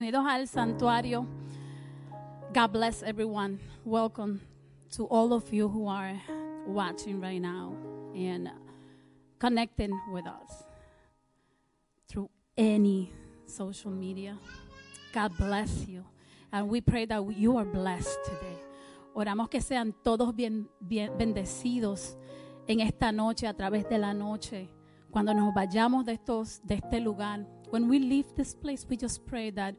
Bienvenidos al santuario. God bless everyone. Welcome to all of you who are watching right now and connecting with us through any social media. God bless you. And we pray that you are blessed today. Oramos que sean todos bien, bendecidos en esta noche, a través de la noche. Cuando nos vayamos de, estos, de este lugar, when we leave this place, we just pray that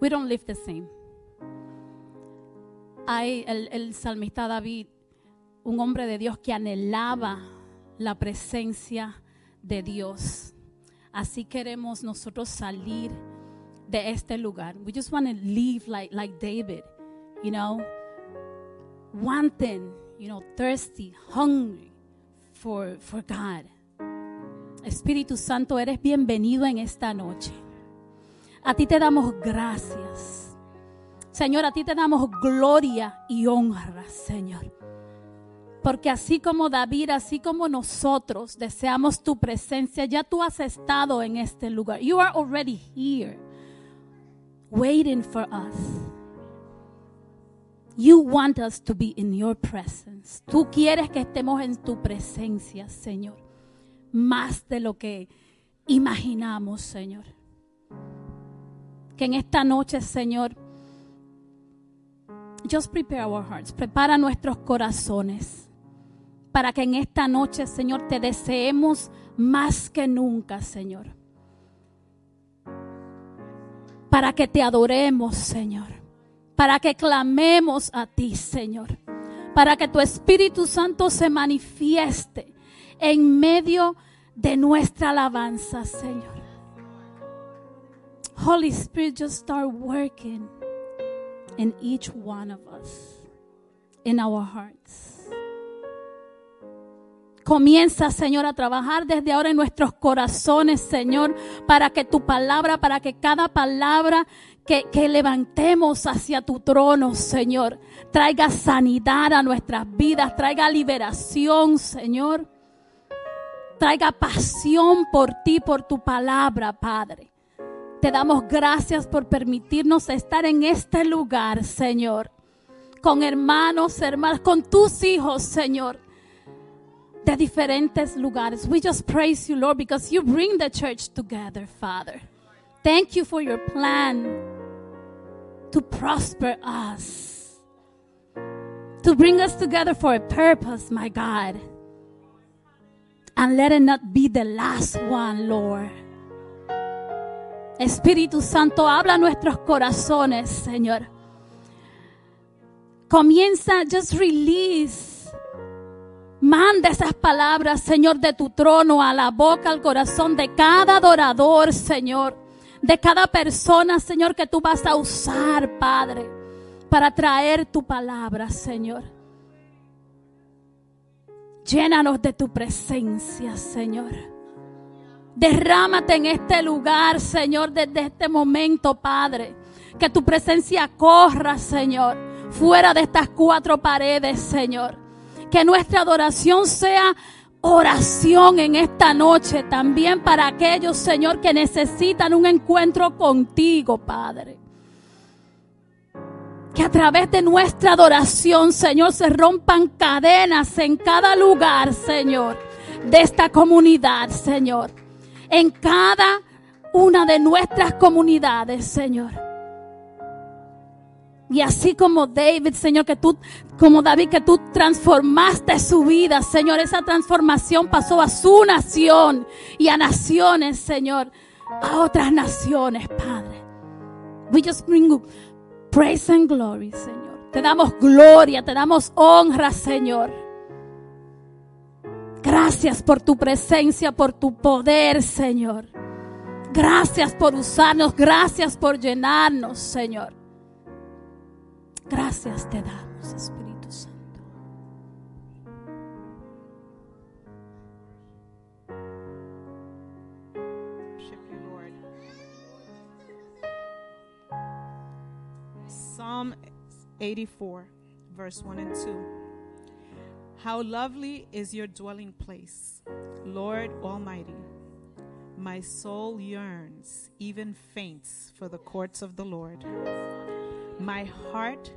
we don't live the same. Hay el, el salmista David, un hombre de Dios que anhelaba la presencia de Dios. Así queremos nosotros salir de este lugar. We just want to live like, like David, you know, wanting, you know, thirsty, hungry for, for God. Espíritu Santo, eres bienvenido en esta noche. A ti te damos gracias. Señor, a ti te damos gloria y honra, Señor. Porque así como David, así como nosotros deseamos tu presencia, ya tú has estado en este lugar. You are already here, waiting for us. You want us to be in your presence. Tú quieres que estemos en tu presencia, Señor. Más de lo que imaginamos, Señor. Que en esta noche, Señor, just prepare our hearts, prepara nuestros corazones para que en esta noche, Señor, te deseemos más que nunca, Señor. Para que te adoremos, Señor. Para que clamemos a ti, Señor. Para que tu Espíritu Santo se manifieste en medio de nuestra alabanza, Señor. Holy Spirit, just start working in each one of us, in our hearts. Comienza, Señor, a trabajar desde ahora en nuestros corazones, Señor, para que tu palabra, para que cada palabra que, que, levantemos hacia tu trono, Señor, traiga sanidad a nuestras vidas, traiga liberación, Señor. Traiga pasión por ti, por tu palabra, Padre. Te damos gracias por permitirnos estar en este lugar, Señor. Con hermanos, hermanas, con tus hijos, Señor de diferentes lugares. We just praise you, Lord, because you bring the church together, Father. Thank you for your plan to prosper us, to bring us together for a purpose, my God. And let it not be the last one, Lord. Espíritu Santo, habla nuestros corazones, Señor. Comienza, just release Manda esas palabras, Señor, de tu trono a la boca, al corazón de cada adorador, Señor. De cada persona, Señor, que tú vas a usar, Padre, para traer tu palabra, Señor. Llénanos de tu presencia, Señor. Derrámate en este lugar, Señor, desde este momento, Padre. Que tu presencia corra, Señor, fuera de estas cuatro paredes, Señor que nuestra adoración sea oración en esta noche también para aquellos, Señor, que necesitan un encuentro contigo, Padre. Que a través de nuestra adoración, Señor, se rompan cadenas en cada lugar, Señor, de esta comunidad, Señor. En cada una de nuestras comunidades, Señor. Y así como David, Señor, que tú, como David, que tú transformaste su vida, Señor, esa transformación pasó a su nación y a naciones, Señor, a otras naciones, Padre. We just bring you praise and glory, Señor. Te damos gloria, te damos honra, Señor. Gracias por tu presencia, por tu poder, Señor. Gracias por usarnos, gracias por llenarnos, Señor. Gracias te damos, Espíritu Santo. Psalm 84, verse 1 and 2. How lovely is your dwelling place, Lord Almighty. My soul yearns, even faints, for the courts of the Lord. My heart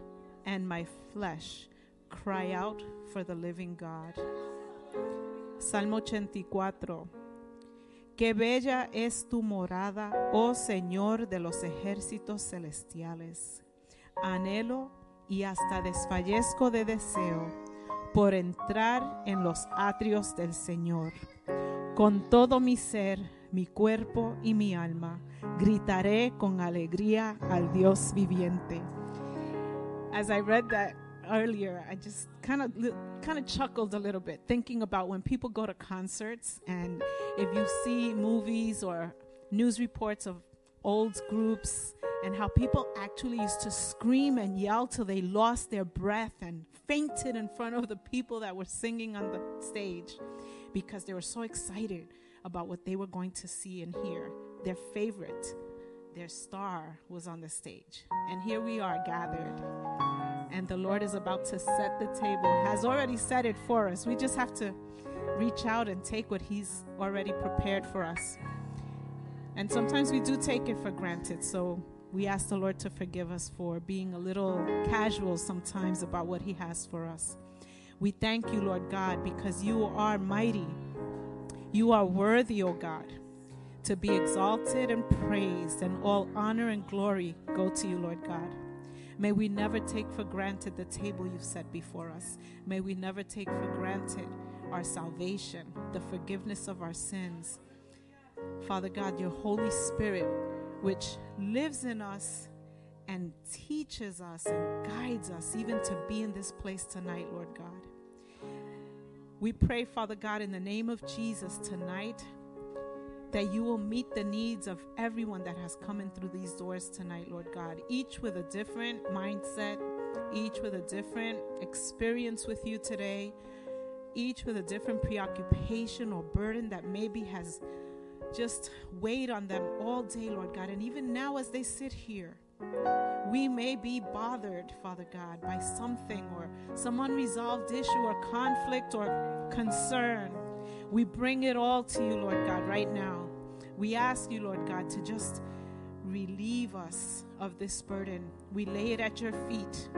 and my flesh cry out for the living God. Salmo 84. Qué bella es tu morada, oh Señor de los ejércitos celestiales. Anhelo y hasta desfallezco de deseo por entrar en los atrios del Señor. Con todo mi ser, mi cuerpo y mi alma, gritaré con alegría al Dios viviente. As I read that earlier, I just kind of kind of chuckled a little bit thinking about when people go to concerts and if you see movies or news reports of old groups and how people actually used to scream and yell till they lost their breath and fainted in front of the people that were singing on the stage because they were so excited about what they were going to see and hear. Their favorite, their star was on the stage. And here we are gathered. And the Lord is about to set the table, has already set it for us. We just have to reach out and take what He's already prepared for us. And sometimes we do take it for granted. So we ask the Lord to forgive us for being a little casual sometimes about what He has for us. We thank you, Lord God, because you are mighty. You are worthy, O God, to be exalted and praised, and all honor and glory go to you, Lord God. May we never take for granted the table you've set before us. May we never take for granted our salvation, the forgiveness of our sins. Father God, your Holy Spirit, which lives in us and teaches us and guides us even to be in this place tonight, Lord God. We pray, Father God, in the name of Jesus tonight, that you will meet the needs of everyone that has come in through these doors tonight, Lord God, each with a different mindset, each with a different experience with you today, each with a different preoccupation or burden that maybe has just wait on them all day, Lord God. And even now, as they sit here, we may be bothered, Father God, by something or some unresolved issue or conflict or concern. We bring it all to you, Lord God, right now. We ask you, Lord God, to just relieve us of this burden. We lay it at your feet.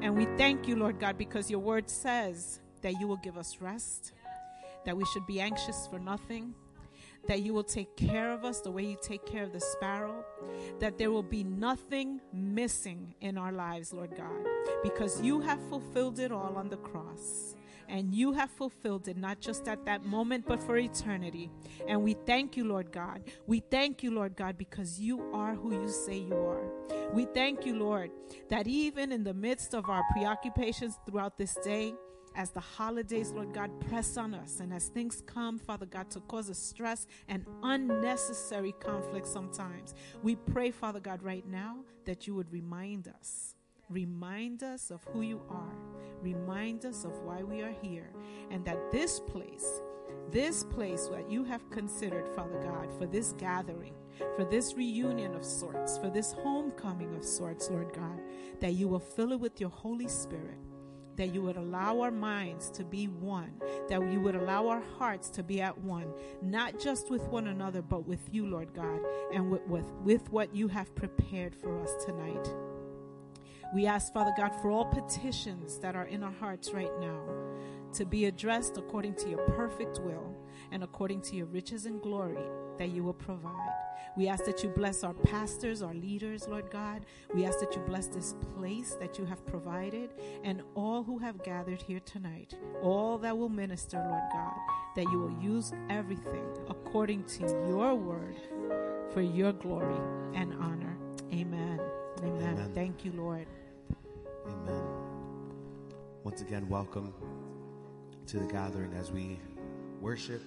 And we thank you, Lord God, because your word says that you will give us rest, that we should be anxious for nothing that you will take care of us the way you take care of the sparrow, that there will be nothing missing in our lives, Lord God, because you have fulfilled it all on the cross. And you have fulfilled it not just at that moment, but for eternity. And we thank you, Lord God. We thank you, Lord God, because you are who you say you are. We thank you, Lord, that even in the midst of our preoccupations throughout this day, as the holidays, Lord God, press on us, and as things come, Father God, to cause us stress and unnecessary conflict sometimes, we pray, Father God, right now that you would remind us. Remind us of who you are. Remind us of why we are here. And that this place, this place that you have considered, Father God, for this gathering, for this reunion of sorts, for this homecoming of sorts, Lord God, that you will fill it with your Holy Spirit that you would allow our minds to be one, that you would allow our hearts to be at one, not just with one another, but with you, Lord God, and with, with, with what you have prepared for us tonight. We ask, Father God, for all petitions that are in our hearts right now to be addressed according to your perfect will and according to your riches and glory that you will provide. We ask that you bless our pastors, our leaders, Lord God. We ask that you bless this place that you have provided and all who have gathered here tonight, all that will minister, Lord God, that you will use everything according to your word for your glory and honor. Amen. Amen. Amen. Thank you, Lord. Amen. Once again, welcome to the gathering as we worship.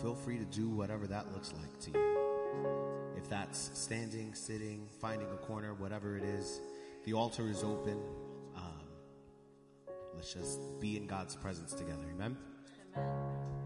Feel free to do whatever that looks like to you. If that's standing, sitting, finding a corner, whatever it is, the altar is open. Um, let's just be in God's presence together. Amen. Con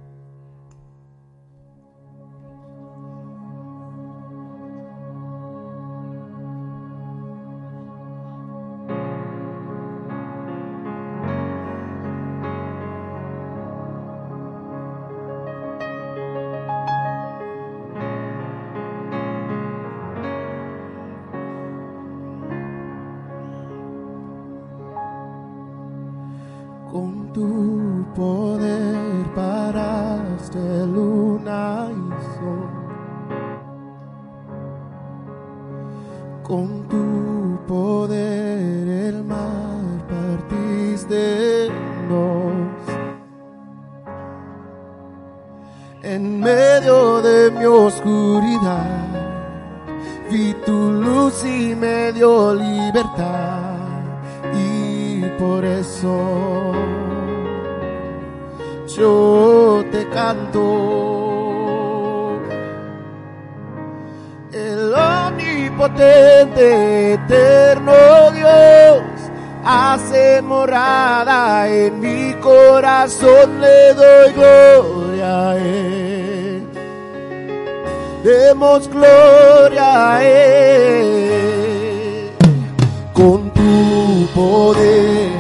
Con tu poder,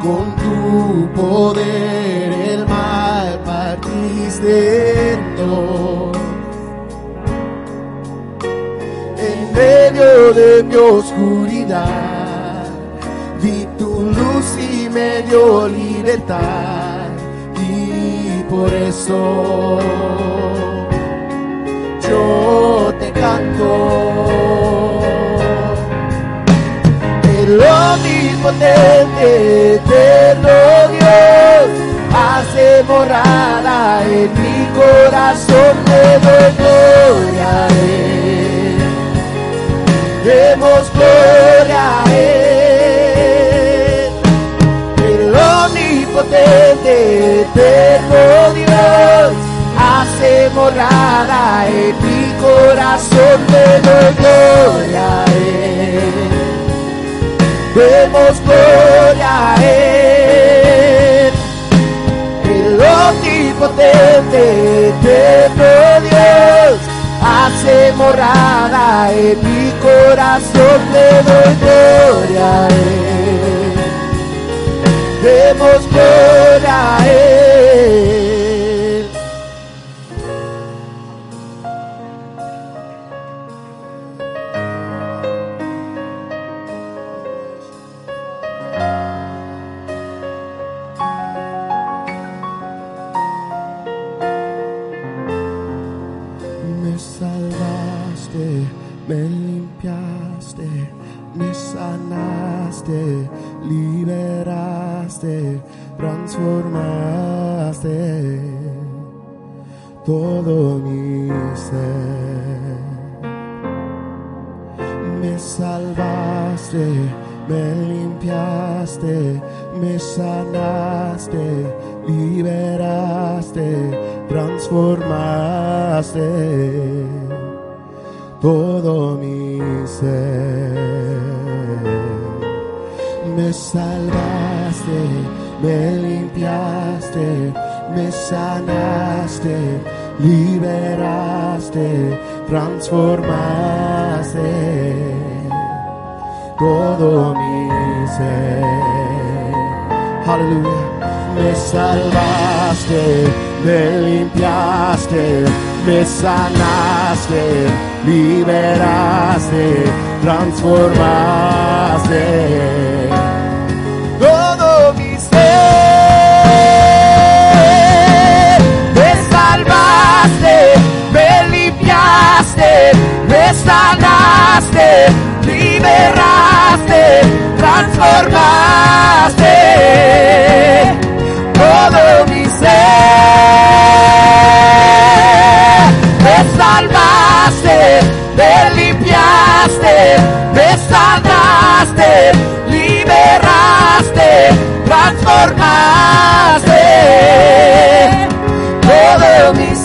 con tu poder el mal partiste en. En medio de mi oscuridad, vi tu luz y me dio libertad. Por eso yo te canto el omnipotente, eterno Dios, hace morada en mi corazón, le doy gloria a Él. Demos gloria a Él. Omnipotente, eterno Dios, hace morada en mi corazón, le doy gloria a Él. Demos gloria a Él, el omnipotente, eterno Dios, hace morada en mi corazón, le doy gloria a Él. Demos gloria a. sanaste, liberaste, transformaste todo mi ser. Me salvaste, me limpiaste, me sanaste, liberaste, transformaste todo mi ser. Aleluya. Me salvaste, me limpiaste, me sanaste, liberaste, transformaste todo mi ser. Me salvaste, me limpiaste, me sanaste, liberaste, transformaste todo mi ser. Me salvaste, me limpiaste, me sanaste, liberaste, transformaste todo mi ser.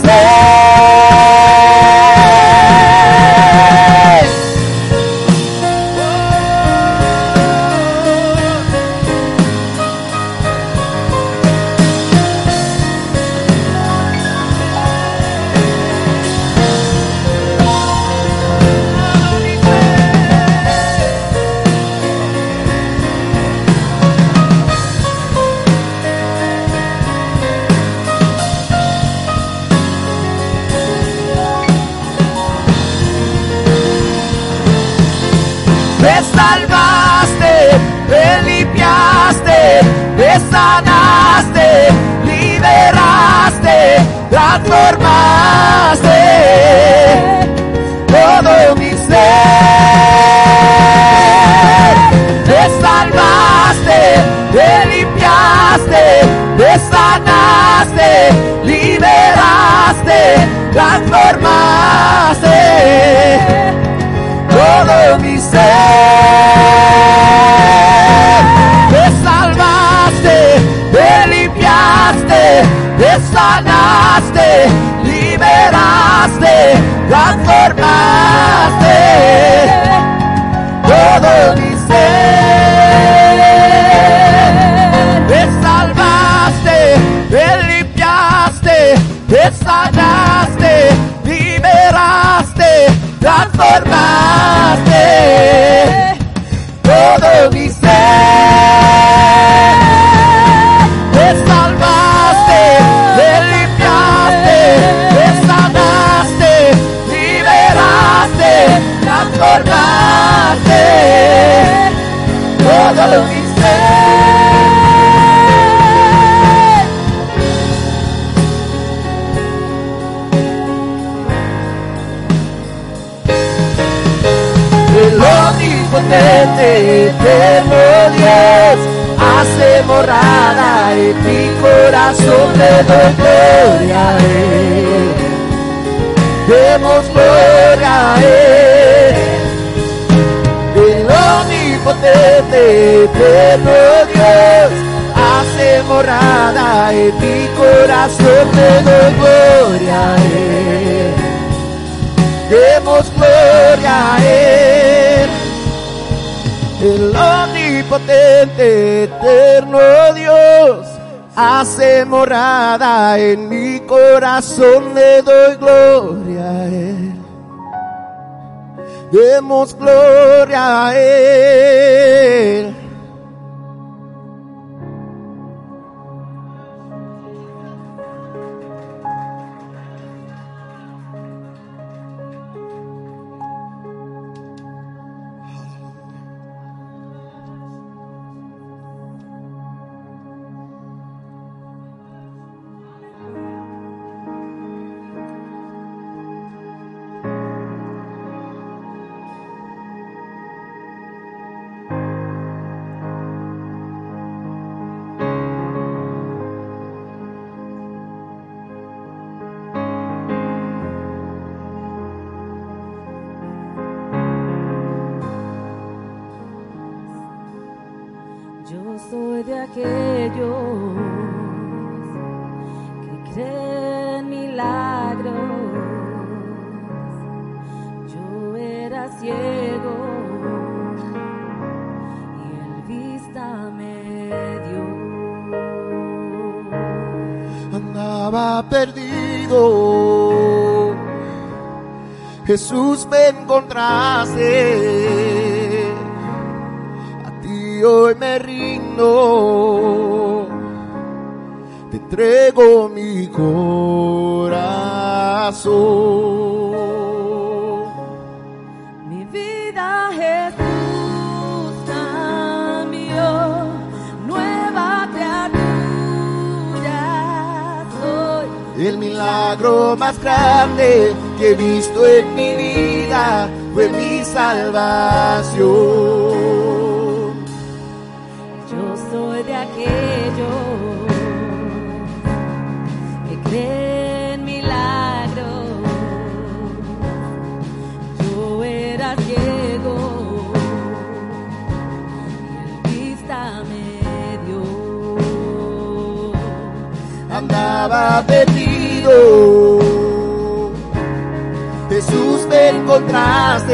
Ser. Me salvaste, me limpiaste, me sanaste, liberaste, transformaste todo mi ser. Me salvaste, me limpiaste, me sanaste, liberaste, transformaste todo mi ser. Me salvaste, me limpiaste, me sanaste, liberaste, transformaste transformaste todo mi ser. el omnipotente eterno Dios hace morada en mi corazón le doy gloria a él demos gloria a él omnipotente eterno Dios hace morada en mi corazón le doy gloria a él demos gloria a Él. El omnipotente, eterno Dios, hace morada en mi corazón, le doy gloria a Él. Demos gloria a Él. Jesús me encontraste, a ti hoy me rindo, te entrego mi corazón. Mi vida Jesús cambió, nueva criatura soy. El milagro más grande que he visto en mi fue mi salvación. Yo soy de aquellos que creen milagros. Yo era ciego y el vista me dio. andaba perdido. Jesús encontraste,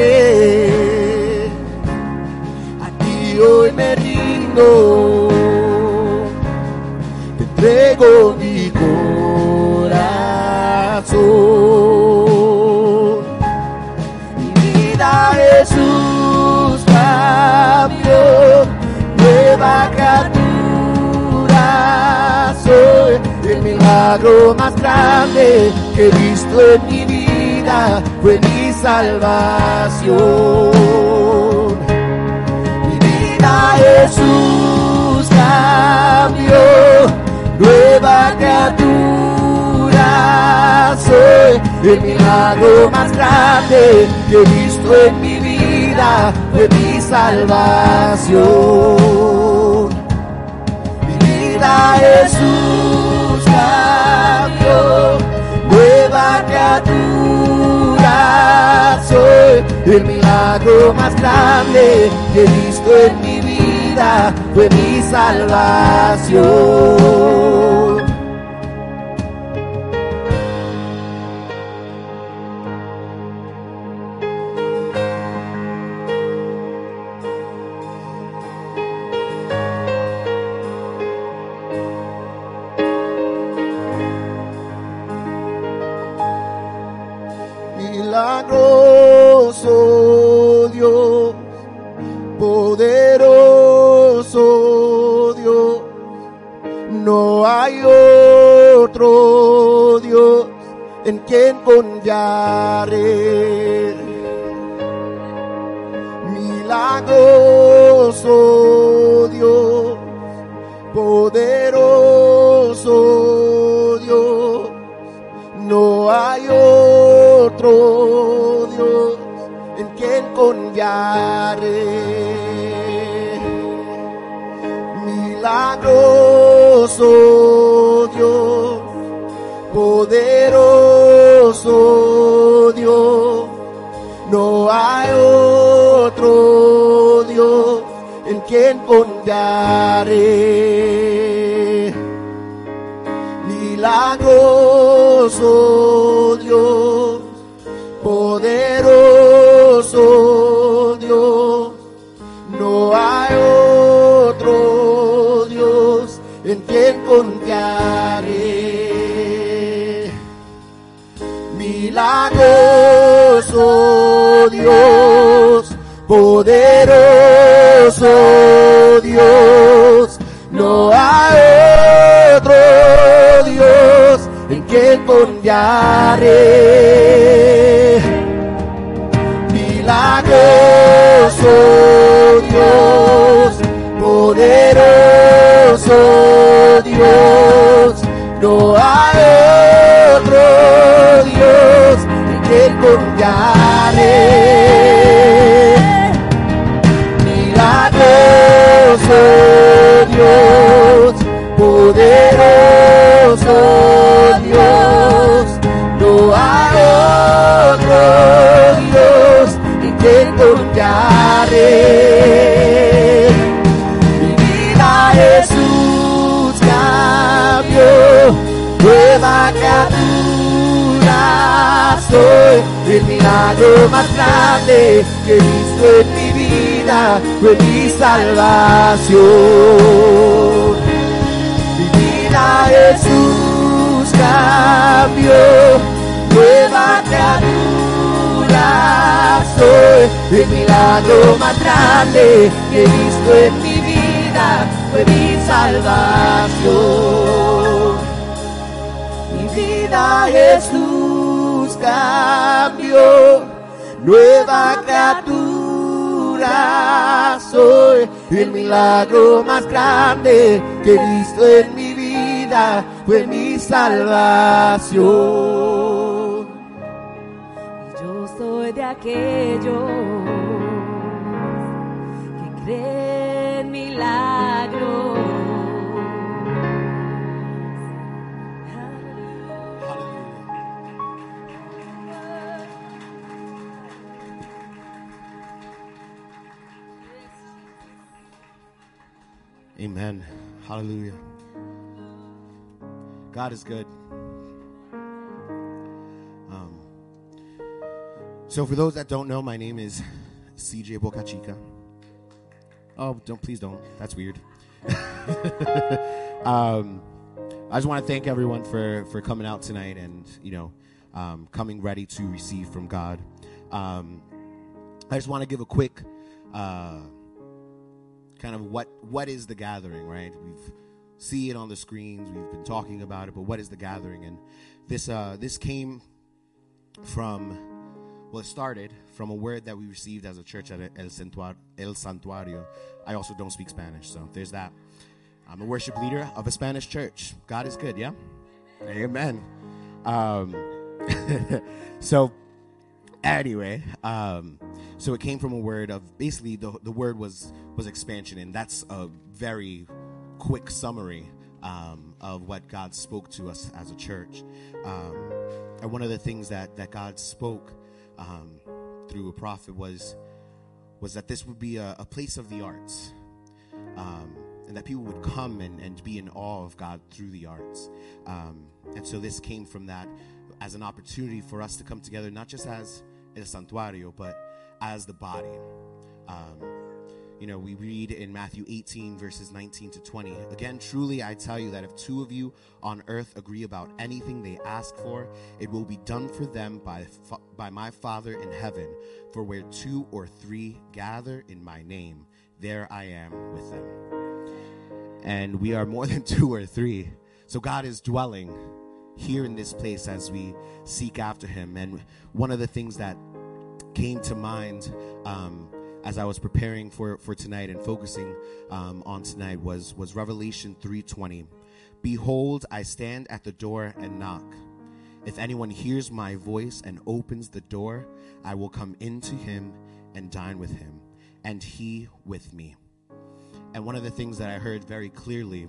a ti hoy me rindo, te entrego mi corazón. Mi vida Jesús cambió, nueva criatura soy. El milagro más grande que he visto en mi vida fue mi salvación. vida Jesús cambió, nueva criatura soy, el milagro más grande que he visto en mi vida fue mi salvación. Mi vida Jesús cambió, nueva criatura soy, el milagro más grande que he visto en mi vida fue mi salvación. Milagroso Dios, poderoso Dios, no hay otro Dios en quien confiaré. Milagroso Dios, poderoso Dios, no hay en quien confiaré. Milagroso Dios, poderoso Dios, no hay otro Dios en quien confiaré confiaré. Mi vida Jesús cambió, nueva criatura soy, el milagro más grande que he visto en mi vida fue mi salvación. Mi vida Jesús cambió, nueva criatura soy, el milagro más grande que he visto en mi vida fue mi salvación. Mi vida Jesús cambió, nueva criatura soy, el milagro más grande que he visto en mi vida fue mi salvación. Yo soy de aquellos Amen. Hallelujah. God is good. Um, so, for those that don't know, my name is CJ Boca Chica. Oh, don't please don't. That's weird. um, I just want to thank everyone for for coming out tonight and you know um, coming ready to receive from God. Um, I just want to give a quick. Uh, kind of what what is the gathering right we've see it on the screens we've been talking about it but what is the gathering and this uh this came from well, it started from a word that we received as a church at El, Santuar- El Santuario. I also don't speak Spanish, so there's that. I'm a worship leader of a Spanish church. God is good, yeah? Amen. Um, so, anyway, um, so it came from a word of basically the, the word was was expansion, and that's a very quick summary um, of what God spoke to us as a church. Um, and one of the things that that God spoke um, through a prophet was was that this would be a, a place of the arts. Um, and that people would come and, and be in awe of God through the arts. Um, and so this came from that as an opportunity for us to come together, not just as El Santuario, but as the body. Um, you know, we read in Matthew 18, verses 19 to 20. Again, truly I tell you that if two of you on earth agree about anything they ask for, it will be done for them by, by my Father in heaven. For where two or three gather in my name, there I am with them. And we are more than two or three. So God is dwelling here in this place as we seek after Him. And one of the things that came to mind um, as I was preparing for, for tonight and focusing um, on tonight was, was Revelation 3:20. Behold, I stand at the door and knock. If anyone hears my voice and opens the door, I will come into him and dine with him, and he with me. And one of the things that I heard very clearly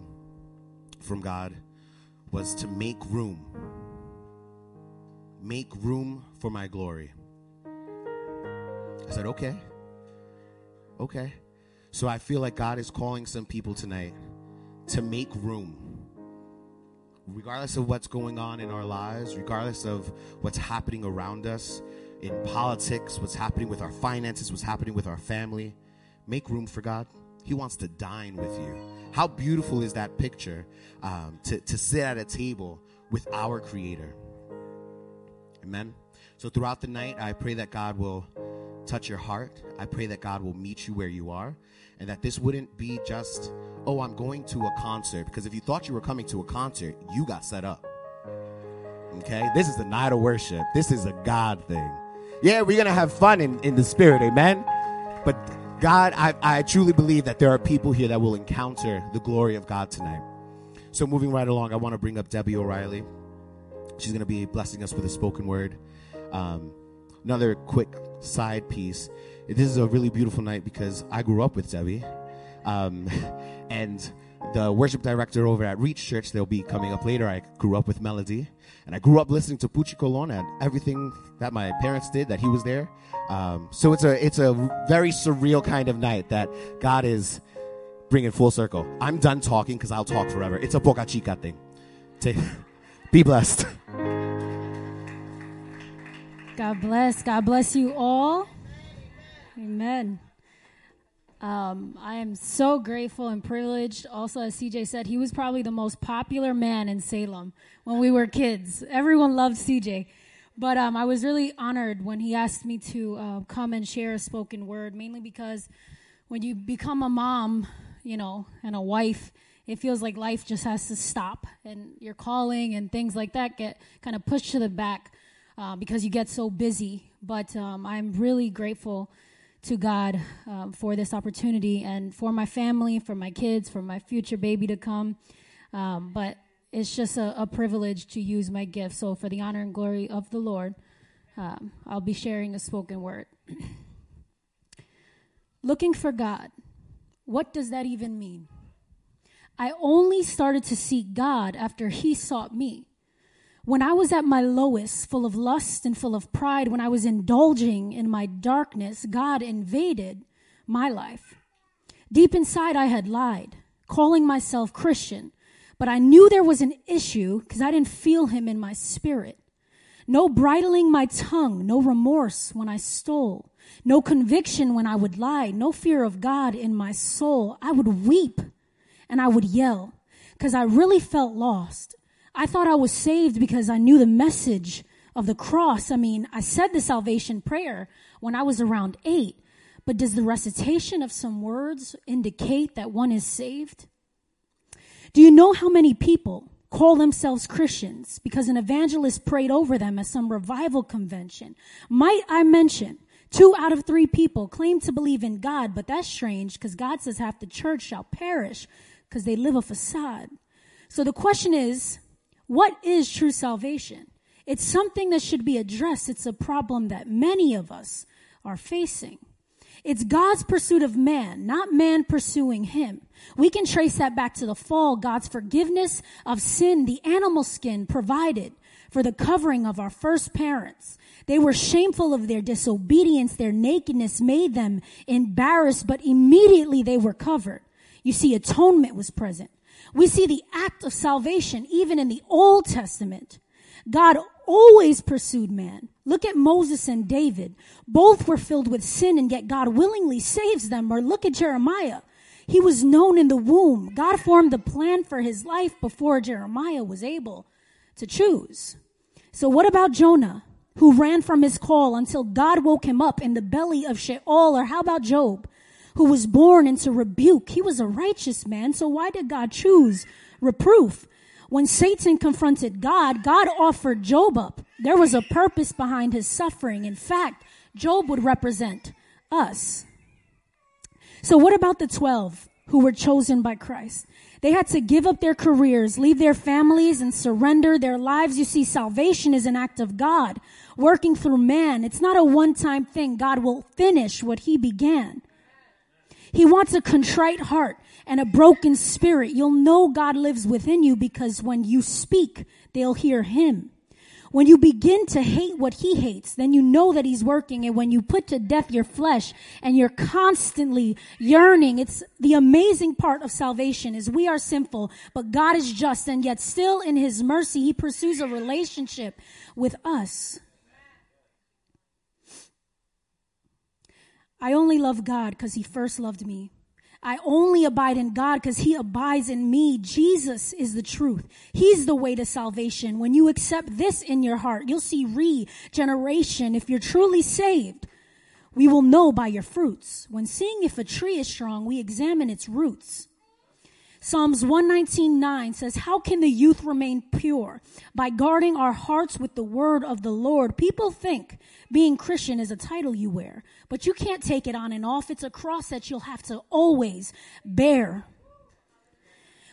from God was to make room. Make room for my glory. I said, okay. Okay. So I feel like God is calling some people tonight to make room. Regardless of what's going on in our lives, regardless of what's happening around us in politics, what's happening with our finances, what's happening with our family, make room for God. He wants to dine with you. How beautiful is that picture um, to, to sit at a table with our Creator? Amen. So throughout the night, I pray that God will touch your heart. I pray that God will meet you where you are and that this wouldn't be just, oh, I'm going to a concert. Because if you thought you were coming to a concert, you got set up. Okay? This is the night of worship. This is a God thing. Yeah, we're going to have fun in, in the spirit. Amen. But God, I, I truly believe that there are people here that will encounter the glory of God tonight. So moving right along, I want to bring up Debbie O'Reilly. She's going to be blessing us with a spoken word. Um, another quick side piece. This is a really beautiful night because I grew up with Debbie. Um, and the worship director over at Reach Church, they'll be coming up later. I grew up with Melody. And I grew up listening to Puchi Colon and everything that my parents did, that he was there. Um, so it's a, it's a very surreal kind of night that God is bringing full circle. I'm done talking because I'll talk forever. It's a Boca Chica thing. Take, be blessed. God bless. God bless you all. Amen. Um, I am so grateful and privileged. Also, as CJ said, he was probably the most popular man in Salem when we were kids. Everyone loved CJ. But um, I was really honored when he asked me to uh, come and share a spoken word, mainly because when you become a mom, you know, and a wife, it feels like life just has to stop, and your calling and things like that get kind of pushed to the back uh, because you get so busy. But um, I'm really grateful to God um, for this opportunity and for my family, for my kids, for my future baby to come. Um, but it's just a, a, privilege to use my gift. So, for the honor and glory of the Lord, um, I'll be sharing a spoken word. Looking for God. What does that even mean? I only started to seek God after He sought me. When I was at my lowest, full of lust and full of pride, when I was indulging in my darkness, God invaded my life. Deep inside, I had lied, calling myself Christian, but I knew there was an issue because I didn't feel Him in my spirit. No bridling my tongue, no remorse when I stole, no conviction when I would lie, no fear of God in my soul. I would weep and I would yell because I really felt lost. I thought I was saved because I knew the message of the cross. I mean, I said the salvation prayer when I was around eight, but does the recitation of some words indicate that one is saved? Do you know how many people call themselves Christians because an evangelist prayed over them at some revival convention. Might I mention, two out of three people claim to believe in God, but that's strange because God says half the church shall perish because they live a facade. So the question is, what is true salvation? It's something that should be addressed. It's a problem that many of us are facing. It's God's pursuit of man, not man pursuing him. We can trace that back to the fall, God's forgiveness of sin, the animal skin provided for the covering of our first parents. They were shameful of their disobedience. Their nakedness made them embarrassed, but immediately they were covered. You see, atonement was present. We see the act of salvation even in the Old Testament. God always pursued man. Look at Moses and David. Both were filled with sin and yet God willingly saves them. Or look at Jeremiah. He was known in the womb. God formed the plan for his life before Jeremiah was able to choose. So what about Jonah, who ran from his call until God woke him up in the belly of Sheol? Or how about Job, who was born into rebuke? He was a righteous man. So why did God choose reproof? When Satan confronted God, God offered Job up. There was a purpose behind his suffering. In fact, Job would represent us. So what about the 12 who were chosen by Christ? They had to give up their careers, leave their families, and surrender their lives. You see, salvation is an act of God working through man. It's not a one-time thing. God will finish what he began. He wants a contrite heart and a broken spirit. You'll know God lives within you because when you speak, they'll hear him. When you begin to hate what he hates, then you know that he's working. And when you put to death your flesh and you're constantly yearning, it's the amazing part of salvation is we are sinful, but God is just and yet still in his mercy, he pursues a relationship with us. I only love God because he first loved me. I only abide in God because he abides in me. Jesus is the truth. He's the way to salvation. When you accept this in your heart, you'll see regeneration. If you're truly saved, we will know by your fruits. When seeing if a tree is strong, we examine its roots. Psalms 119.9 says, How can the youth remain pure? By guarding our hearts with the word of the Lord. People think being Christian is a title you wear, but you can't take it on and off. It's a cross that you'll have to always bear.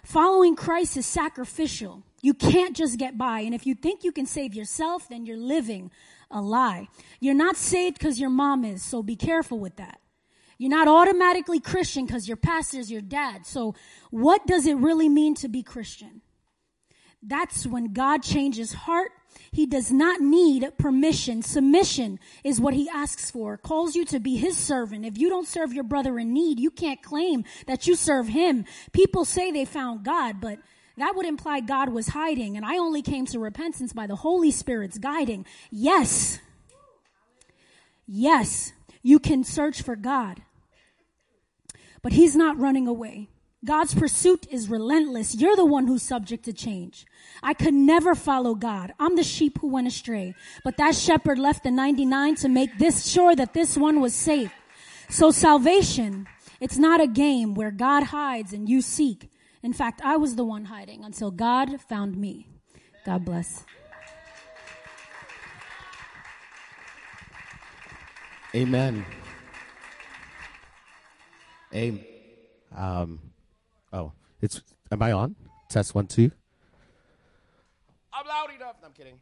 Following Christ is sacrificial. You can't just get by. And if you think you can save yourself, then you're living a lie. You're not saved because your mom is, so be careful with that. You're not automatically Christian because your pastor is your dad. So what does it really mean to be Christian? That's when God changes heart. He does not need permission. Submission is what he asks for. Calls you to be his servant. If you don't serve your brother in need, you can't claim that you serve him. People say they found God, but that would imply God was hiding and I only came to repentance by the Holy Spirit's guiding. Yes. Yes. You can search for God. But he's not running away. God's pursuit is relentless. You're the one who's subject to change. I could never follow God. I'm the sheep who went astray. But that shepherd left the 99 to make this sure that this one was safe. So salvation, it's not a game where God hides and you seek. In fact, I was the one hiding until God found me. God bless. Amen. Amen. Um, it's. Am I on? Test one, two. I'm loud enough. No, I'm kidding.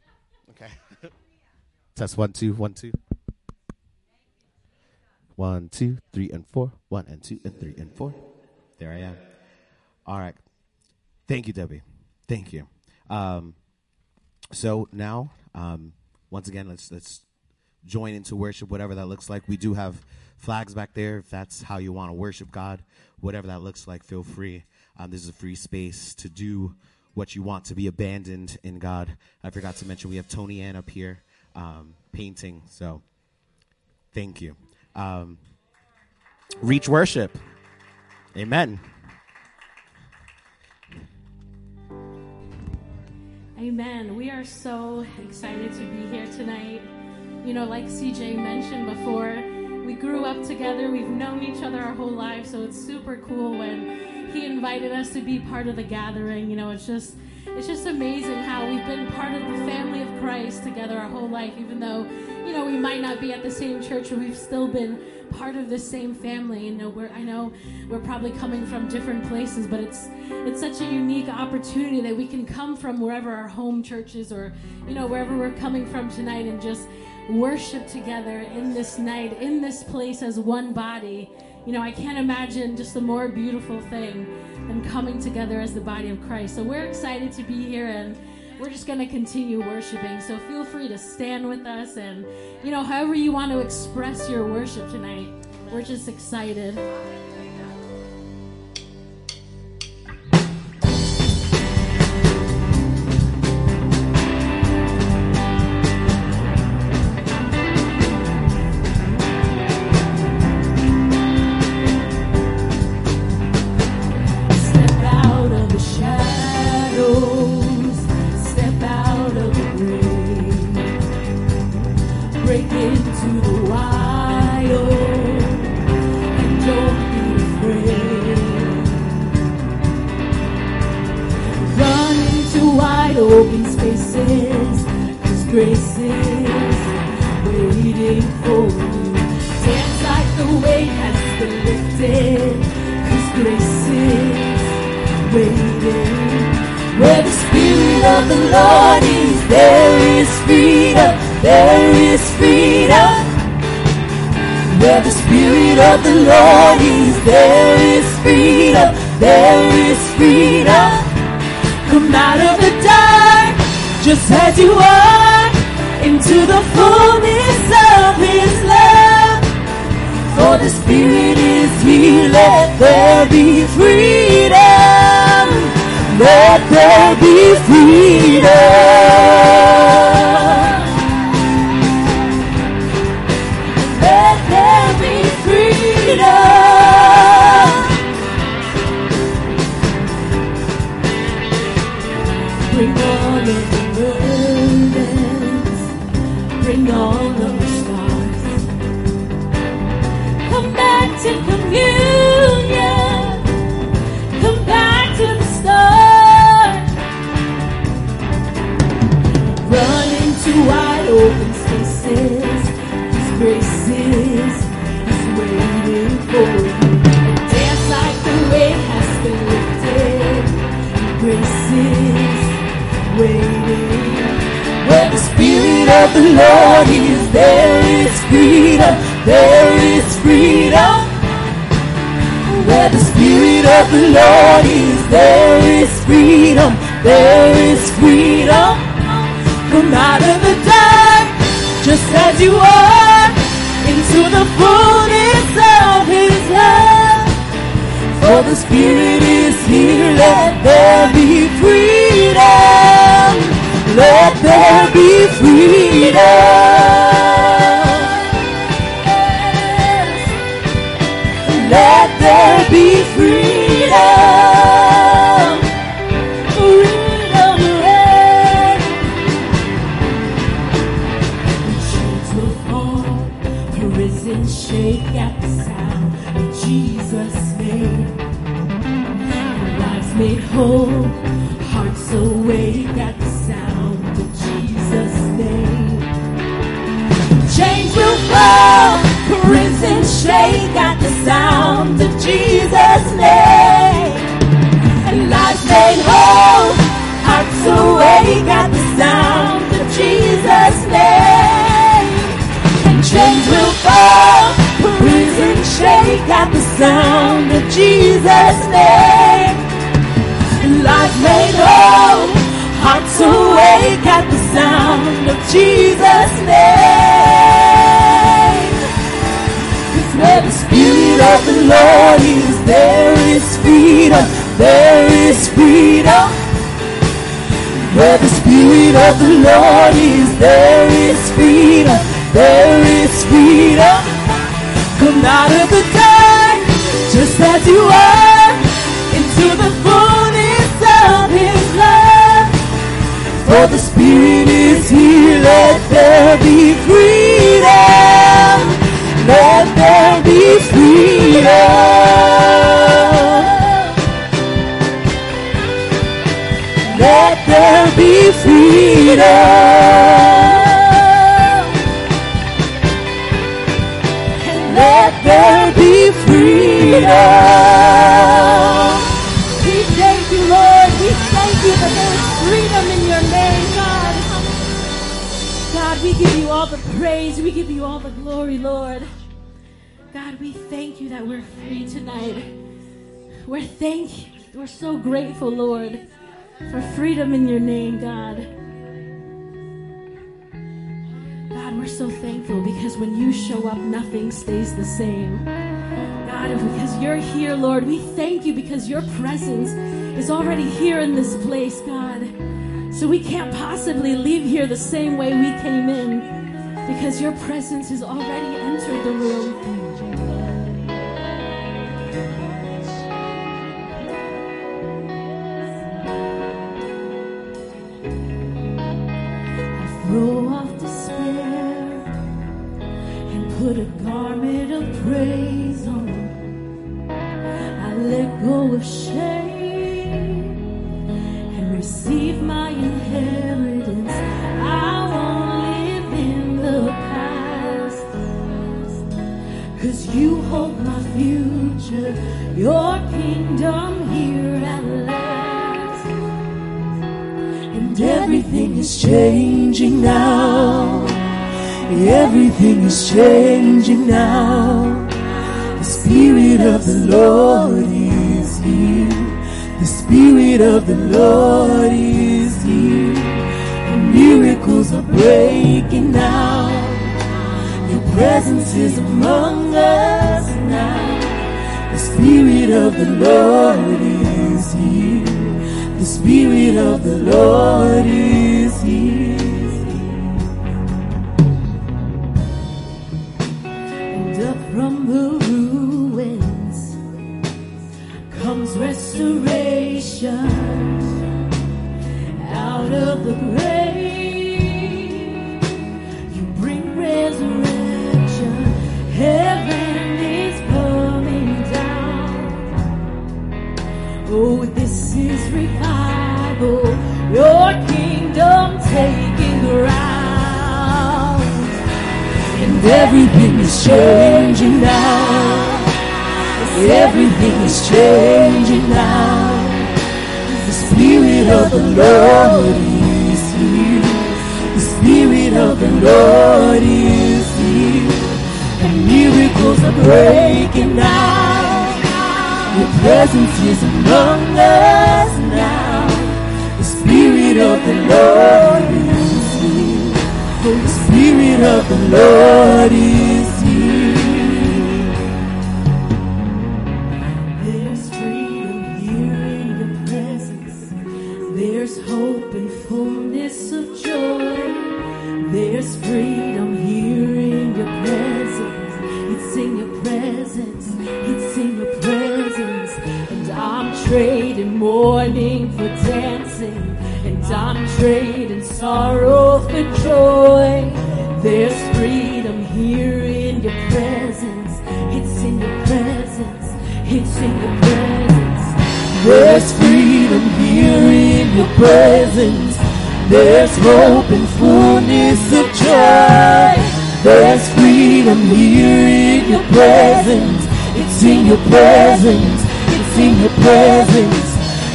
Okay. Test one, two, one, two. One, two, three, and four. One and two and three and four. There I am. All right. Thank you, Debbie. Thank you. Um, so now, um, once again, let's let's join into worship, whatever that looks like. We do have flags back there. If that's how you want to worship God, whatever that looks like, feel free. Um, this is a free space to do what you want to be abandoned in God. I forgot to mention we have Tony Ann up here um, painting. So thank you. Um, reach worship. Amen. Amen. We are so excited to be here tonight. You know, like CJ mentioned before, we grew up together. We've known each other our whole lives, so it's super cool when he invited us to be part of the gathering. You know, it's just it's just amazing how we've been part of the family of Christ together our whole life, even though, you know, we might not be at the same church, but we've still been part of the same family. You know, we're I know we're probably coming from different places, but it's it's such a unique opportunity that we can come from wherever our home churches or, you know, wherever we're coming from tonight and just worship together in this night, in this place as one body you know, I can't imagine just a more beautiful thing than coming together as the body of Christ. So we're excited to be here and we're just going to continue worshiping. So feel free to stand with us and, you know, however you want to express your worship tonight. We're just excited.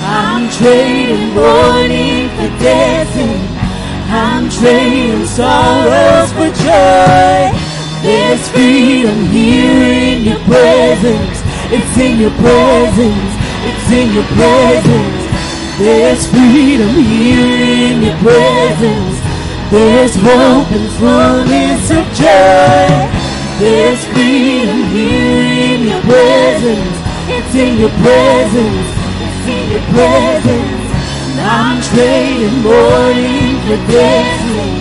I'm trading mourning for dancing. I'm trading sorrows for joy. There's freedom here in your presence. It's in your presence. It's in your presence. There's freedom here in your presence. There's hope and fullness of joy. There's freedom here in your presence. It's in your presence your presence. I'm trading mourning for dancing.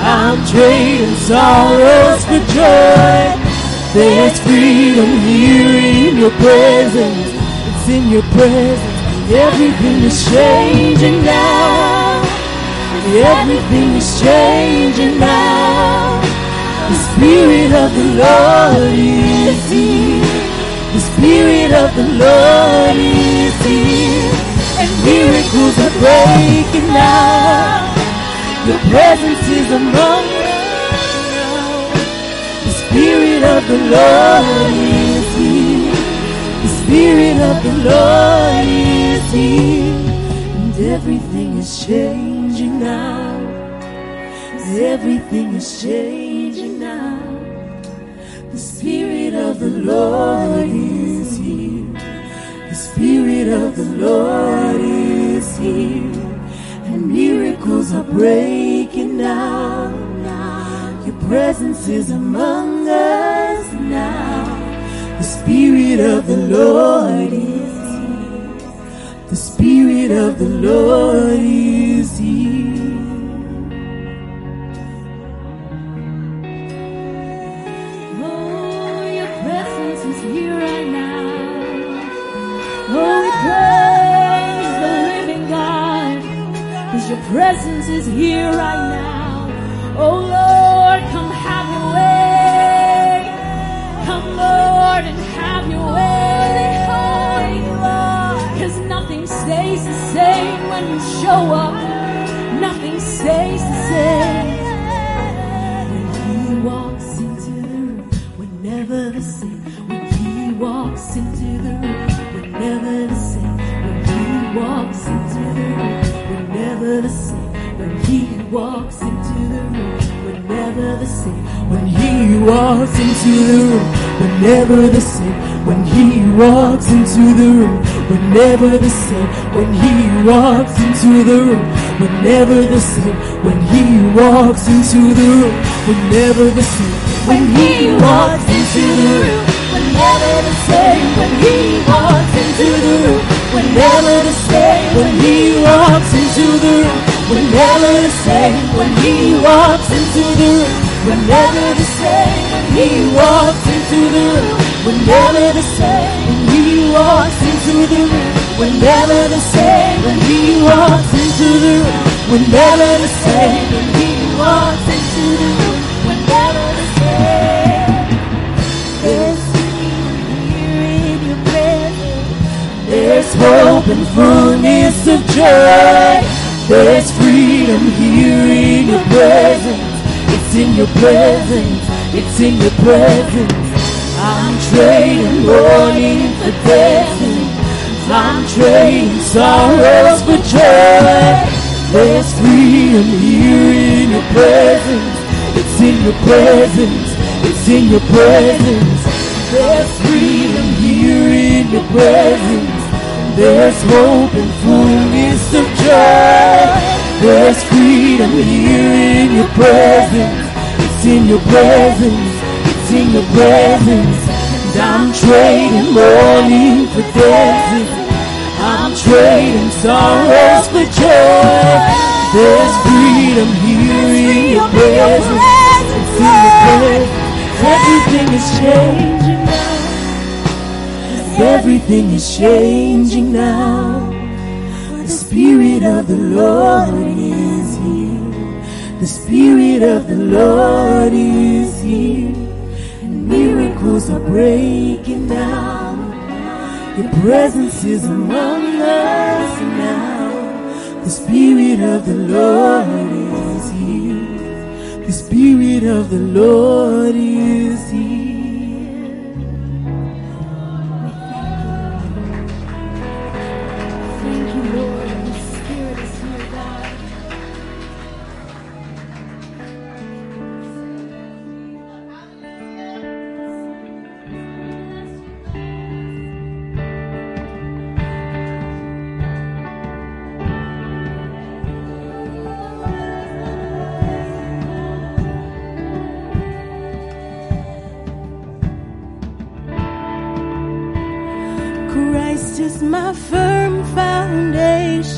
I'm trading sorrows for joy. There's freedom here in your presence. It's in your presence. Everything is changing now. Everything is changing now. The Spirit of the Lord is here. The Spirit of the Lord is here, and miracles are breaking out. Your presence is among us. The Spirit of the Lord is here. The Spirit of the Lord is here, and everything is changing now. Everything is changing. The spirit of the Lord is here. The Spirit of the Lord is here. And miracles are breaking now. Your presence is among us now. The Spirit of the Lord is here. The Spirit of the Lord is presence is here right now. Oh Lord, come have your way. Come Lord and have your way. Cause nothing stays the same when you show up. Nothing stays the same. Never the same. When he walks into the room, we're never the same. When he walks into the room, we're never the same. When he walks into the room, we're never the same. When he walks into the room, we're never the same. When he walks into the room, we're never the same. When he walks into the room, we're never the same. When he walks into the room, we're never the same. When he walks into the room, we're never the same. When he walks into the room, we're never the same. When he walks into the room, we're never the same. When he walks into the room, we're never the same. When he walks into the room, we're never the same. When he walks into the room, There's hope and fullness of joy. There's freedom here in your presence. It's in your presence. It's in your presence. I'm trading mourning for dancing. I'm trading sorrows for joy. There's freedom here in your presence. It's in your presence. It's in your presence. There's freedom here in your presence. There's hope and fullness of joy. There's freedom here in your presence. It's in your presence. It's in your presence. And I'm trading mourning for dancing. I'm trading sorrows for joy. There's freedom here in your presence. It's in your presence. Everything is changing. Everything is changing now. The Spirit of the Lord is here. The Spirit of the Lord is here. And miracles are breaking down. Your presence is among us now. The Spirit of the Lord is here. The Spirit of the Lord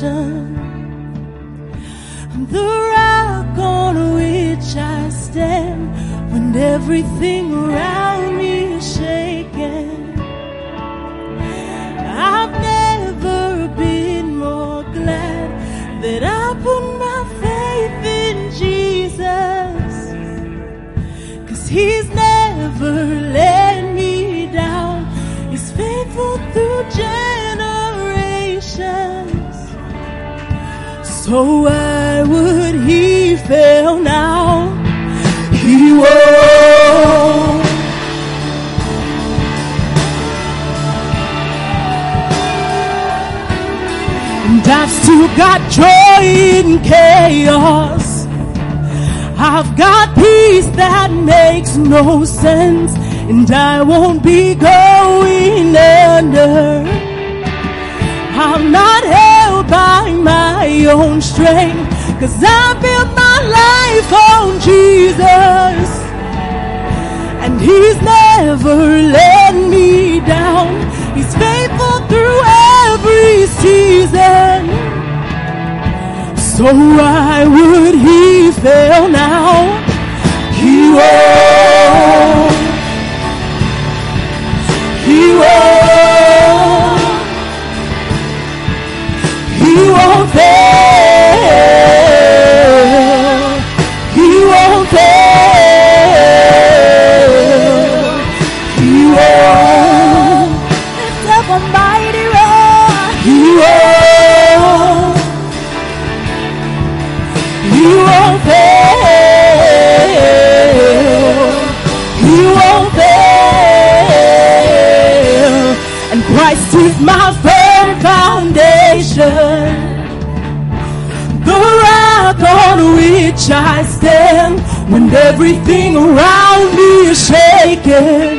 foundation. The rock on which I stand when everything around So why would he fail now. He won't. And I've still got joy in chaos. I've got peace that makes no sense, and I won't be going under. I'm not held by my own strength, cause I built my life on Jesus. And He's never let me down. He's faithful through every season. So why would He fail now? He won't. He won't. Won't fail. He won't fail. He won't. Lift up a mighty roar. He won't. He won't fail. He won't fail. And Christ is my firm foundation. Which I stand when everything around me is shaking.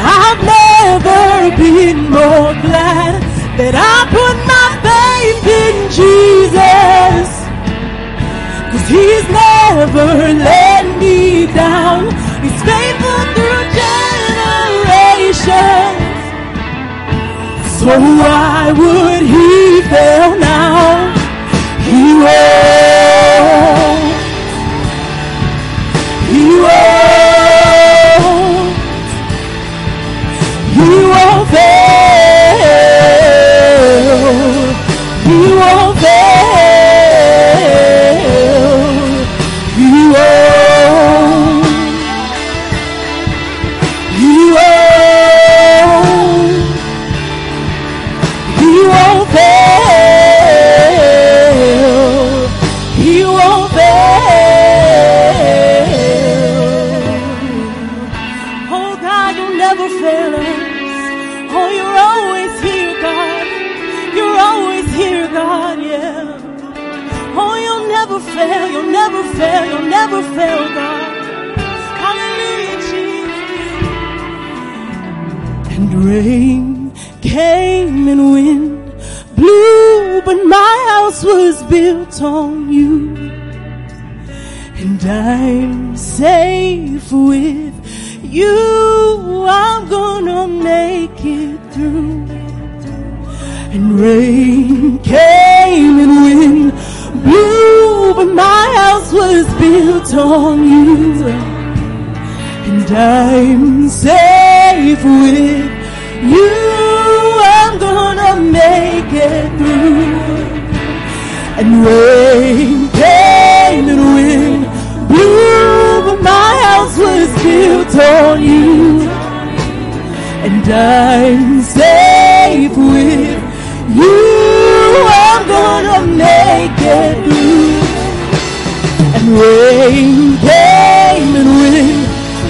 I've never been more glad that I put my faith in Jesus. Cause he's never let me down. He's faithful through generations. So why would he fail now? He on you. And I'm safe with you. I'm gonna make it through. And rain came and wind blew, but my house was built on you. And I'm safe with you. I'm gonna make it through. And rain came and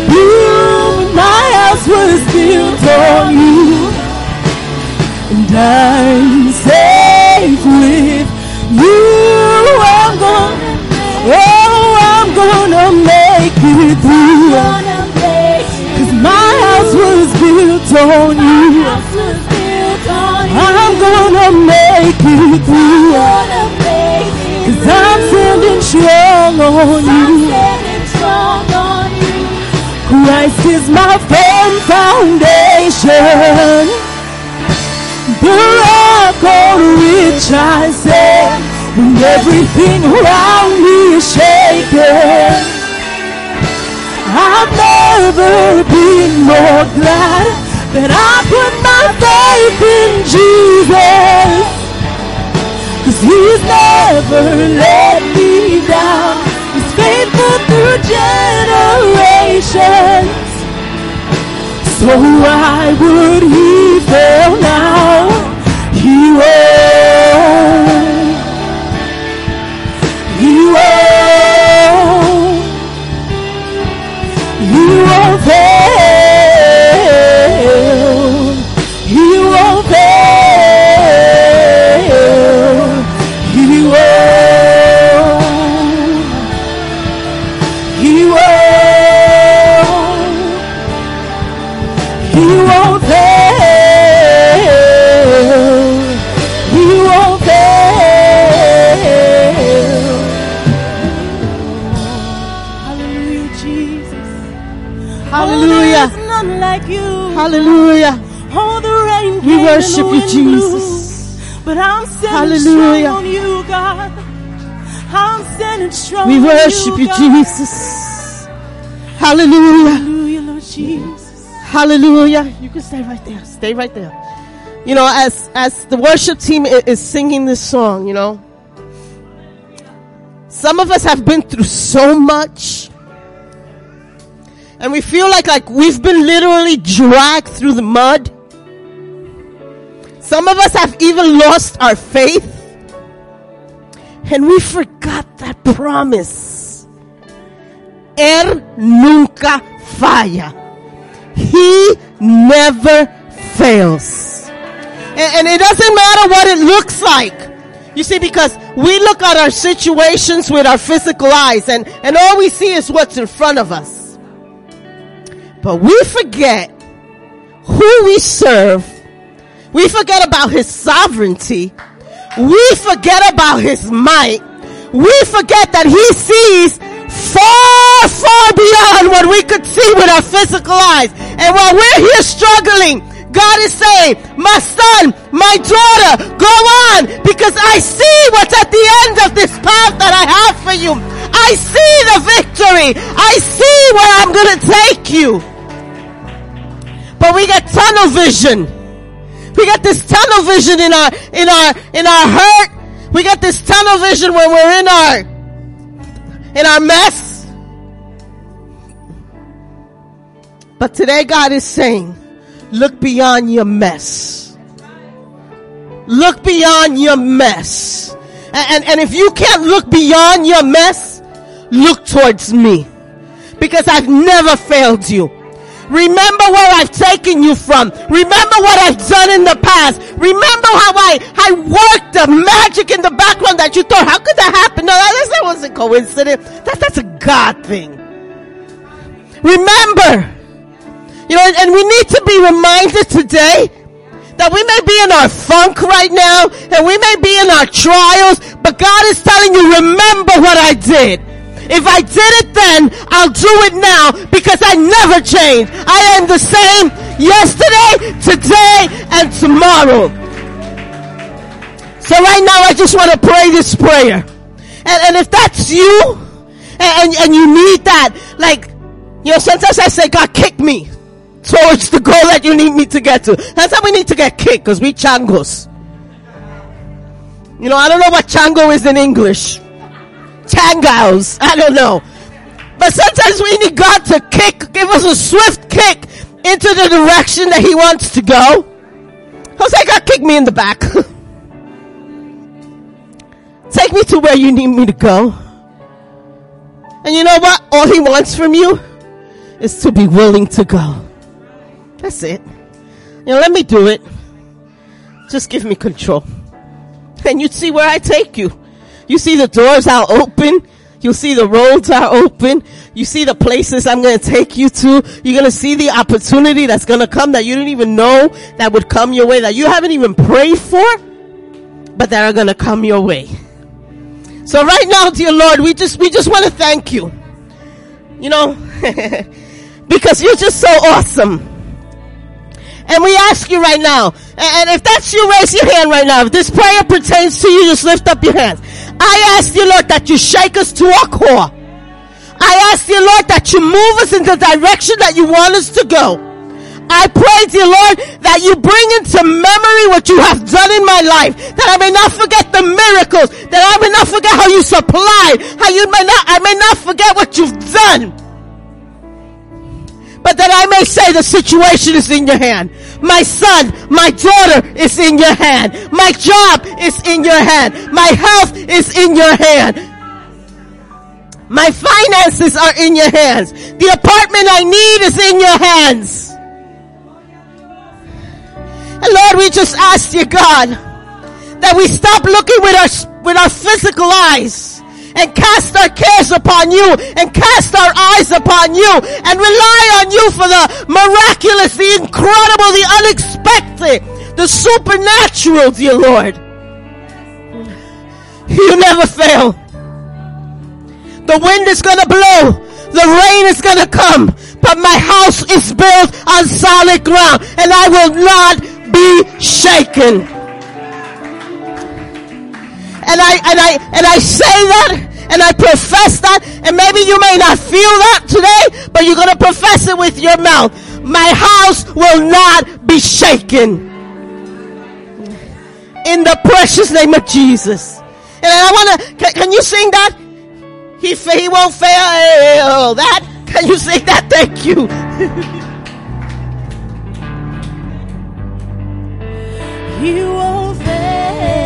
blew, but my house was built on you. And I'm safe with you. I'm gonna, oh, I'm gonna make it through. Cause my house was built on you. I'm gonna make it through. Strong on you. Christ is my firm foundation. The rock on which I stand when everything around me is shaking. I've never been more glad that I put my faith in Jesus. Cause he's never. He's faithful through generations. So why would he fail now? We worship you, Jesus. Hallelujah. Hallelujah, Lord Jesus. Hallelujah. You can stay right there. Stay right there. You know, as as the worship team is singing this song, you know, some of us have been through so much. And we feel like like we've been literally dragged through the mud. Some of us have even lost our faith. And we forgot that promise. Er nunca falla. He never fails. And, and it doesn't matter what it looks like. You see, because we look at our situations with our physical eyes and, and all we see is what's in front of us. But we forget who we serve. We forget about his sovereignty. We forget about his might. We forget that he sees far, far beyond what we could see with our physical eyes. And while we're here struggling, God is saying, my son, my daughter, go on because I see what's at the end of this path that I have for you. I see the victory. I see where I'm going to take you. But we got tunnel vision. We got this tunnel vision in our, in our, in our hurt. We got this tunnel vision when we're in our, in our mess. But today God is saying, look beyond your mess. Look beyond your mess. And, and, and if you can't look beyond your mess, look towards me. Because I've never failed you. Remember where I've taken you from. Remember what I've done in the past. Remember how I, I worked the magic in the background that you thought, how could that happen? No, that, that wasn't coincidence. That, that's a God thing. Remember. You know, and, and we need to be reminded today that we may be in our funk right now and we may be in our trials, but God is telling you, remember what I did. If I did it then, I'll do it now because I never change. I am the same yesterday, today, and tomorrow. So right now I just want to pray this prayer. And, and if that's you, and, and, you need that, like, you know, sometimes I say, God, kick me towards the goal that you need me to get to. That's how we need to get kicked because we changos. You know, I don't know what chango is in English. Changos. I don't know. But sometimes we need God to kick, give us a swift kick into the direction that He wants to go. Jose, God, kick me in the back. Take me to where you need me to go. And you know what? All He wants from you is to be willing to go. That's it. You know, let me do it. Just give me control. And you'd see where I take you. You see the doors are open. You'll see the roads are open. You see the places I'm going to take you to. You're going to see the opportunity that's going to come that you didn't even know that would come your way, that you haven't even prayed for, but that are going to come your way. So right now, dear Lord, we just, we just want to thank you. You know, because you're just so awesome. And we ask you right now, and if that's you, raise your hand right now. If this prayer pertains to you, just lift up your hands. I ask you, Lord, that you shake us to our core. I ask you, Lord, that you move us in the direction that you want us to go. I pray, dear Lord, that you bring into memory what you have done in my life, that I may not forget the miracles, that I may not forget how you supplied, how you may not, I may not forget what you've done but that I may say the situation is in your hand. My son, my daughter is in your hand. My job is in your hand. My health is in your hand. My finances are in your hands. The apartment I need is in your hands. And Lord, we just ask you, God, that we stop looking with our, with our physical eyes and cast our cares upon you and cast our eyes upon you and rely on you for the miraculous, the incredible, the unexpected, the supernatural, dear Lord. You never fail. The wind is gonna blow. The rain is gonna come. But my house is built on solid ground and I will not be shaken and I and I and I say that and I profess that and maybe you may not feel that today, but you're going to profess it with your mouth. My house will not be shaken. In the precious name of Jesus. And I want to can, can, you sing that? He he won't fail. That can you sing that? Thank you. He won't fail.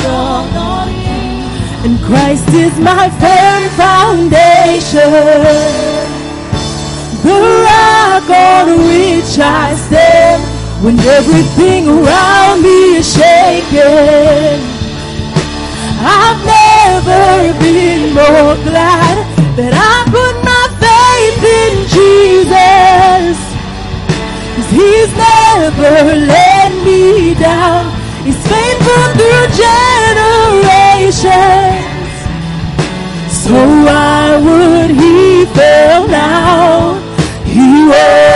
strong on you. And Christ is my firm foundation. The rock on which I stand when everything around me is shaking. I've never been more glad that I put my faith in Jesus. Cause he's never left down. He's faithful through generations. So why would he fail now? He will.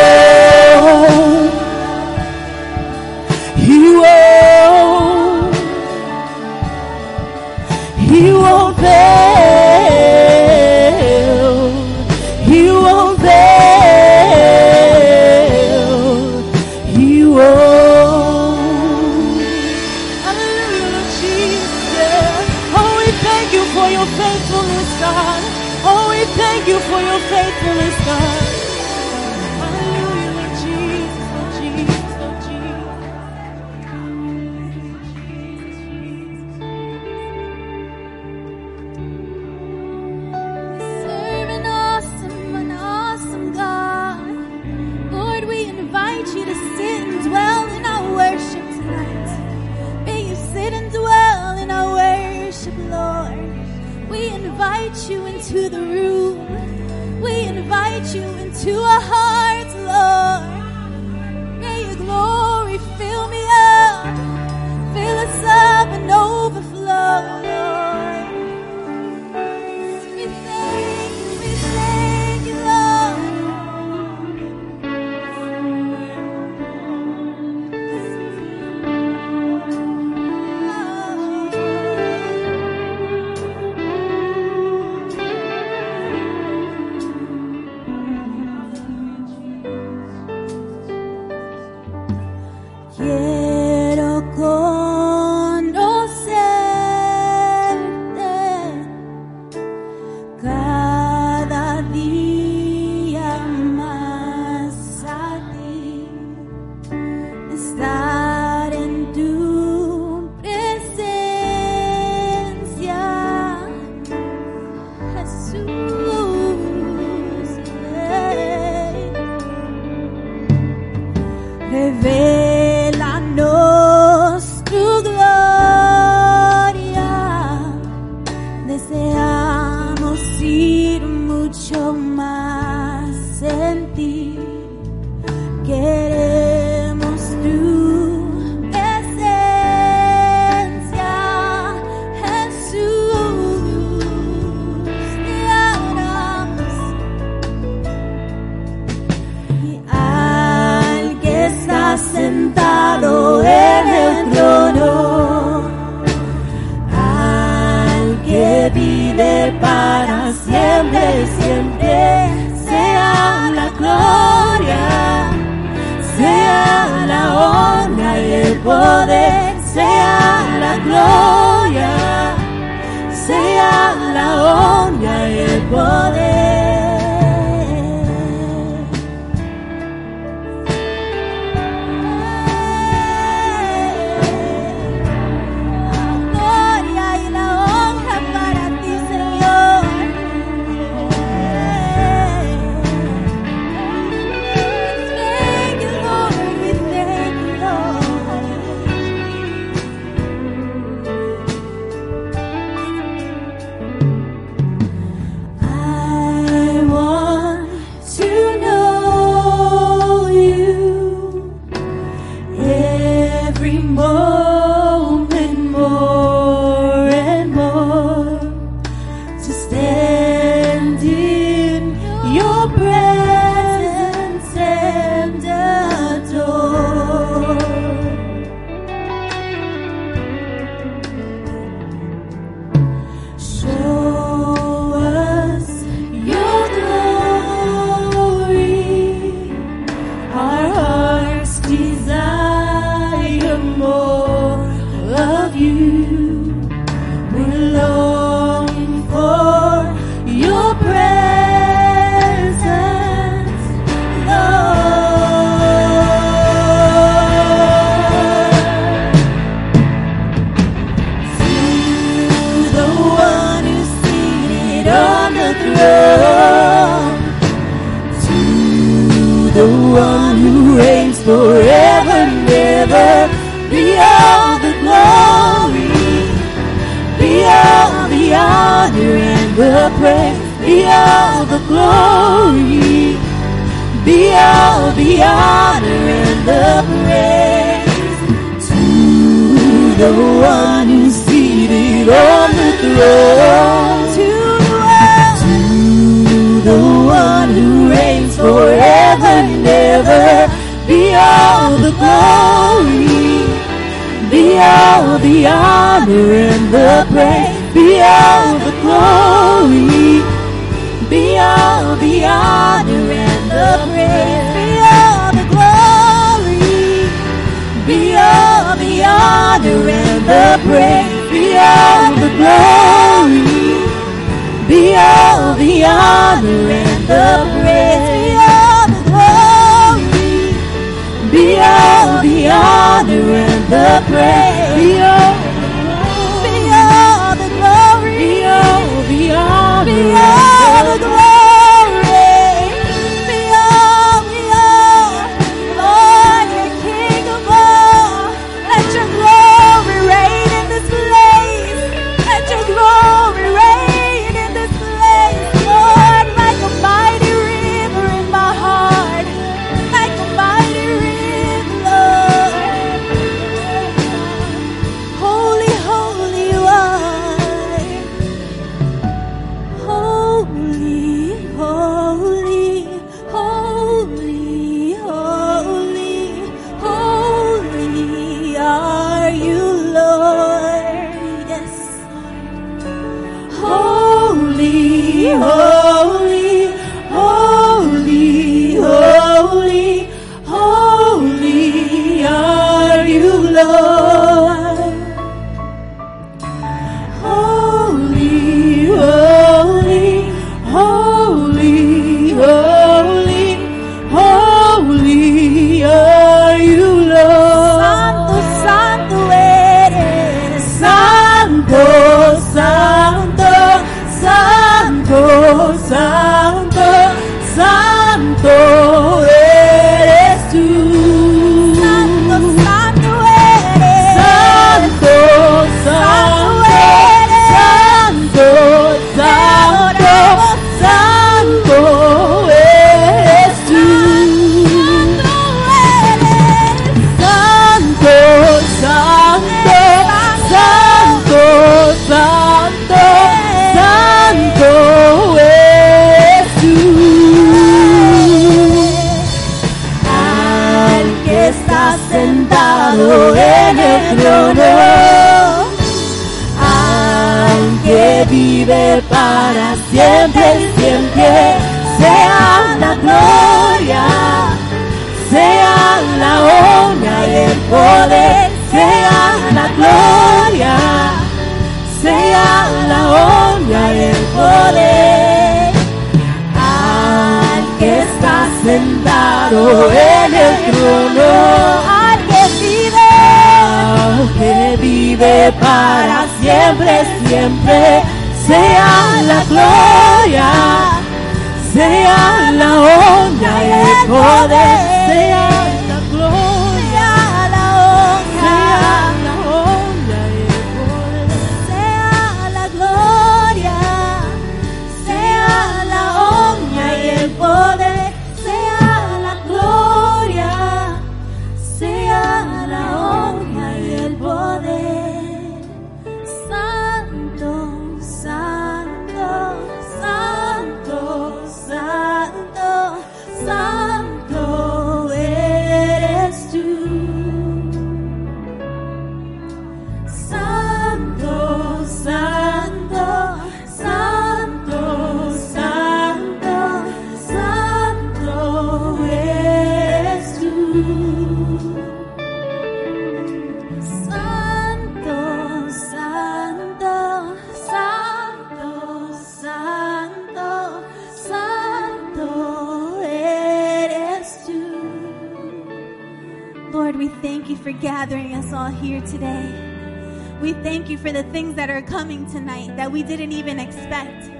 Para siempre, siempre, sea la gloria, sea la honra y el poder, tonight that we didn't even expect.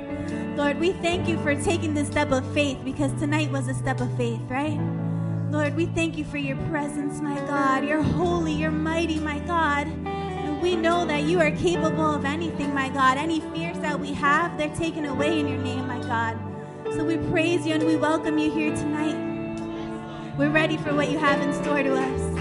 Lord, we thank you for taking this step of faith because tonight was a step of faith, right? Lord, we thank you for your presence, my God. You're holy, you're mighty, my God. And we know that you are capable of anything, my God. Any fears that we have, they're taken away in your name, my God. So we praise you and we welcome you here tonight. We're ready for what you have in store to us.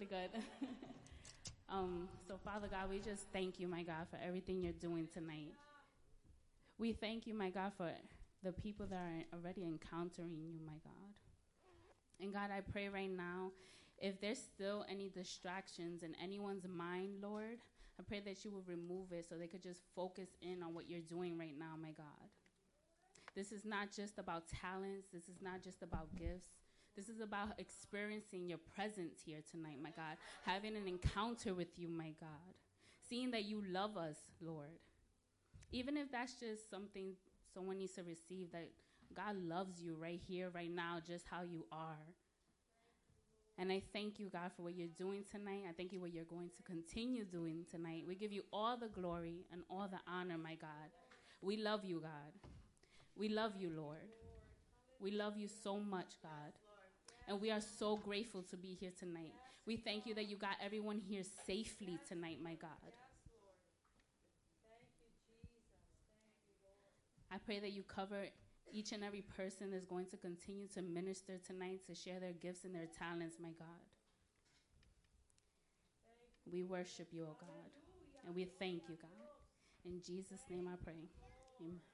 Really good. um, so, Father God, we just thank you, my God, for everything you're doing tonight. We thank you, my God, for the people that are already encountering you, my God. And God, I pray right now, if there's still any distractions in anyone's mind, Lord, I pray that you will remove it so they could just focus in on what you're doing right now, my God. This is not just about talents, this is not just about gifts. This is about experiencing your presence here tonight, my God. Having an encounter with you, my God. Seeing that you love us, Lord. Even if that's just something someone needs to receive, that God loves you right here, right now, just how you are. And I thank you, God, for what you're doing tonight. I thank you for what you're going to continue doing tonight. We give you all the glory and all the honor, my God. We love you, God. We love you, Lord. We love you so much, God. And we are so grateful to be here tonight. We thank you that you got everyone here safely tonight, my God. I pray that you cover each and every person that's going to continue to minister tonight, to share their gifts and their talents, my God. We worship you, O God, and we thank you, God. In Jesus' name I pray. Amen.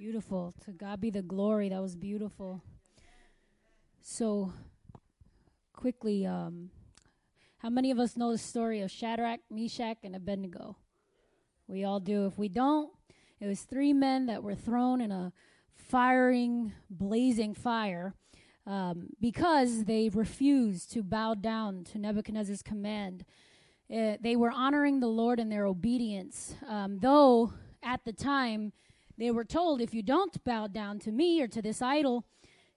Beautiful. To God be the glory. That was beautiful. So, quickly, um, how many of us know the story of Shadrach, Meshach, and Abednego? We all do. If we don't, it was three men that were thrown in a firing, blazing fire um, because they refused to bow down to Nebuchadnezzar's command. Uh, they were honoring the Lord in their obedience, um, though at the time they were told, if you don't bow down to me or to this idol,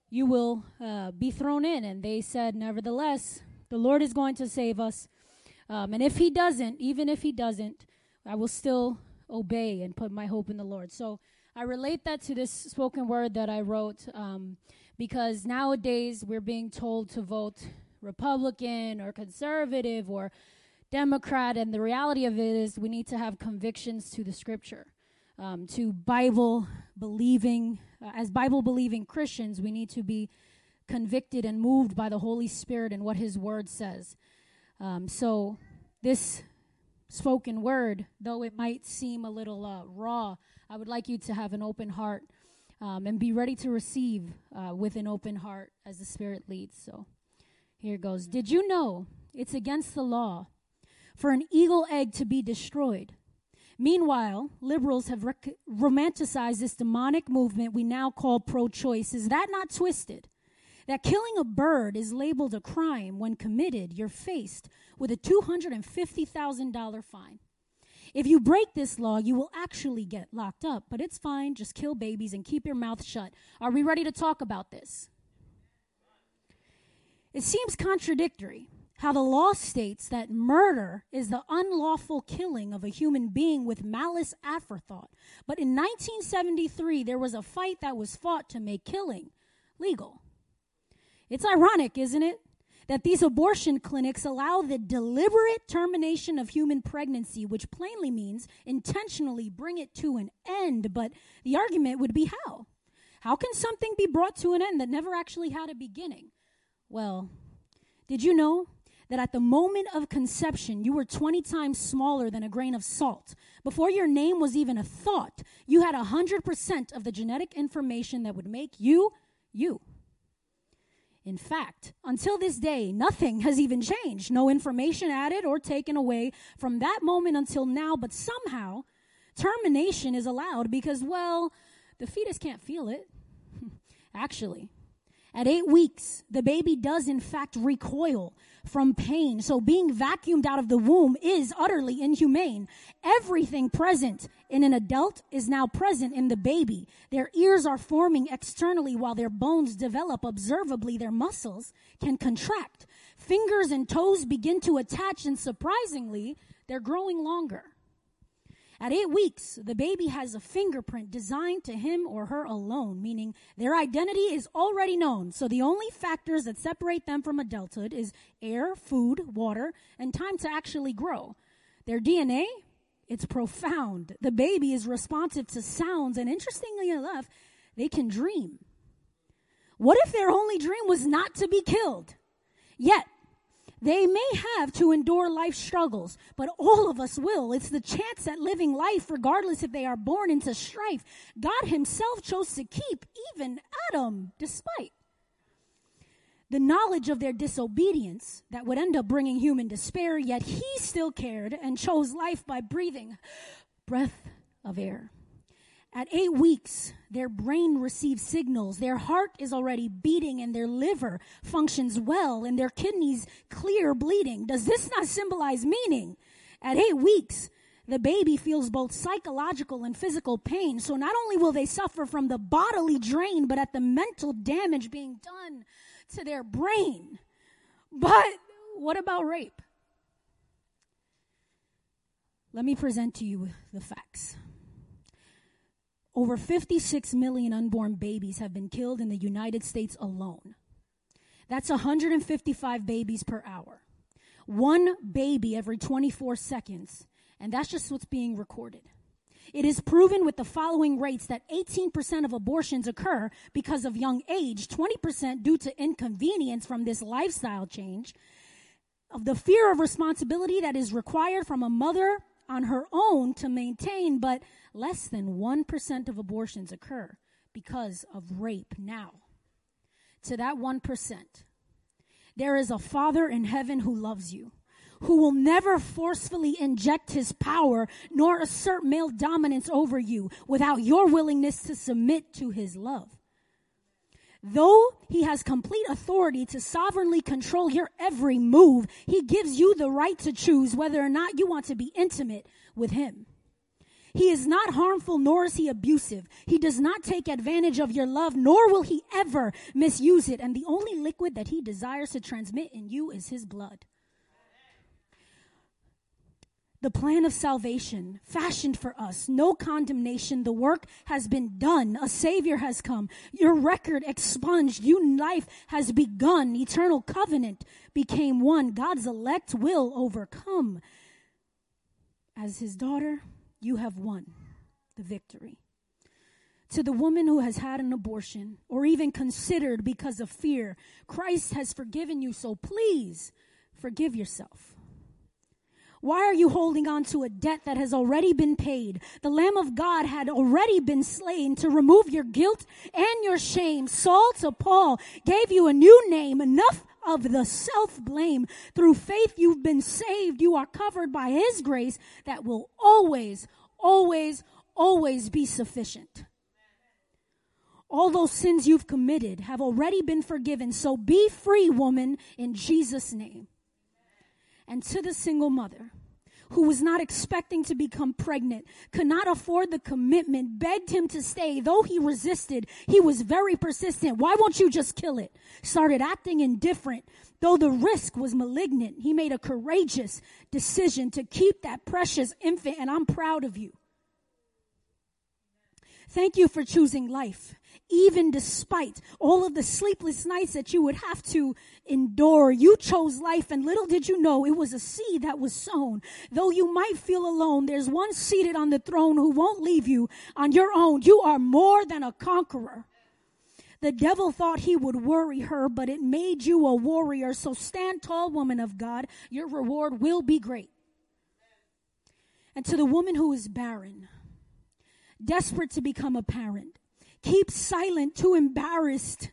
you will uh, be thrown in. And they said, nevertheless, the Lord is going to save us. Um, and if he doesn't, even if he doesn't, I will still obey and put my hope in the Lord. So I relate that to this spoken word that I wrote um, because nowadays we're being told to vote Republican or conservative or Democrat, and the reality of it is we need to have convictions to the scripture. Um, to Bible believing, uh, as Bible believing Christians, we need to be convicted and moved by the Holy Spirit and what His Word says. Um, so, this spoken word, though it might seem a little uh, raw, I would like you to have an open heart um, and be ready to receive uh, with an open heart as the Spirit leads. So, here goes. Did you know it's against the law for an eagle egg to be destroyed? Meanwhile, liberals have rec- romanticized this demonic movement we now call pro choice. Is that not twisted? That killing a bird is labeled a crime when committed, you're faced with a $250,000 fine. If you break this law, you will actually get locked up, but it's fine. Just kill babies and keep your mouth shut. Are we ready to talk about this? It seems contradictory how the law states that murder is the unlawful killing of a human being with malice aforethought. But in 1973, there was a fight that was fought to make killing legal. It's ironic, isn't it? That these abortion clinics allow the deliberate termination of human pregnancy, which plainly means intentionally bring it to an end. But the argument would be how? How can something be brought to an end that never actually had a beginning? Well, did you know that at the moment of conception, you were 20 times smaller than a grain of salt? Before your name was even a thought, you had 100% of the genetic information that would make you you. In fact, until this day, nothing has even changed. No information added or taken away from that moment until now, but somehow termination is allowed because, well, the fetus can't feel it. Actually, at eight weeks, the baby does in fact recoil from pain. So being vacuumed out of the womb is utterly inhumane. Everything present in an adult is now present in the baby. Their ears are forming externally while their bones develop observably. Their muscles can contract. Fingers and toes begin to attach and surprisingly, they're growing longer. At eight weeks, the baby has a fingerprint designed to him or her alone, meaning their identity is already known. So the only factors that separate them from adulthood is air, food, water, and time to actually grow. Their DNA, it's profound. The baby is responsive to sounds, and interestingly enough, they can dream. What if their only dream was not to be killed? Yet, they may have to endure life struggles, but all of us will. It's the chance at living life, regardless if they are born into strife. God Himself chose to keep even Adam, despite the knowledge of their disobedience that would end up bringing human despair, yet He still cared and chose life by breathing breath of air. At eight weeks, their brain receives signals. Their heart is already beating and their liver functions well and their kidneys clear bleeding. Does this not symbolize meaning? At eight weeks, the baby feels both psychological and physical pain. So not only will they suffer from the bodily drain, but at the mental damage being done to their brain. But what about rape? Let me present to you the facts. Over 56 million unborn babies have been killed in the United States alone. That's 155 babies per hour. One baby every 24 seconds. And that's just what's being recorded. It is proven with the following rates that 18% of abortions occur because of young age, 20% due to inconvenience from this lifestyle change, of the fear of responsibility that is required from a mother on her own to maintain, but less than 1% of abortions occur because of rape now. To that 1%, there is a Father in heaven who loves you, who will never forcefully inject his power nor assert male dominance over you without your willingness to submit to his love. Though he has complete authority to sovereignly control your every move, he gives you the right to choose whether or not you want to be intimate with him. He is not harmful, nor is he abusive. He does not take advantage of your love, nor will he ever misuse it. And the only liquid that he desires to transmit in you is his blood. the plan of salvation fashioned for us. No condemnation. The work has been done. A savior has come. Your record expunged. New life has begun. Eternal covenant became one. God's elect will overcome. As his daughter, you have won the victory. To the woman who has had an abortion or even considered because of fear, Christ has forgiven you, so please forgive yourself. Why are you holding on to a debt that has already been paid? The Lamb of God had already been slain to remove your guilt and your shame. Saul to Paul gave you a new name. Enough of the self blame. Through faith, you've been saved. You are covered by His grace that will always, always, always be sufficient. All those sins you've committed have already been forgiven. So be free, woman, in Jesus' name and to the single mother who was not expecting to become pregnant, could not afford the commitment, begged him to stay. Though he resisted, he was very persistent. Why won't you just kill it? Started acting indifferent. Though the risk was malignant, he made a courageous decision to keep that precious infant, and I'm proud of you. Thank you for choosing life even despite all of the sleepless nights that you would have to endure. You chose life and little did you know it was a seed that was sown. Though you might feel alone, there's one seated on the throne who won't leave you on your own. You are more than a conqueror. The devil thought he would worry her, but it made you a warrior. So stand tall, woman of God. Your reward will be great. And to the woman who is barren, desperate to become a parent, keep silent, too embarrassed.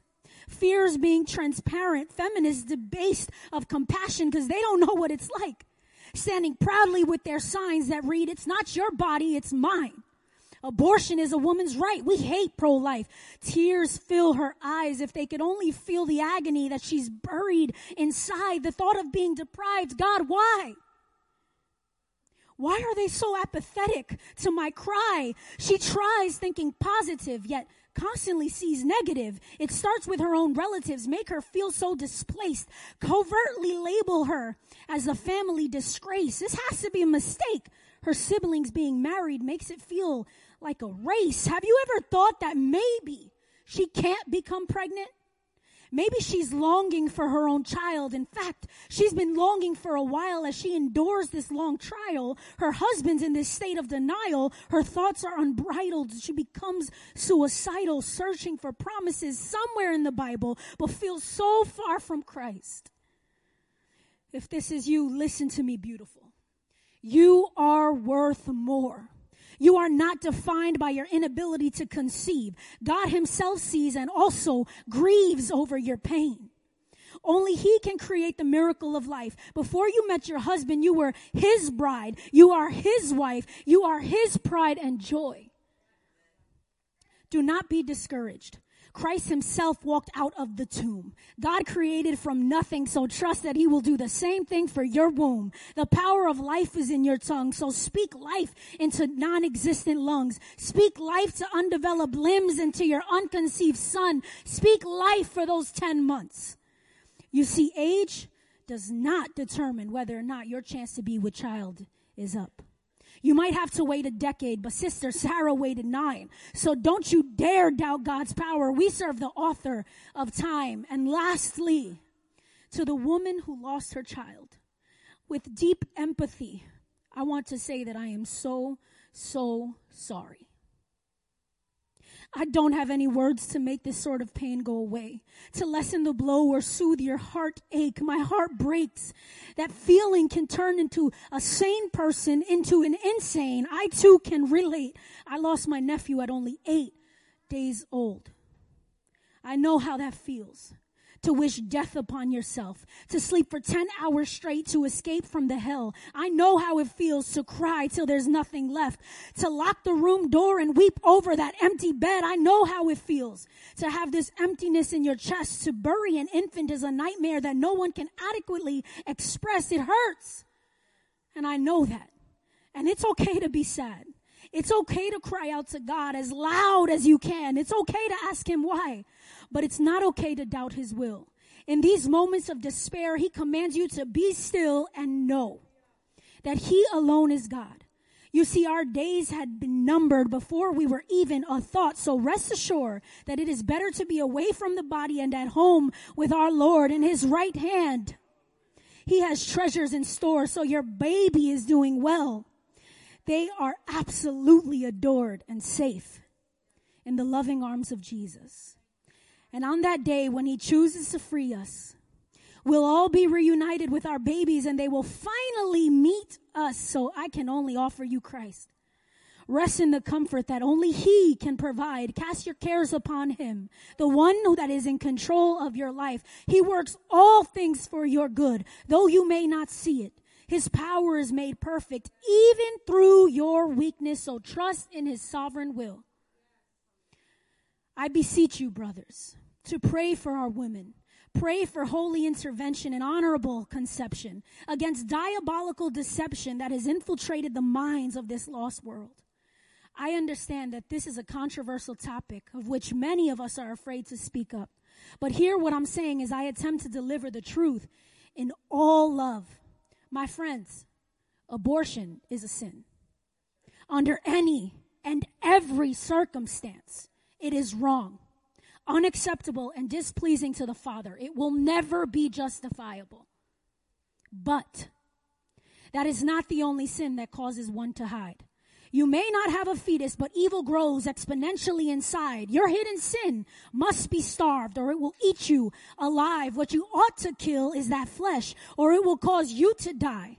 Fears being transparent, feminists debased of compassion because they don't know what it's like. Standing proudly with their signs that read, It's not your body, it's mine. Abortion is a woman's right. We hate pro life. Tears fill her eyes. If they could only feel the agony that she's buried inside, the thought of being deprived. God, why? Why are they so apathetic to my cry? She tries thinking positive, yet constantly sees negative. It starts with her own relatives, make her feel so displaced, covertly label her as a family disgrace. This has to be a mistake. Her siblings being married makes it feel like a race. Have you ever thought that maybe she can't become pregnant? Maybe she's longing for her own child. In fact, she's been longing for a while as she endures this long trial. Her husband's in this state of denial. Her thoughts are unbridled. She becomes suicidal, searching for promises somewhere in the Bible, but feels so far from Christ. If this is you, listen to me, beautiful. You are worth more. You are not defined by your inability to conceive. God himself sees and also grieves over your pain. Only he can create the miracle of life. Before you met your husband, you were his bride. You are his wife. You are his pride and joy. Do not be discouraged. Christ himself walked out of the tomb. God created from nothing, so trust that he will do the same thing for your womb. The power of life is in your tongue, so speak life into non-existent lungs. Speak life to undeveloped limbs into your unconceived son. Speak life for those 10 months. You see, age does not determine whether or not your chance to be with child is up. You might have to wait a decade, but sister Sarah waited nine. So don't you dare doubt God's power. We serve the author of time. And lastly, to the woman who lost her child, with deep empathy, I want to say that I am so, so sorry. I don't have any words to make this sort of pain go away, to lessen the blow or soothe your heartache. My heart breaks. That feeling can turn into a sane person into an insane. I too can relate. I lost my nephew at only eight days old. I know how that feels to wish death upon yourself, to sleep for 10 hours straight to escape from the hell. I know how it feels to cry till there's nothing left, to lock the room door and weep over that empty bed. I know how it feels to have this emptiness in your chest. To bury an infant is a nightmare that no one can adequately express. It hurts. And I know that. And it's okay to be sad. It's okay to cry out to God as loud as you can. It's okay to ask Him why. But it's not okay to doubt his will. In these moments of despair, he commands you to be still and know that He alone is God. You see, our days had been numbered before we were even a thought. So rest assured that it is better to be away from the body and at home with our Lord in His right hand. He has treasures in store, so your baby is doing well. They are absolutely adored and safe in the loving arms of Jesus. And on that day, when He chooses to free us, we'll all be reunited with our babies and they will finally meet us. So I can only offer you Christ. Rest in the comfort that only He can provide. Cast your cares upon Him, the one that is in control of your life. He works all things for your good, though you may not see it. His power is made perfect even through your weakness, so trust in His sovereign will. I beseech you, brothers, to pray for our women. Pray for holy intervention and honorable conception against diabolical deception that has infiltrated the minds of this lost world. I understand that this is a controversial topic of which many of us are afraid to speak up. But here, what I'm saying is, I attempt to deliver the truth in all love. My friends, abortion is a sin. Under any and every circumstance, it is wrong, unacceptable, and displeasing to the Father. It will never be justifiable. But that is not the only sin that causes one to hide. You may not have a fetus, but evil grows exponentially inside. Your hidden sin must be starved or it will eat you alive. What you ought to kill is that flesh or it will cause you to die.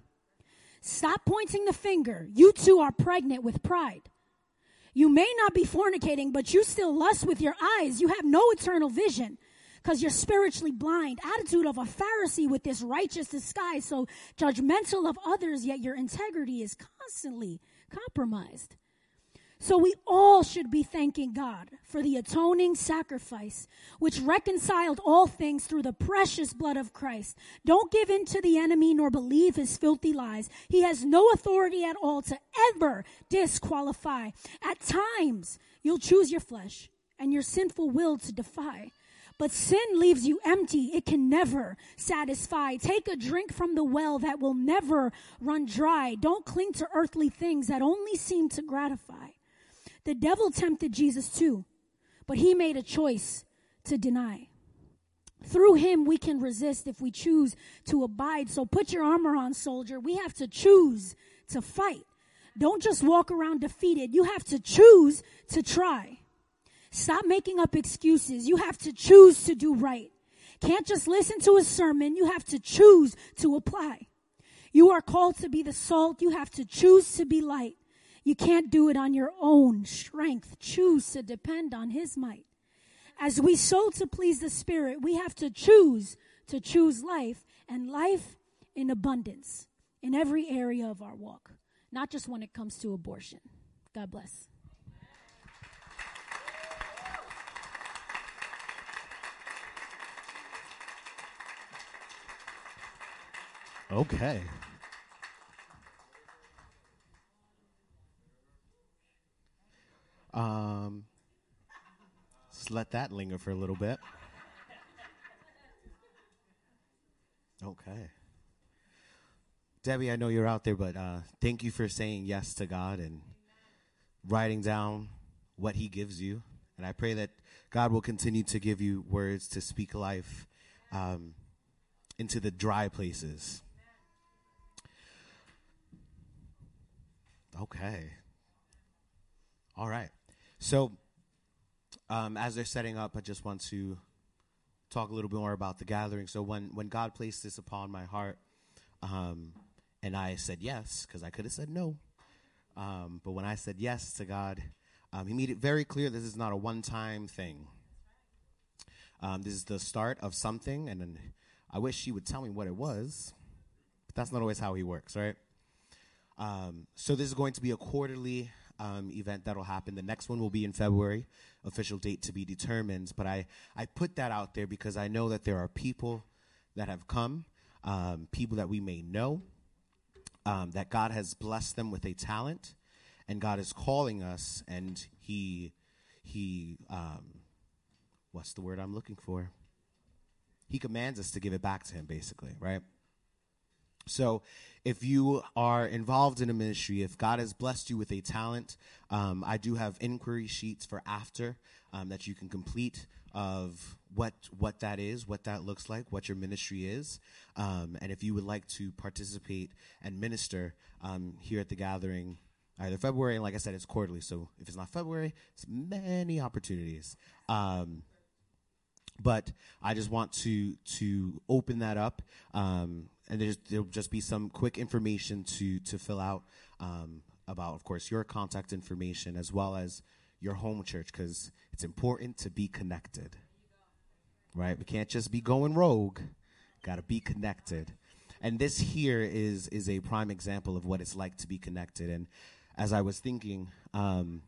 Stop pointing the finger. You too are pregnant with pride. You may not be fornicating, but you still lust with your eyes. You have no eternal vision because you're spiritually blind. Attitude of a Pharisee with this righteous disguise, so judgmental of others, yet your integrity is constantly compromised. So we all should be thanking God for the atoning sacrifice which reconciled all things through the precious blood of Christ. Don't give in to the enemy nor believe his filthy lies. He has no authority at all to ever disqualify. At times, you'll choose your flesh and your sinful will to defy. But sin leaves you empty. It can never satisfy. Take a drink from the well that will never run dry. Don't cling to earthly things that only seem to gratify. The devil tempted Jesus too, but he made a choice to deny. Through him, we can resist if we choose to abide. So put your armor on, soldier. We have to choose to fight. Don't just walk around defeated. You have to choose to try. Stop making up excuses. You have to choose to do right. Can't just listen to a sermon. You have to choose to apply. You are called to be the salt. You have to choose to be light. You can't do it on your own strength. Choose to depend on His might. As we sow to please the Spirit, we have to choose to choose life and life in abundance in every area of our walk, not just when it comes to abortion. God bless. Okay. Um, just let that linger for a little bit. Okay. Debbie, I know you're out there, but uh, thank you for saying yes to God and writing down what He gives you. And I pray that God will continue to give you words to speak life um, into the dry places. Okay. All right. So, um, as they're setting up, I just want to talk a little bit more about the gathering. So, when, when God placed this upon my heart, um, and I said yes, because I could have said no, um, but when I said yes to God, um, He made it very clear this is not a one time thing. Um, this is the start of something, and then I wish He would tell me what it was, but that's not always how He works, right? Um, so, this is going to be a quarterly um, event that'll happen. The next one will be in February, official date to be determined. But I, I put that out there because I know that there are people that have come, um, people that we may know, um, that God has blessed them with a talent, and God is calling us, and He, He, um, what's the word I'm looking for? He commands us to give it back to Him, basically, right? So, if you are involved in a ministry, if God has blessed you with a talent, um, I do have inquiry sheets for after um, that you can complete of what what that is, what that looks like, what your ministry is, um, and if you would like to participate and minister um, here at the gathering, either February, and like I said, it's quarterly. So if it's not February, it's many opportunities. Um, but I just want to to open that up, um, and there'll just be some quick information to to fill out um, about, of course, your contact information as well as your home church because it's important to be connected. Right? We can't just be going rogue. Got to be connected. And this here is is a prime example of what it's like to be connected. And as I was thinking um,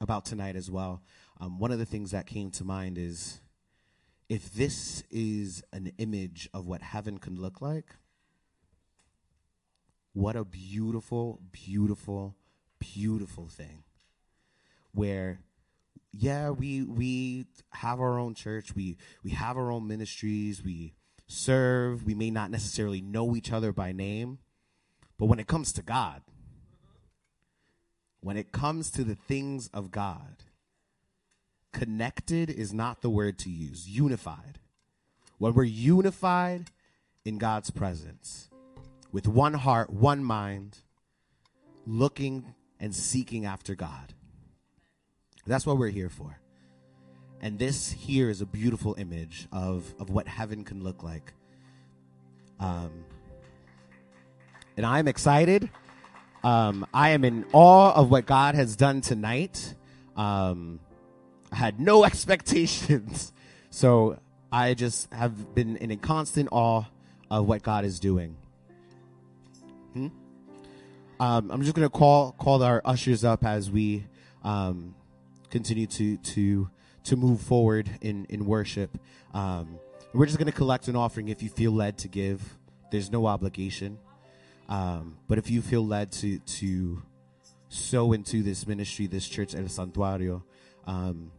about tonight as well, um, one of the things that came to mind is if this is an image of what heaven can look like, what a beautiful, beautiful, beautiful thing. Where yeah, we we have our own church, we we have our own ministries, we serve, we may not necessarily know each other by name, but when it comes to God, when it comes to the things of God, connected is not the word to use, unified. When we're unified in God's presence, with one heart, one mind, looking and seeking after God. That's what we're here for. And this here is a beautiful image of, of what heaven can look like. Um, and I'm excited. Um, I am in awe of what God has done tonight. Um, I had no expectations. So I just have been in a constant awe of what God is doing. Um, I'm just going to call call our ushers up as we um, continue to to to move forward in in worship. Um, we're just going to collect an offering if you feel led to give. There's no obligation, um, but if you feel led to to sow into this ministry, this church, El Santuario, um,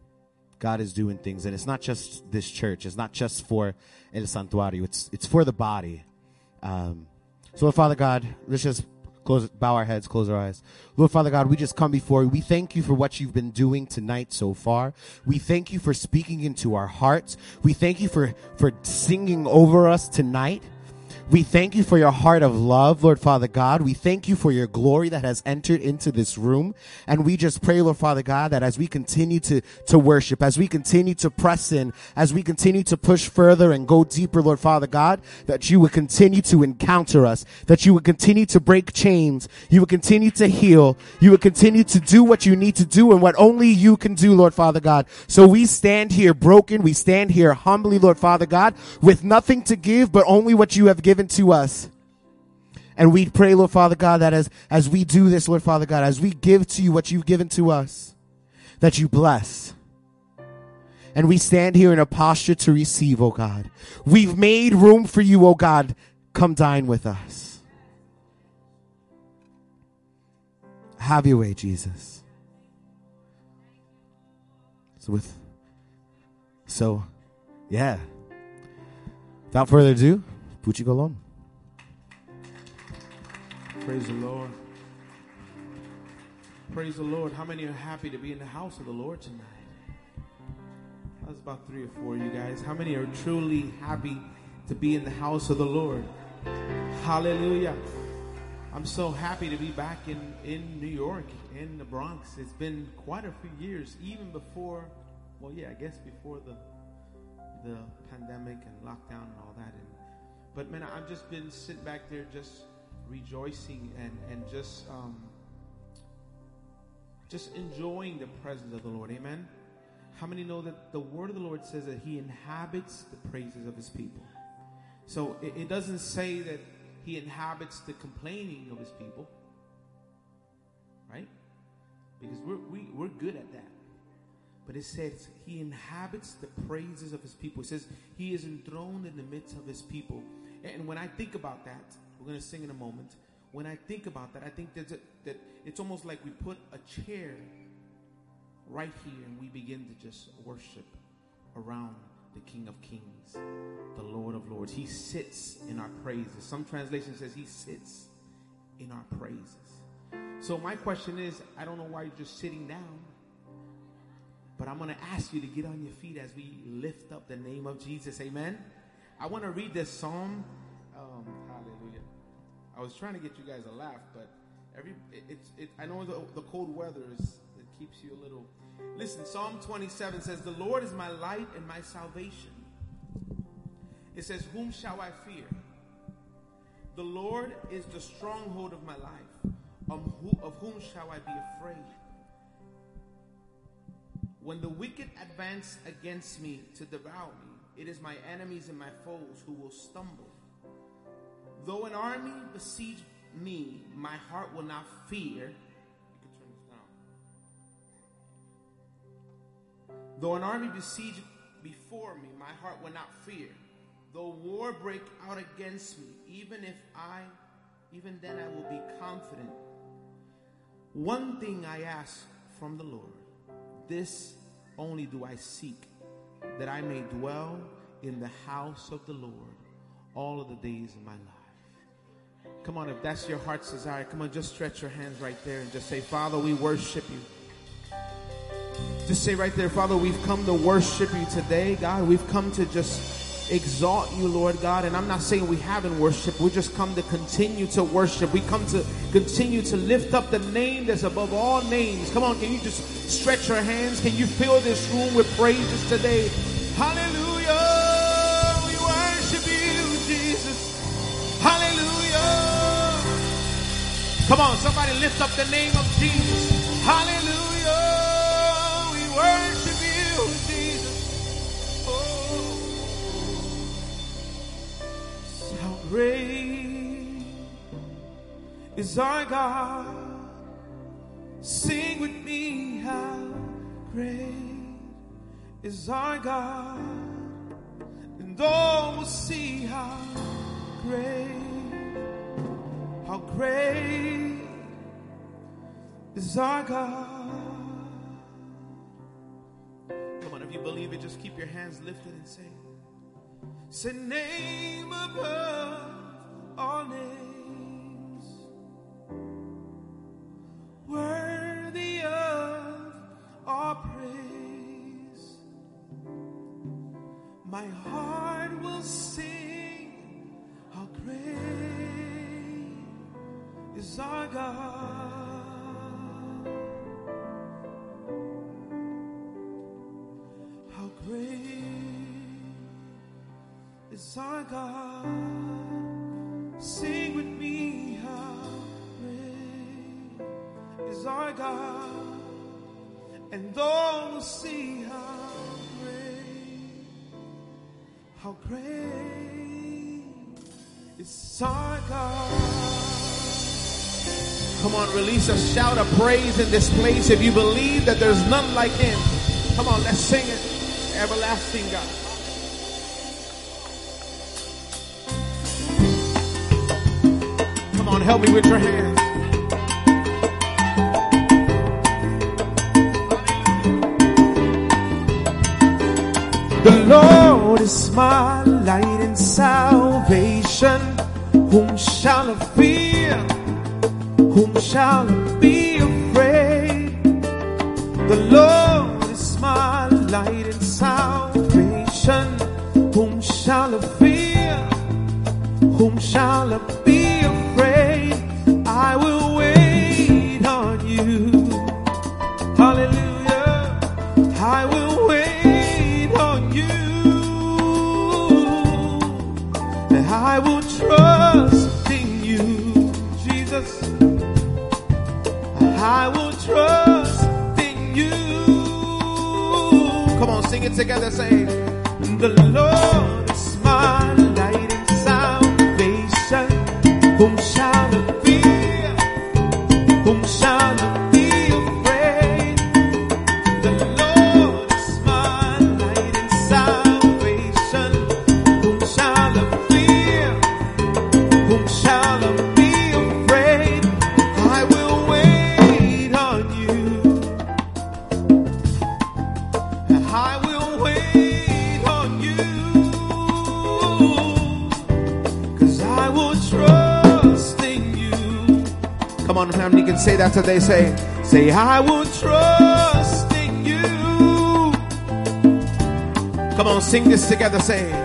God is doing things, and it's not just this church. It's not just for El Santuario. It's it's for the body. Um, so, Father God, let's just close, bow our heads, close our eyes. Lord Father God, we just come before you. We thank you for what you've been doing tonight so far. We thank you for speaking into our hearts. We thank you for, for singing over us tonight. We thank you for your heart of love, Lord Father God. We thank you for your glory that has entered into this room. And we just pray, Lord Father God, that as we continue to, to worship, as we continue to press in, as we continue to push further and go deeper, Lord Father God, that you would continue to encounter us, that you would continue to break chains, you would continue to heal, you would continue to do what you need to do and what only you can do, Lord Father God. So we stand here broken, we stand here humbly, Lord Father God, with nothing to give but only what you have given to us. And we pray, Lord Father God, that as, as we do this, Lord Father God, as we give to you what you've given to us, that you bless. And we stand here in a posture to receive, oh God. We've made room for you, oh God. Come dine with us. Have your way, Jesus. So with so yeah. Without further ado, Puchi Colon. Praise the Lord. Praise the Lord. How many are happy to be in the house of the Lord tonight? That's about three or four of you guys. How many are truly happy to be in the house of the Lord? Hallelujah. I'm so happy to be back in, in New York, in the Bronx. It's been quite a few years, even before, well, yeah, I guess before the the pandemic and lockdown and all but man, I've just been sitting back there just rejoicing and, and just um, just enjoying the presence of the Lord. Amen. How many know that the word of the Lord says that He inhabits the praises of His people? So it, it doesn't say that He inhabits the complaining of His people, right? Because we're, we, we're good at that. But it says He inhabits the praises of His people. It says He is enthroned in the midst of His people. And when I think about that, we're going to sing in a moment. When I think about that, I think that, that it's almost like we put a chair right here and we begin to just worship around the King of Kings, the Lord of Lords. He sits in our praises. Some translation says he sits in our praises. So my question is, I don't know why you're just sitting down, but I'm going to ask you to get on your feet as we lift up the name of Jesus. Amen. I want to read this psalm. Um, hallelujah. I was trying to get you guys a laugh, but every it, it's it, I know the, the cold weather is it keeps you a little. Listen, Psalm 27 says, "The Lord is my light and my salvation." It says, "Whom shall I fear?" The Lord is the stronghold of my life. Of, who, of whom shall I be afraid? When the wicked advance against me to devour me, it is my enemies and my foes who will stumble. Though an army besiege me, my heart will not fear. You can turn this down. Though an army besiege before me, my heart will not fear. Though war break out against me, even if I, even then I will be confident. One thing I ask from the Lord, this only do I seek, that I may dwell in the house of the Lord all of the days of my life. Come on, if that's your heart's desire, come on, just stretch your hands right there and just say, Father, we worship you. Just say right there, Father, we've come to worship you today, God. We've come to just exalt you, Lord God. And I'm not saying we haven't worshiped. We just come to continue to worship. We come to continue to lift up the name that's above all names. Come on, can you just stretch your hands? Can you fill this room with praises today? Hallelujah. We worship you, Jesus. Hallelujah. Come on, somebody lift up the name of Jesus. Hallelujah. We worship great is our God? Sing with me, how great is our God, and all will see how great, how great is our God. Come on, if you believe it, just keep your hands lifted and say, Say name above all names, worthy of our praise. My heart will sing how great is our God. Is our God. Sing with me, how great is our God. And all will see how great, how great is our God. Come on, release a shout of praise in this place if you believe that there's none like Him. Come on, let's sing it. Everlasting God. Help me with your hands. The Lord say, say, I will trust in you. Come on, sing this together, say.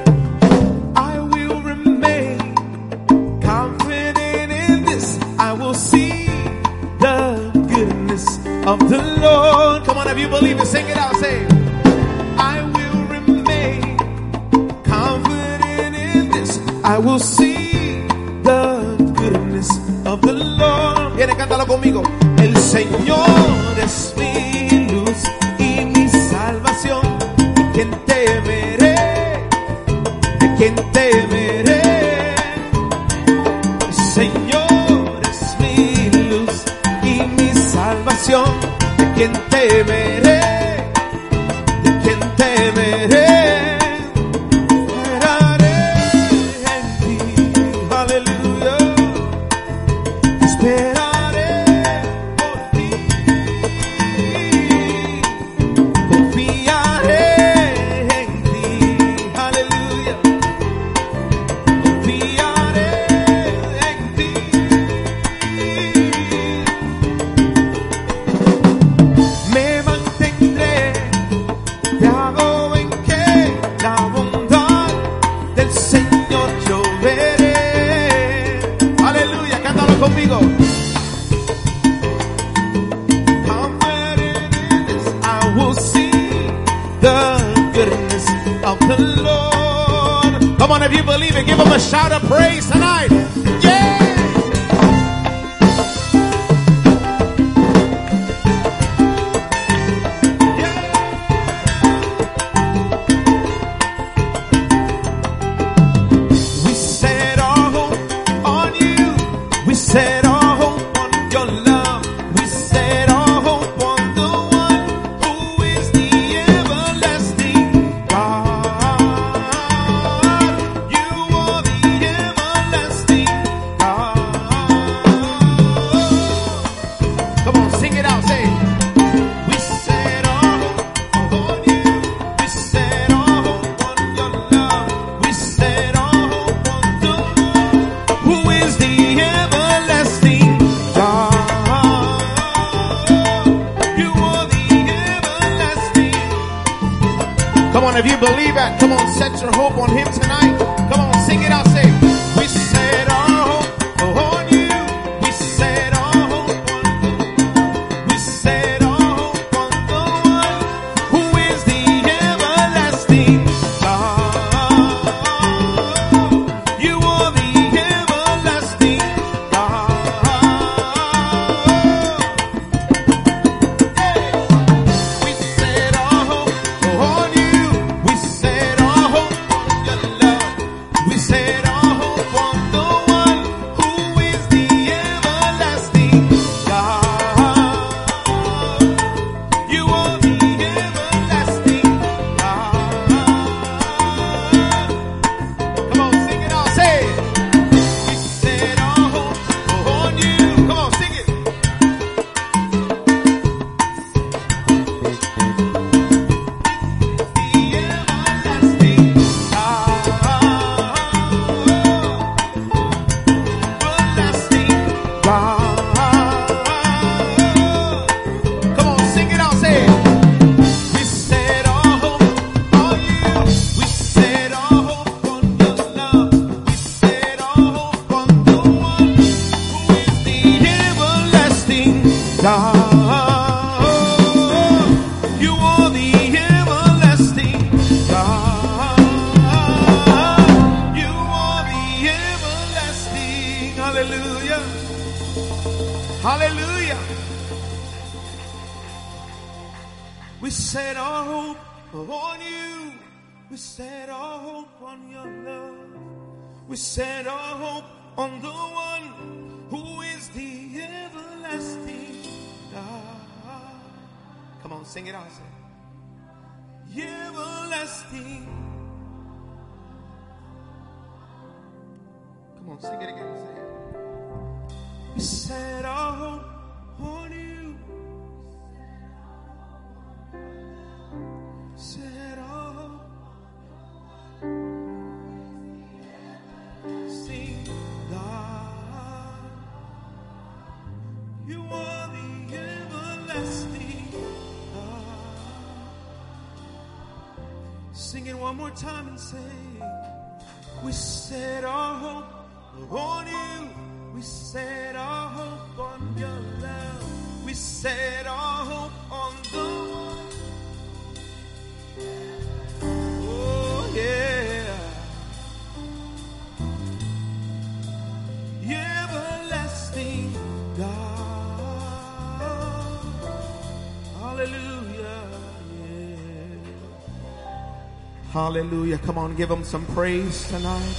Hallelujah. Come on, give him some praise tonight.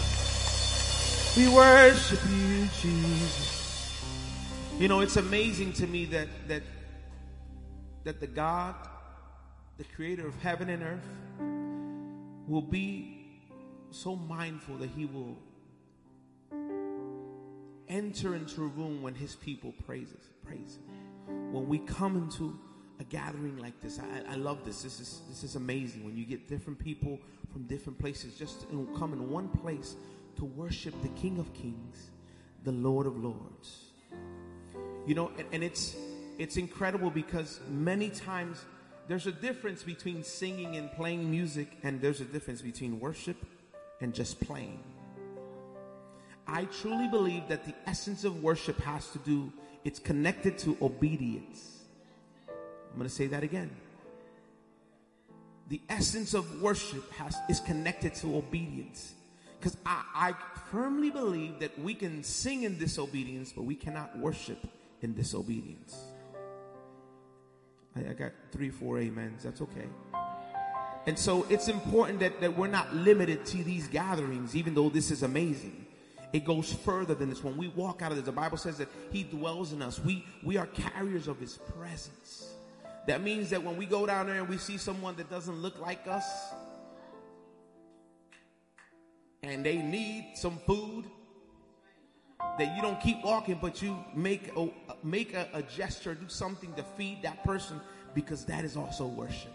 We worship you, Jesus. You know, it's amazing to me that that that the God, the creator of heaven and earth, will be so mindful that he will enter into a room when his people praises praise him. When we come into a gathering like this, I, I love this. This is this is amazing. When you get different people from different places, just to come in one place to worship the King of Kings, the Lord of Lords. You know, and, and it's it's incredible because many times there's a difference between singing and playing music, and there's a difference between worship and just playing. I truly believe that the essence of worship has to do, it's connected to obedience. I'm going to say that again. The essence of worship has, is connected to obedience. Because I, I firmly believe that we can sing in disobedience, but we cannot worship in disobedience. I, I got three, four amens. That's okay. And so it's important that, that we're not limited to these gatherings, even though this is amazing. It goes further than this. When we walk out of this, the Bible says that He dwells in us. We we are carriers of His presence. That means that when we go down there and we see someone that doesn't look like us, and they need some food, that you don't keep walking, but you make a make a, a gesture, do something to feed that person, because that is also worship.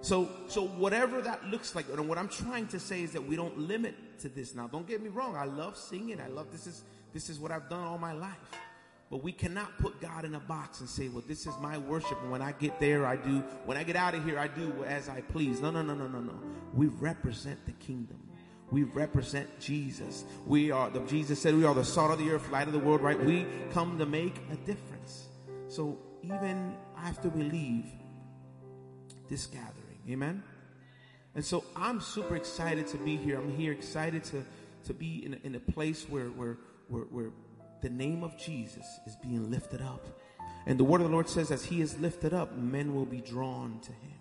So, so whatever that looks like, and what I'm trying to say is that we don't limit to this. Now, don't get me wrong. I love singing. I love this is this is what I've done all my life. But we cannot put God in a box and say, "Well, this is my worship." And when I get there, I do. When I get out of here, I do as I please. No, no, no, no, no, no. We represent the kingdom. We represent Jesus. We are the Jesus said we are the salt of the earth, light of the world. Right? We come to make a difference. So even after we leave this gathering. Amen. And so I'm super excited to be here. I'm here excited to, to be in a, in a place where, where, where, where the name of Jesus is being lifted up. And the word of the Lord says, as he is lifted up, men will be drawn to him.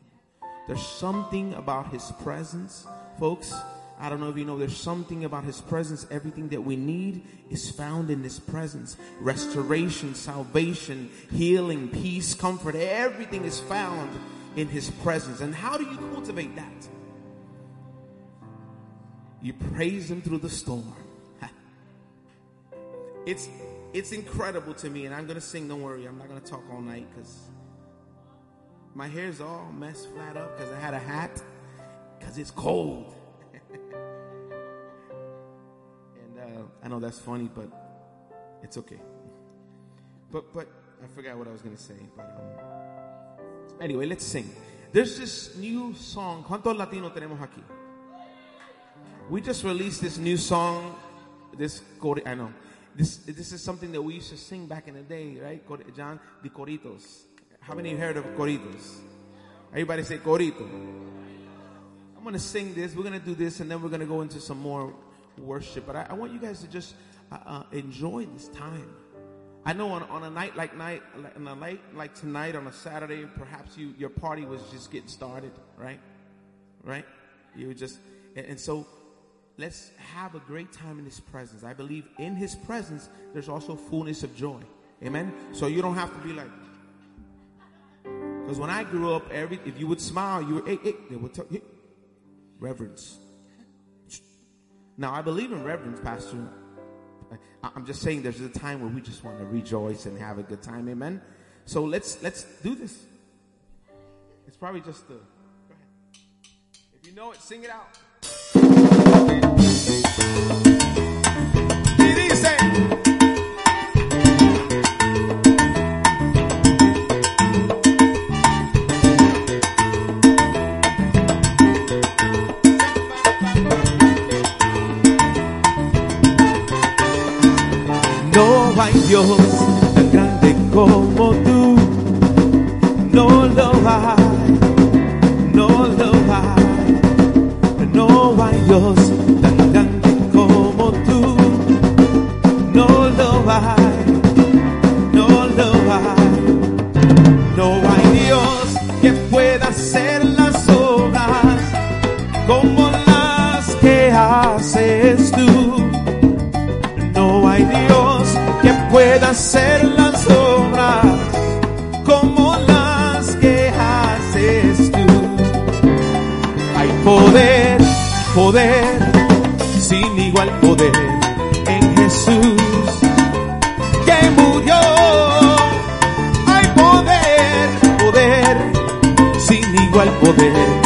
There's something about his presence, folks. I don't know if you know, there's something about his presence. Everything that we need is found in his presence. Restoration, salvation, healing, peace, comfort, everything is found in his presence. And how do you cultivate that? You praise him through the storm. It's it's incredible to me, and I'm gonna sing. Don't worry, I'm not gonna talk all night because my hair's all messed flat up because I had a hat because it's cold. and uh, I know that's funny, but it's okay. But but I forgot what I was gonna say. But um, anyway, let's sing. There's this new song. ¿Cuántos latinos tenemos aquí? We just released this new song. This I know. This this is something that we used to sing back in the day, right? John, the coritos. How many heard of coritos? Everybody say corito. I'm gonna sing this. We're gonna do this, and then we're gonna go into some more worship. But I, I want you guys to just uh, uh, enjoy this time. I know on, on a night like night, on a night like tonight, on a Saturday, perhaps you your party was just getting started, right? Right? You were just, and, and so let's have a great time in His presence. I believe in His presence there's also fullness of joy. Amen. So you don't have to be like, because when I grew up, every if you would smile, you were hey, hey, they would tell hey, reverence. Now I believe in reverence, Pastor. I'm just saying there's a time where we just want to rejoice and have a good time. Amen. So let's let's do this. It's probably just the If you know it, sing it out. No hay Dios tan grande como tú, no lo hay. Sin igual poder en Jesús que murió. Hay poder, poder, sin igual poder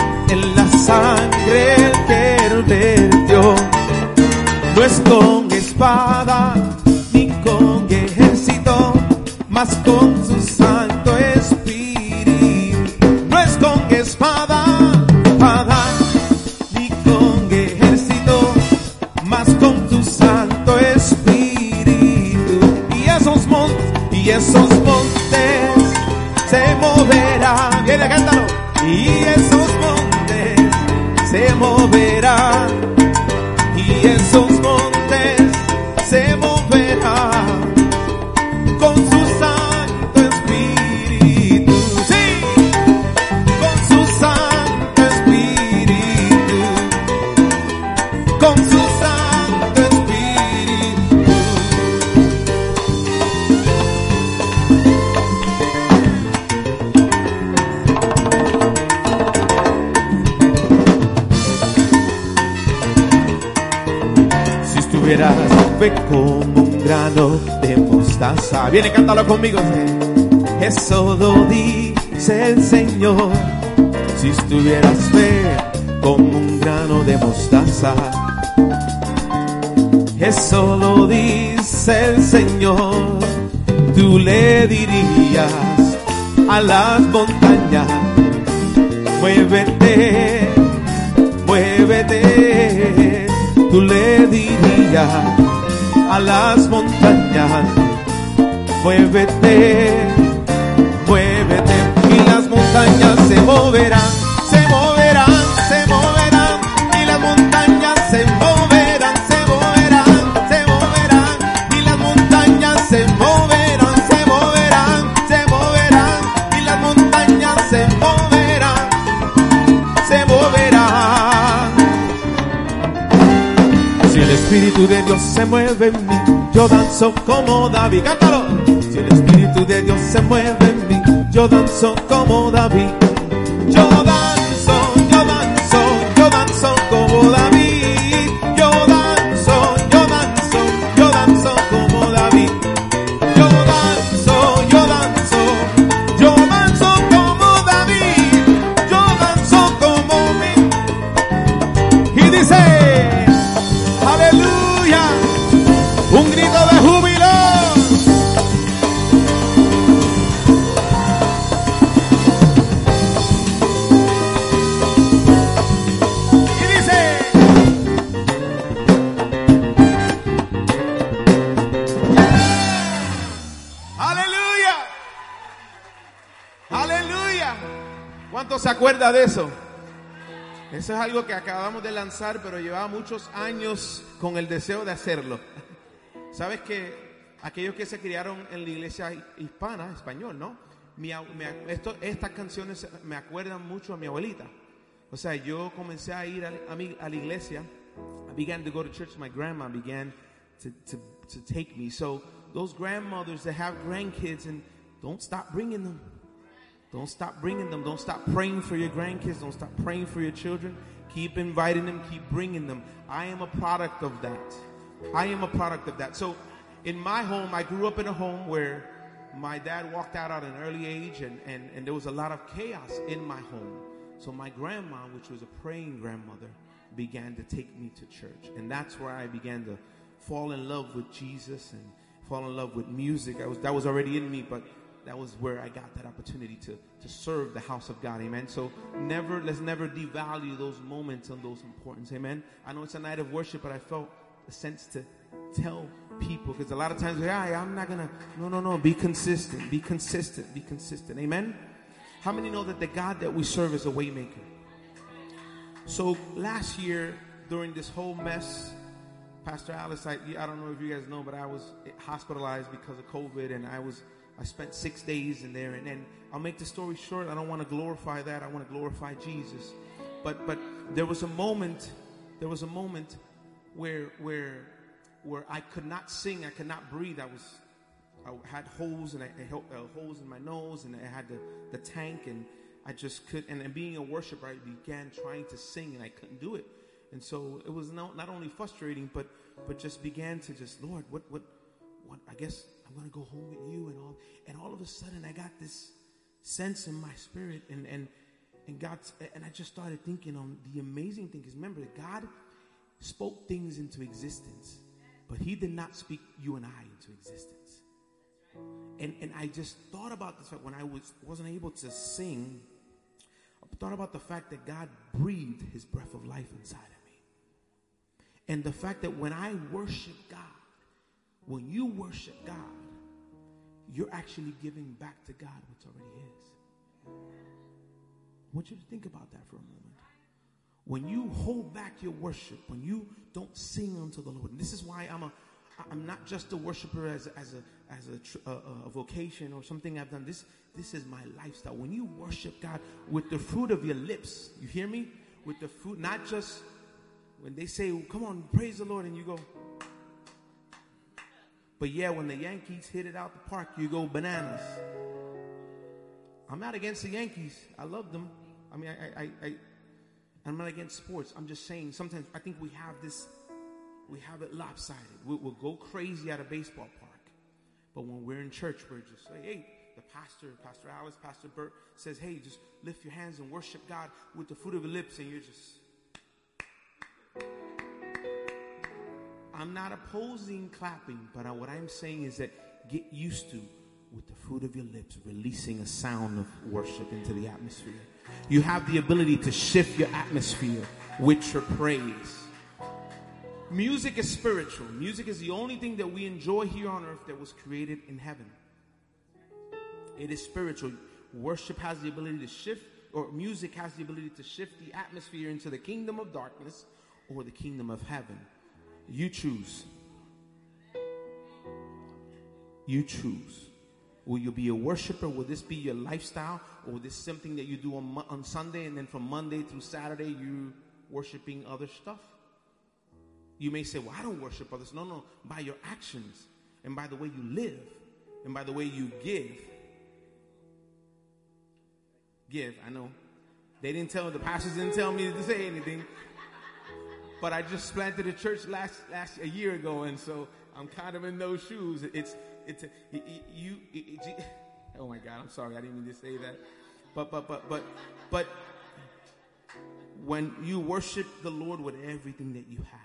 Tú le dirías a las montañas, muévete, muévete. Tú le dirías a las montañas, muévete, muévete. Y las montañas se moverán, en mí, yo danzo como David. Cántalo. Si el Espíritu de Dios se mueve en mí, yo danzo como David. Acuerda de eso? Eso es algo que acabamos de lanzar, pero llevaba muchos años con el deseo de hacerlo. Sabes que aquellos que se criaron en la iglesia hispana, español, ¿no? Me- esto, estas canciones me acuerdan mucho a mi abuelita. O sea, yo comencé a ir a, la iglesia. I began to go to church. My grandma began to, to take me. So those grandmothers that have grandkids and don't stop bringing them. Don't stop bringing them. Don't stop praying for your grandkids. Don't stop praying for your children. Keep inviting them. Keep bringing them. I am a product of that. I am a product of that. So, in my home, I grew up in a home where my dad walked out at an early age, and, and, and there was a lot of chaos in my home. So, my grandma, which was a praying grandmother, began to take me to church. And that's where I began to fall in love with Jesus and fall in love with music. I was, that was already in me, but that was where I got that opportunity to, to serve the house of God. Amen. So never, let's never devalue those moments and those importance. Amen. I know it's a night of worship, but I felt a sense to tell people because a lot of times, yeah, I'm not gonna. No, no, no. Be consistent. Be consistent. Be consistent. Amen. How many know that the God that we serve is a waymaker? So last year during this whole mess, Pastor Alice, I, I don't know if you guys know, but I was hospitalized because of COVID, and I was I spent six days in there. And then I'll make the story short. I don't want to glorify that. I want to glorify Jesus. But but there was a moment. There was a moment where where where I could not sing. I could not breathe. I was I had holes and I, I uh, holes in my nose, and I had the the tank, and I just could. And, and being a worshiper, I began trying to sing, and I couldn't do it. And so it was not, not only frustrating, but but just began to just Lord, what what what? I guess I'm going to go home with you and all. And all of a sudden, I got this sense in my spirit, and and and God, and I just started thinking on the amazing thing. Because remember, that God spoke things into existence, but He did not speak you and I into existence. And and I just thought about this fact when I was wasn't able to sing. I thought about the fact that God breathed His breath of life inside of me, and the fact that when I worship God, when you worship God, you're actually giving back to God what's already His. I want you to think about that for a moment. When you hold back your worship, when you don't sing unto the Lord, and this is why I'm a, I'm not just a worshiper as as a as a, a, a vocation or something I've done. This this is my lifestyle. When you worship God with the fruit of your lips, you hear me? With the fruit, not just when they say, "Come on, praise the Lord," and you go. But yeah, when the Yankees hit it out the park, you go bananas. I'm not against the Yankees. I love them. I mean, I, I, I, I'm not against sports. I'm just saying sometimes I think we have this, we have it lopsided. We, will go crazy at a baseball park. But when we're in church, we're just like, hey, the pastor, Pastor Alice, Pastor Bert says, hey, just lift your hands and worship God with the fruit of your lips, and you're just I'm not opposing clapping, but what I'm saying is that get used to with the fruit of your lips releasing a sound of worship into the atmosphere. You have the ability to shift your atmosphere with your praise. Music is spiritual. Music is the only thing that we enjoy here on earth that was created in heaven. It is spiritual. Worship has the ability to shift, or music has the ability to shift the atmosphere into the kingdom of darkness or the kingdom of heaven. You choose. You choose. Will you be a worshiper? Will this be your lifestyle? Or will this something that you do on, on Sunday and then from Monday through Saturday you worshiping other stuff? You may say, Well, I don't worship others. No, no. By your actions and by the way you live and by the way you give. Give, I know. They didn't tell the pastors didn't tell me to say anything but I just planted a church last last a year ago, and so I'm kind of in those shoes. It's it's a, you. Oh my God, I'm sorry, I didn't mean to say that. But but but but but when you worship the Lord with everything that you have,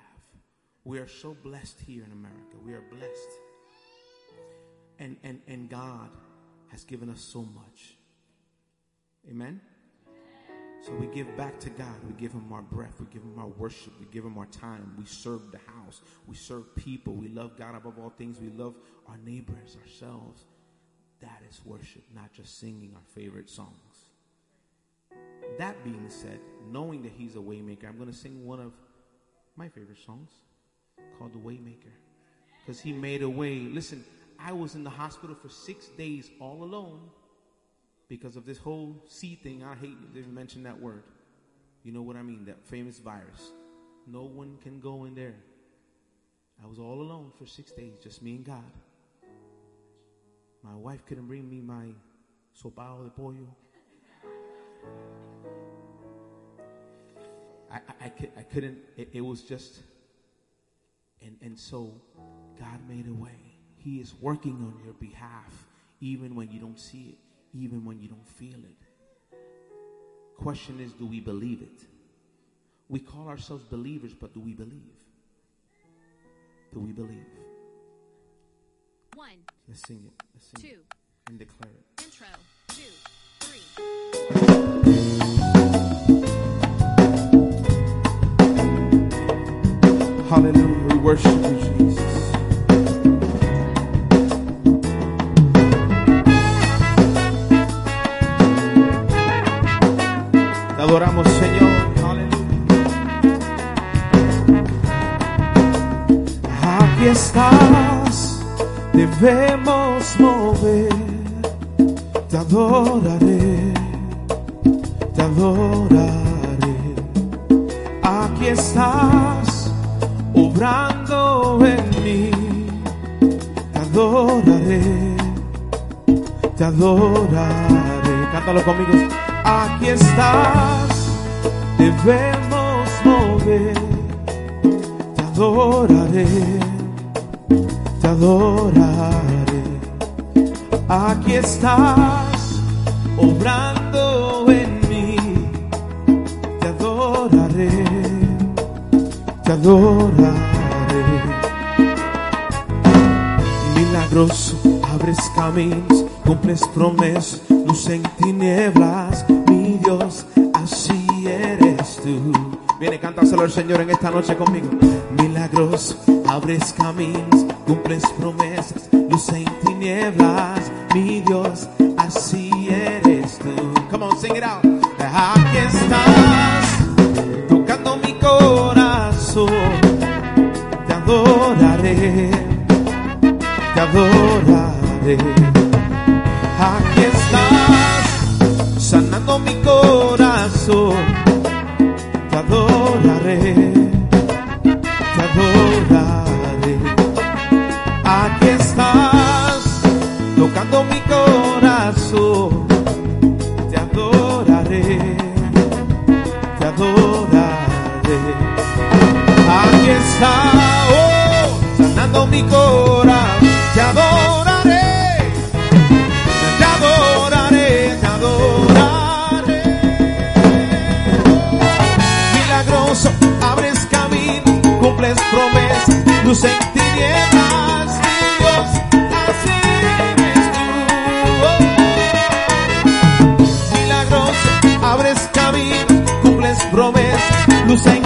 we are so blessed here in America. We are blessed, and and and God has given us so much. Amen. So we give back to God. We give Him our breath. We give Him our worship. We give Him our time. We serve the house. We serve people. We love God above all things. We love our neighbors, ourselves. That is worship, not just singing our favorite songs. That being said, knowing that He's a waymaker, I'm going to sing one of my favorite songs called The Waymaker. Because He made a way. Listen, I was in the hospital for six days all alone because of this whole C thing. I hate to even mention that word. You know what I mean? That famous virus. No one can go in there. I was all alone for six days, just me and God. My wife couldn't bring me my sopao de pollo. I, I, I, couldn't, it, it was just, and, and so God made a way. He is working on your behalf, even when you don't see it even when you don't feel it. Question is, do we believe it? We call ourselves believers, but do we believe? Do we believe? One. Let's sing it. Let's sing two. It and declare it. Intro. Two. Three. Hallelujah. We worship you, Jesus. Adoramos, Señor. Aleluya. Aquí estás, debemos mover. Te adoraré, te adoraré. Aquí estás, obrando en mí. Te adoraré, te adoraré. Cántalo conmigo. Aquí estás, debemos mover. Te adoraré, te adoraré. Aquí estás, obrando en mí. Te adoraré, te adoraré. Milagroso, abres caminos, cumples promesas, luz en tinieblas, cántaselo al Señor en esta noche conmigo. Milagroso, abres caminos, cumples promesas, luz en tinieblas, mi Dios, así eres tú. Come on, sing it out. Aquí estás, tocando mi corazón, te adoraré te adoraré. Aquí estás, sanando mi corazón. Adoraré, te adoraré. Aquí estás, tocando mi corazón. Te adoraré, te adoraré. Aquí está, oh, sanando mi corazón. Promesas, luz en tinieblas, mi Dios, así eres tú. Milagroso, abres camino, cumples promesas, luz en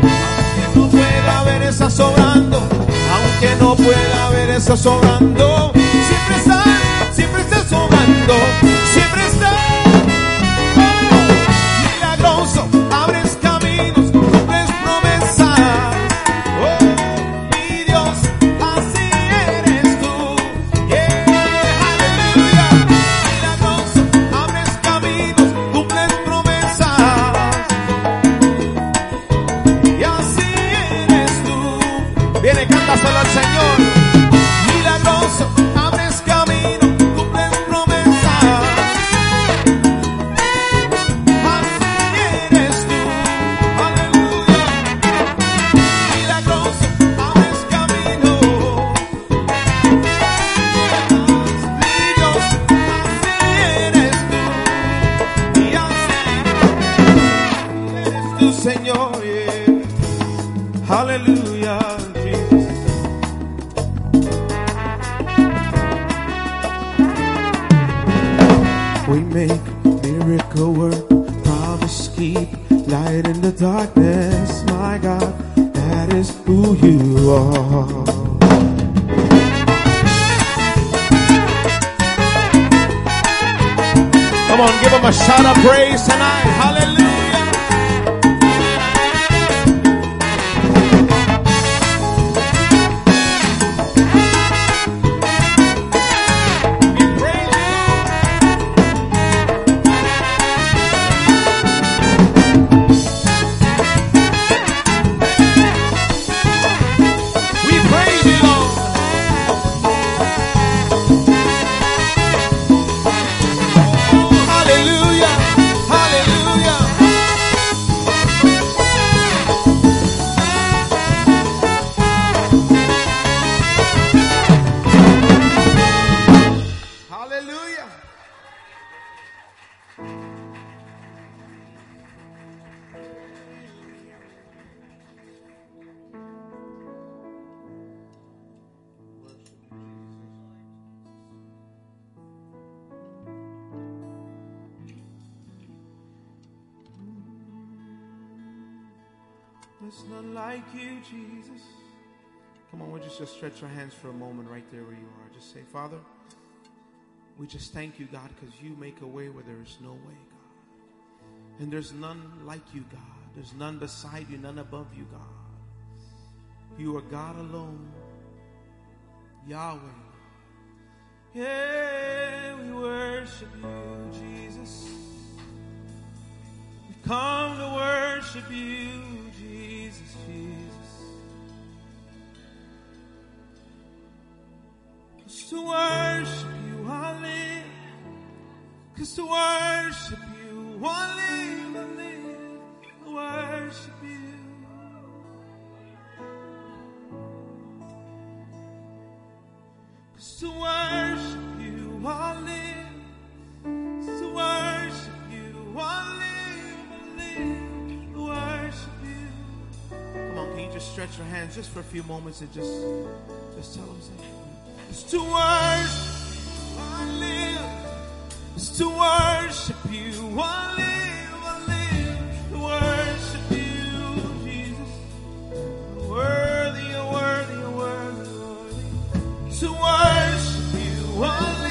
Aunque no pueda ver, estás sobrando. Siempre estás, siempre estás sobrando. We just thank you, God, because you make a way where there is no way, God. And there's none like you, God. There's none beside you, none above you, God. You are God alone, Yahweh. Yeah, we worship you, Jesus. We've come to worship you, to worship you, I live. Cause to worship you, I live, I live. I worship you. Cause to worship you, I live. To worship you, I live, I live. I worship you. Come on, can you just stretch your hands just for a few moments and just, just tell them something? It's to worship, I live. It's to worship you, I live, I live. To worship you, Jesus. Worthy, worthy, worthy, worthy. To worship you, I live.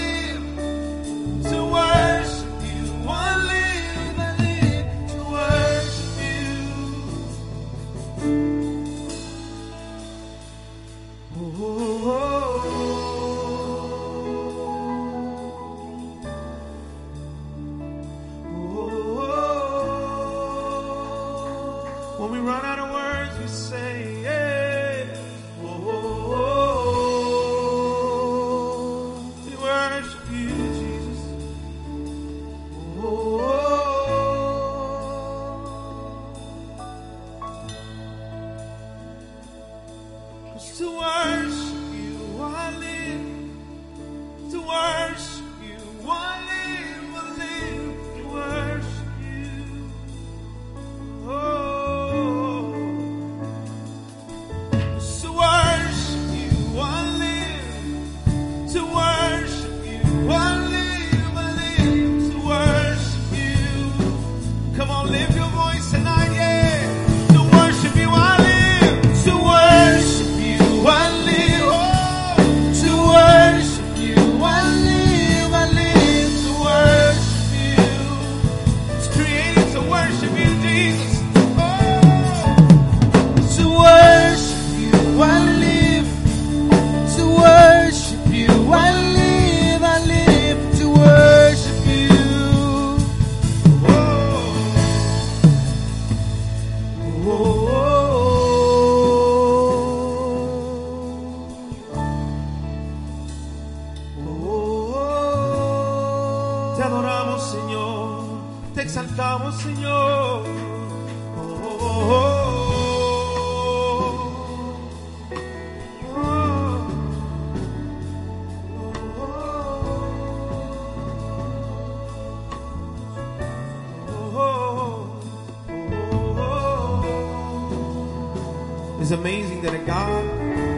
It's amazing that a God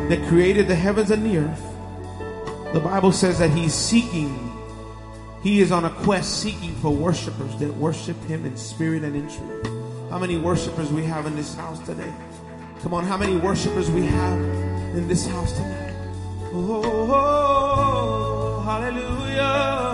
that created the heavens and the earth, the Bible says that He's seeking, He is on a quest seeking for worshipers that worship Him in spirit and in truth. How many worshipers we have in this house today? Come on, how many worshipers we have in this house tonight? Oh, hallelujah.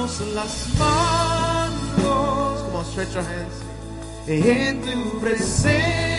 Levantamos las manos. Come on, stretch your hands. En tu presencia.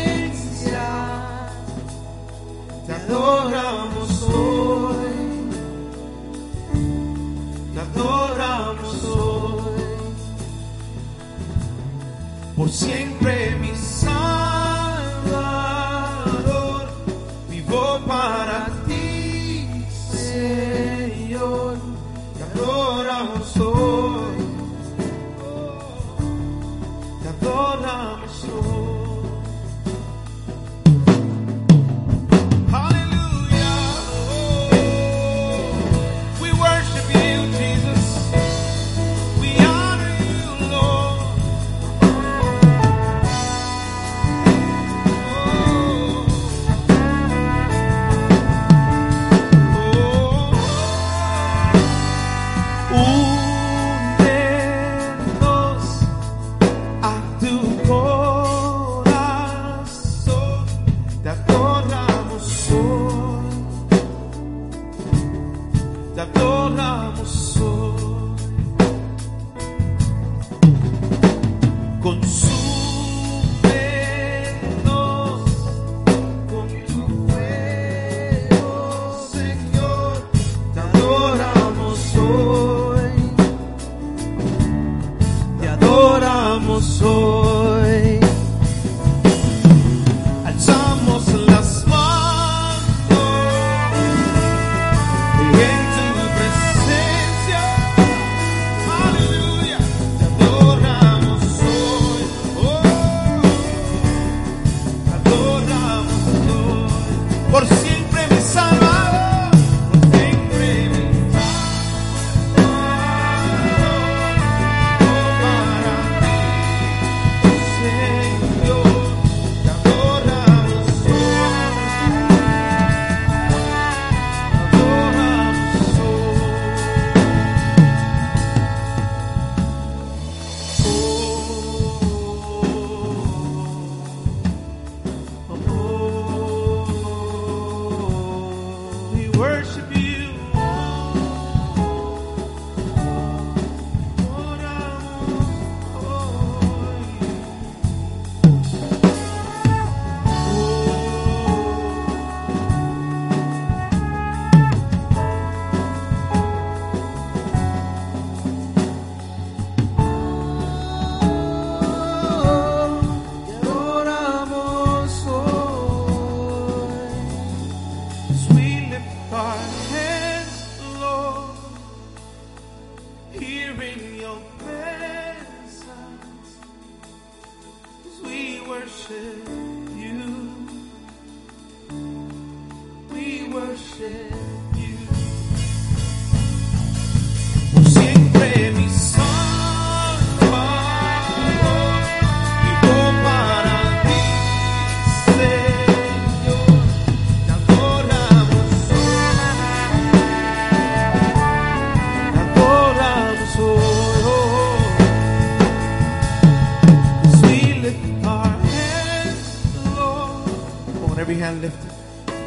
every hand lifted.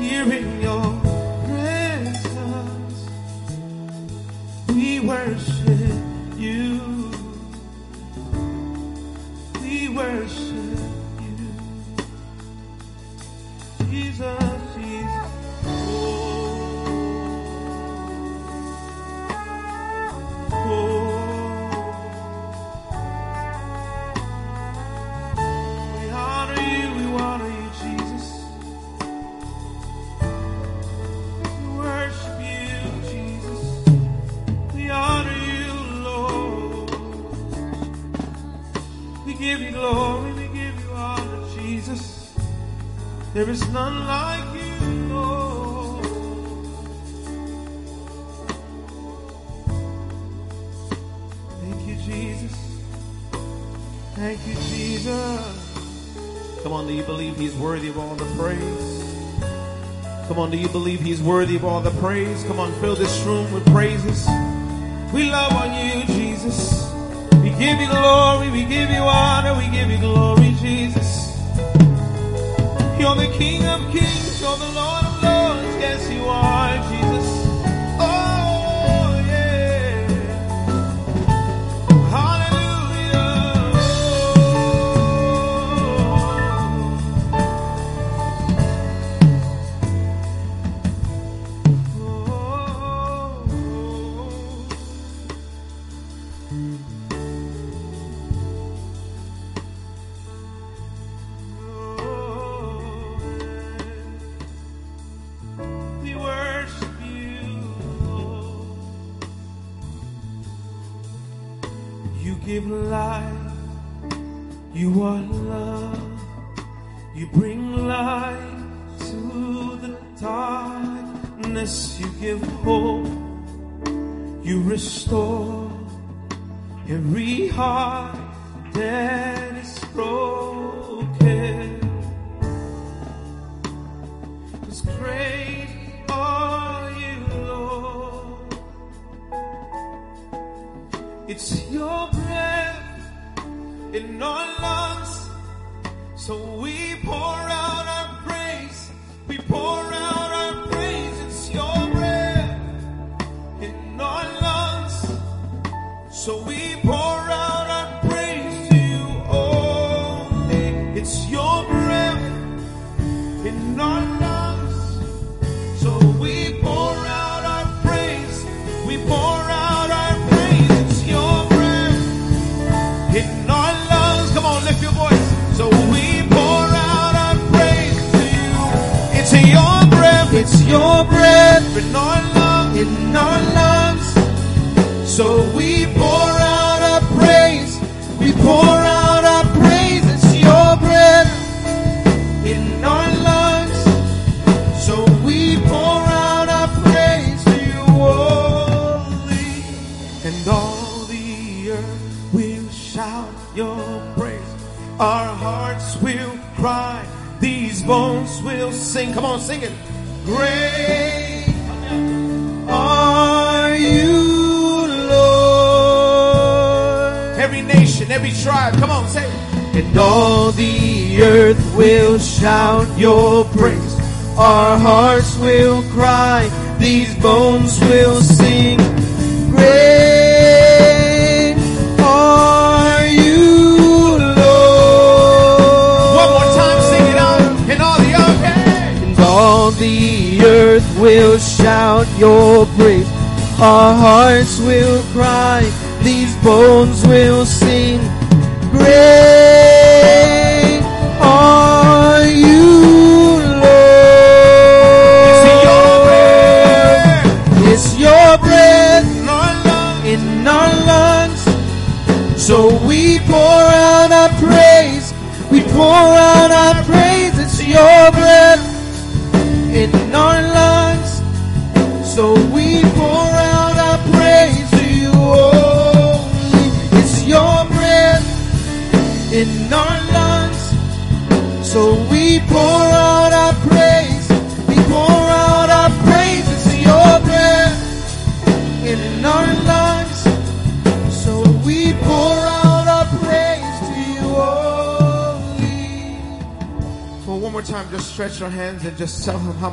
Here in your presence, we worship. There's none like you, no. Thank you, Jesus. Thank you, Jesus. Come on, do you believe he's worthy of all the praise? Come on, do you believe he's worthy of all the praise? Come on, fill this room with praises. We love on you, Jesus. We give you glory, we give you honor, we give you glory, Jesus. You're the King of kings, you're the Lord of lords, yes you are, Jesus.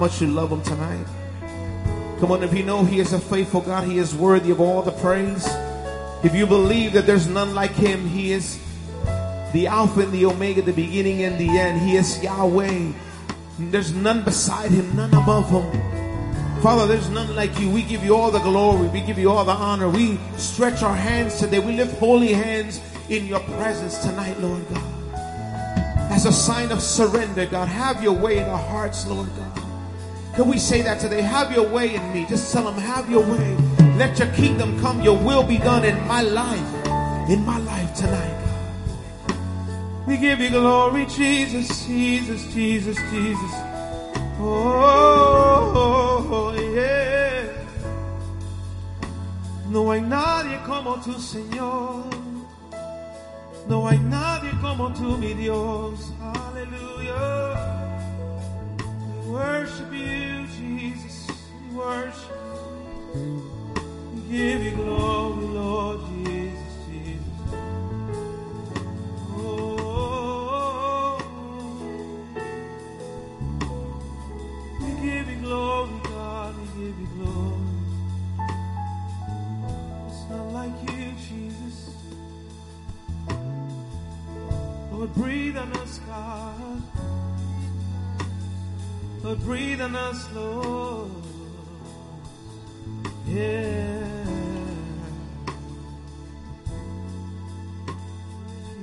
Much you love him tonight. Come on, if you know he is a faithful God, he is worthy of all the praise. If you believe that there's none like him, he is the Alpha and the Omega, the beginning and the end. He is Yahweh. There's none beside him, none above him. Father, there's none like you. We give you all the glory. We give you all the honor. We stretch our hands today. We lift holy hands in your presence tonight, Lord God. As a sign of surrender, God, have your way in our hearts, Lord God. Can we say that today? Have your way in me. Just tell them, have your way. Let your kingdom come. Your will be done in my life. In my life tonight. We give you glory, Jesus, Jesus, Jesus, Jesus. Oh, yeah. No hay nadie como tu Señor. No hay nadie como tú, mi Dios. Aleluya. Worship you, Jesus. We worship you. We give you glory, Lord Jesus, Jesus. Oh, we give you glory, God. We give you glory. It's not like you, Jesus. Lord, breathe on us, God. Lord, breathe us, Lord. Yeah.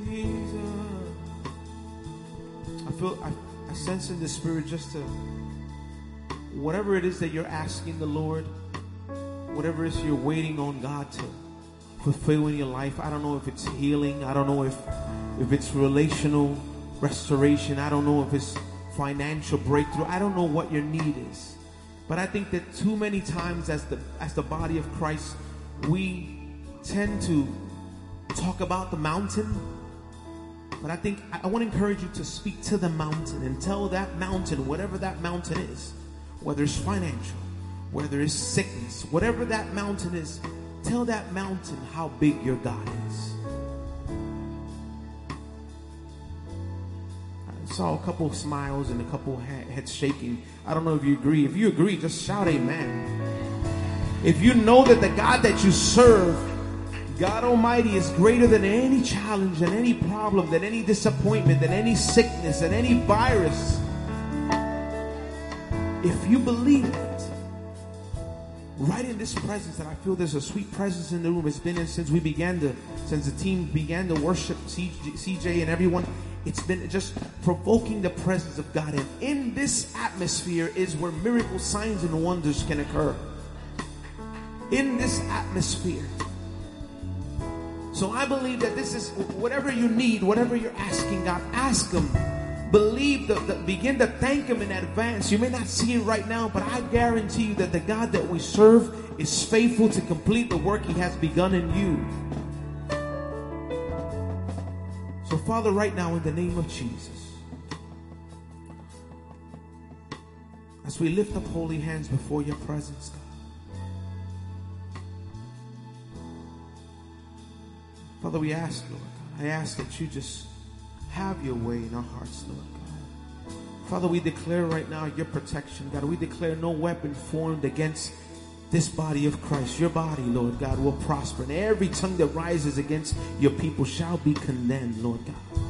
Jesus. I feel, I, I sense in the spirit just to, whatever it is that you're asking the Lord, whatever it is you're waiting on God to fulfill in your life. I don't know if it's healing. I don't know if if it's relational restoration. I don't know if it's financial breakthrough. I don't know what your need is. But I think that too many times as the as the body of Christ, we tend to talk about the mountain. But I think I, I want to encourage you to speak to the mountain and tell that mountain, whatever that mountain is, whether it's financial, whether it's sickness, whatever that mountain is, tell that mountain how big your God is. Saw a couple smiles and a couple heads shaking. I don't know if you agree. If you agree, just shout amen. If you know that the God that you serve, God Almighty, is greater than any challenge, than any problem, than any disappointment, than any sickness, than any virus, if you believe it, right in this presence, and I feel there's a sweet presence in the room. It's been in since we began to, since the team began to worship CJ and everyone. It's been just provoking the presence of God. And in this atmosphere is where miracle signs and wonders can occur. In this atmosphere. So I believe that this is whatever you need, whatever you're asking God, ask Him. Believe the, the begin to thank Him in advance. You may not see it right now, but I guarantee you that the God that we serve is faithful to complete the work He has begun in you. So, Father, right now, in the name of Jesus, as we lift up holy hands before your presence, God. Father, we ask, Lord God, I ask that you just have your way in our hearts, Lord. Father, we declare right now your protection, God. We declare no weapon formed against this body of Christ, your body, Lord God, will prosper. And every tongue that rises against your people shall be condemned, Lord God.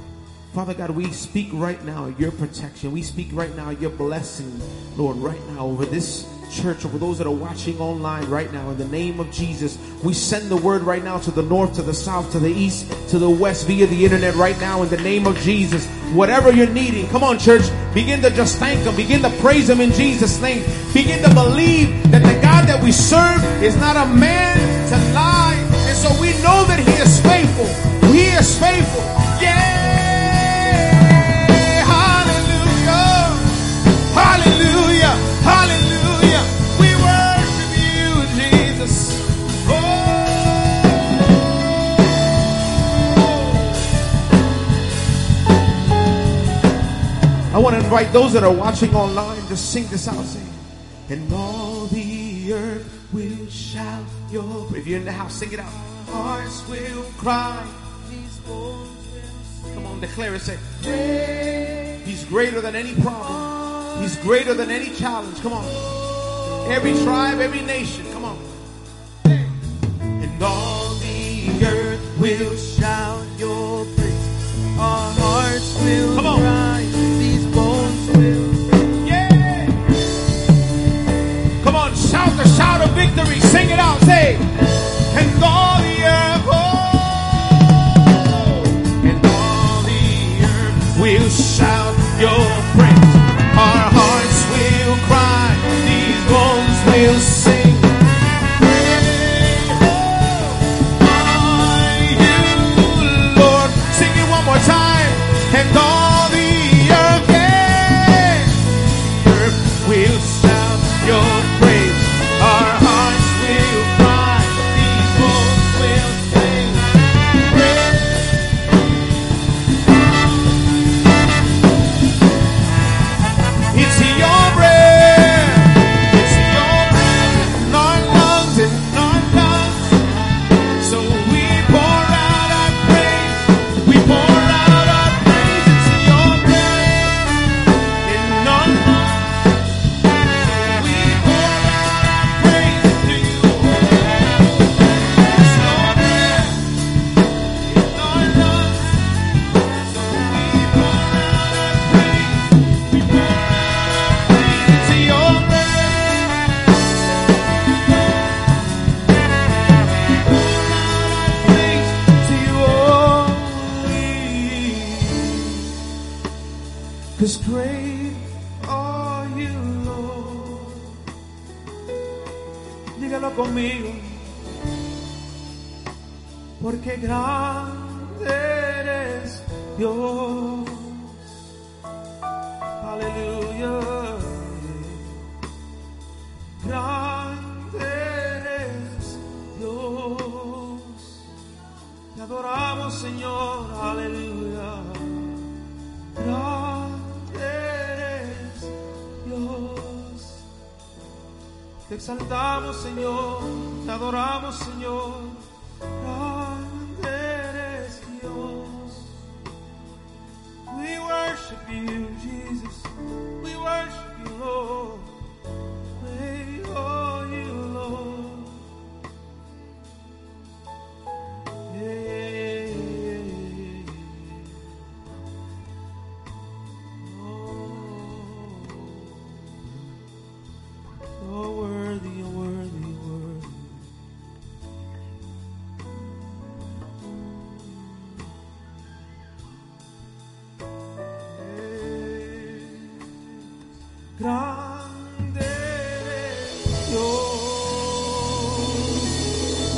Father God, we speak right now your protection. We speak right now your blessing, Lord, right now over this church, over those that are watching online right now. In the name of Jesus, we send the word right now to the north, to the south, to the east, to the west via the internet right now. In the name of Jesus, whatever you're needing, come on, church, begin to just thank Him, begin to praise Him in Jesus' name. Begin to believe that that we serve is not a man to lie, and so we know that He is faithful. He is faithful. Yeah. Hallelujah. Hallelujah. Hallelujah. We worship you, Jesus. Oh. I want to invite those that are watching online to sing this out. Sing. And all the earth will shout your. If you're in the house, sing it out. Hearts will cry. These bones will Come on, declare it. Say, He's greater than any problem. He's greater than any challenge. Come on. Every tribe, every nation. Come on. And all the earth will shout your praise. Our hearts will Come on. cry. Shout the shout of victory. Sing it out. Say, and all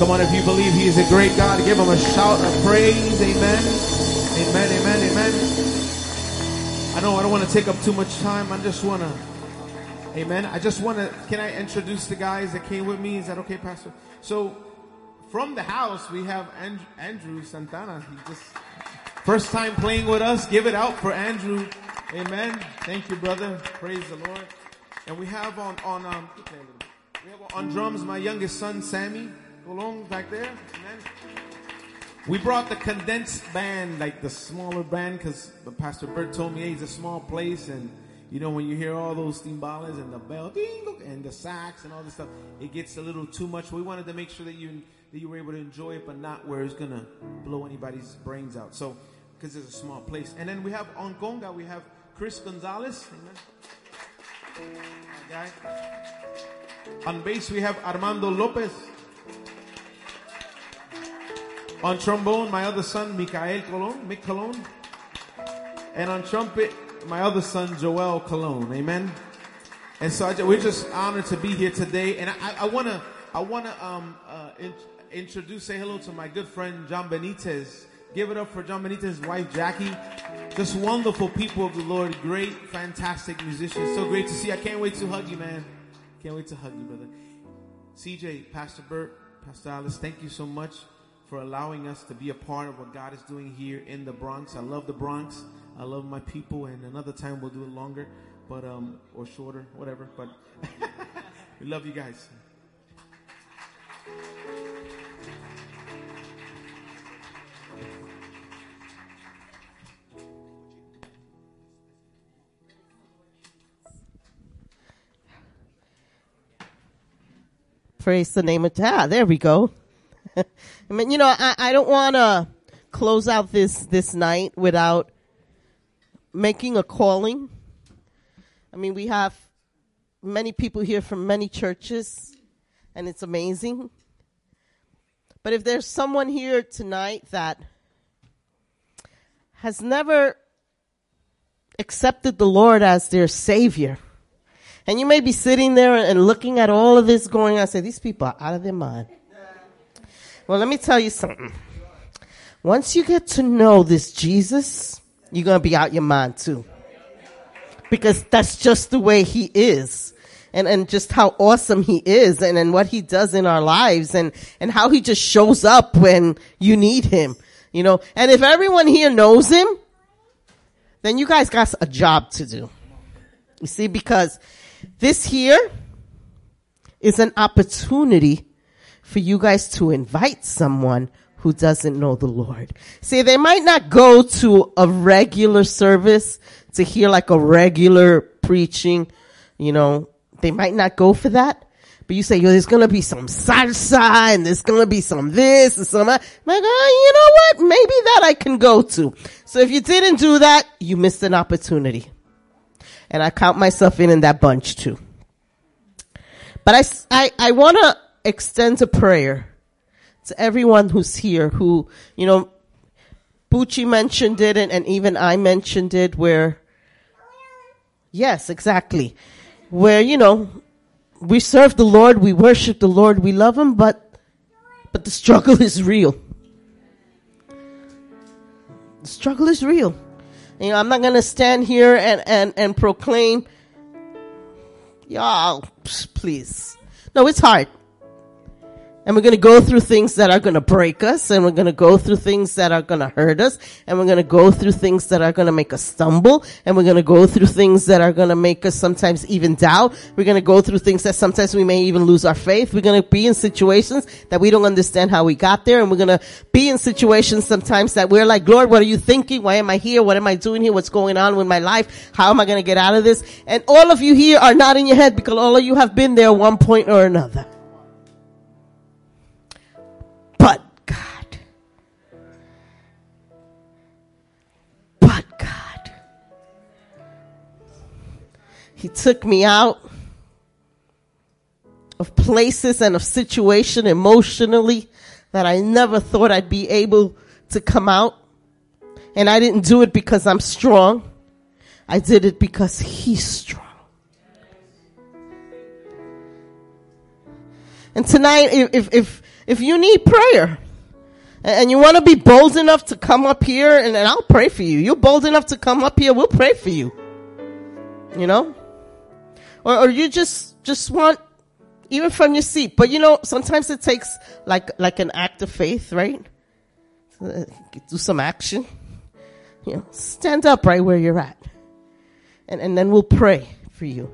Come on, if you believe He is a great God, give Him a shout of praise. Amen. Amen, amen, amen. I know I don't want to take up too much time. I just want to Amen. I just want to, can I introduce the guys that came with me? Is that okay, Pastor? So, from the house, we have And- Andrew Santana. He just, first time playing with us. Give it out for Andrew. Amen. Thank you, brother. Praise the Lord. And we have on, on, um, we have on drums my youngest son, Sammy Colon, back there. We brought the condensed band, like the smaller band, because Pastor Bert told me, hey, it's a small place, and you know, when you hear all those timbales and the bell, and the sax and all this stuff, it gets a little too much. We wanted to make sure that you that you were able to enjoy it, but not where it's gonna blow anybody's brains out. So, because it's a small place. And then we have on conga, we have Chris Gonzalez. Amen. On bass, we have Armando Lopez. On trombone, my other son, Mikael Colon, Mick Colon. And on trumpet, my other son, Joel Colon. Amen. And so I, we're just honored to be here today. And I, I want to, I want to um, uh, in, introduce, say hello to my good friend John Benitez. Give it up for John Benitez's wife Jackie. Just wonderful people of the Lord. Great, fantastic musicians. So great to see. I can't wait to hug you, man. Can't wait to hug you, brother. CJ, Pastor Bert, Pastor Alice, thank you so much for allowing us to be a part of what God is doing here in the Bronx. I love the Bronx. I love my people, and another time we'll do it longer, but um, or shorter, whatever. But we love you guys. Praise the name of God. There we go. I mean, you know, I, I don't want to close out this, this night without making a calling. I mean, we have many people here from many churches, and it's amazing. But if there's someone here tonight that has never accepted the Lord as their Savior, and you may be sitting there and looking at all of this going on, say, these people are out of their mind. Well, let me tell you something. Once you get to know this Jesus, you're going to be out your mind too. Because that's just the way he is. And, and just how awesome he is and, and what he does in our lives and, and how he just shows up when you need him. You know, and if everyone here knows him, then you guys got a job to do. You see, because this here is an opportunity for you guys to invite someone who doesn't know the Lord. See, they might not go to a regular service to hear like a regular preaching, you know, they might not go for that. But you say, yo, there's gonna be some salsa and there's gonna be some this and some that. I'm like, oh, you know what? Maybe that I can go to. So if you didn't do that, you missed an opportunity. And I count myself in in that bunch too. But I, I, I wanna extend a prayer to everyone who's here who, you know, Puchi mentioned it and, and even I mentioned it where, yes, exactly. Where, you know, we serve the Lord, we worship the Lord, we love Him, but, but the struggle is real. The struggle is real. You know, I'm not gonna stand here and, and, and proclaim, y'all, please. No, it's hard. And we're going to go through things that are going to break us and we're going to go through things that are going to hurt us and we're going to go through things that are going to make us stumble and we're going to go through things that are going to make us sometimes even doubt. We're going to go through things that sometimes we may even lose our faith. We're going to be in situations that we don't understand how we got there and we're going to be in situations sometimes that we're like, Lord, what are you thinking? Why am I here? What am I doing here? What's going on with my life? How am I going to get out of this? And all of you here are not in your head because all of you have been there one point or another. He took me out of places and of situation emotionally that I never thought I'd be able to come out. And I didn't do it because I'm strong. I did it because he's strong. And tonight, if, if, if, you need prayer and you want to be bold enough to come up here and, and I'll pray for you. You're bold enough to come up here. We'll pray for you. You know? Or, or you just, just want, even from your seat. But you know, sometimes it takes like, like an act of faith, right? Uh, Do some action. You know, stand up right where you're at. And, and then we'll pray for you.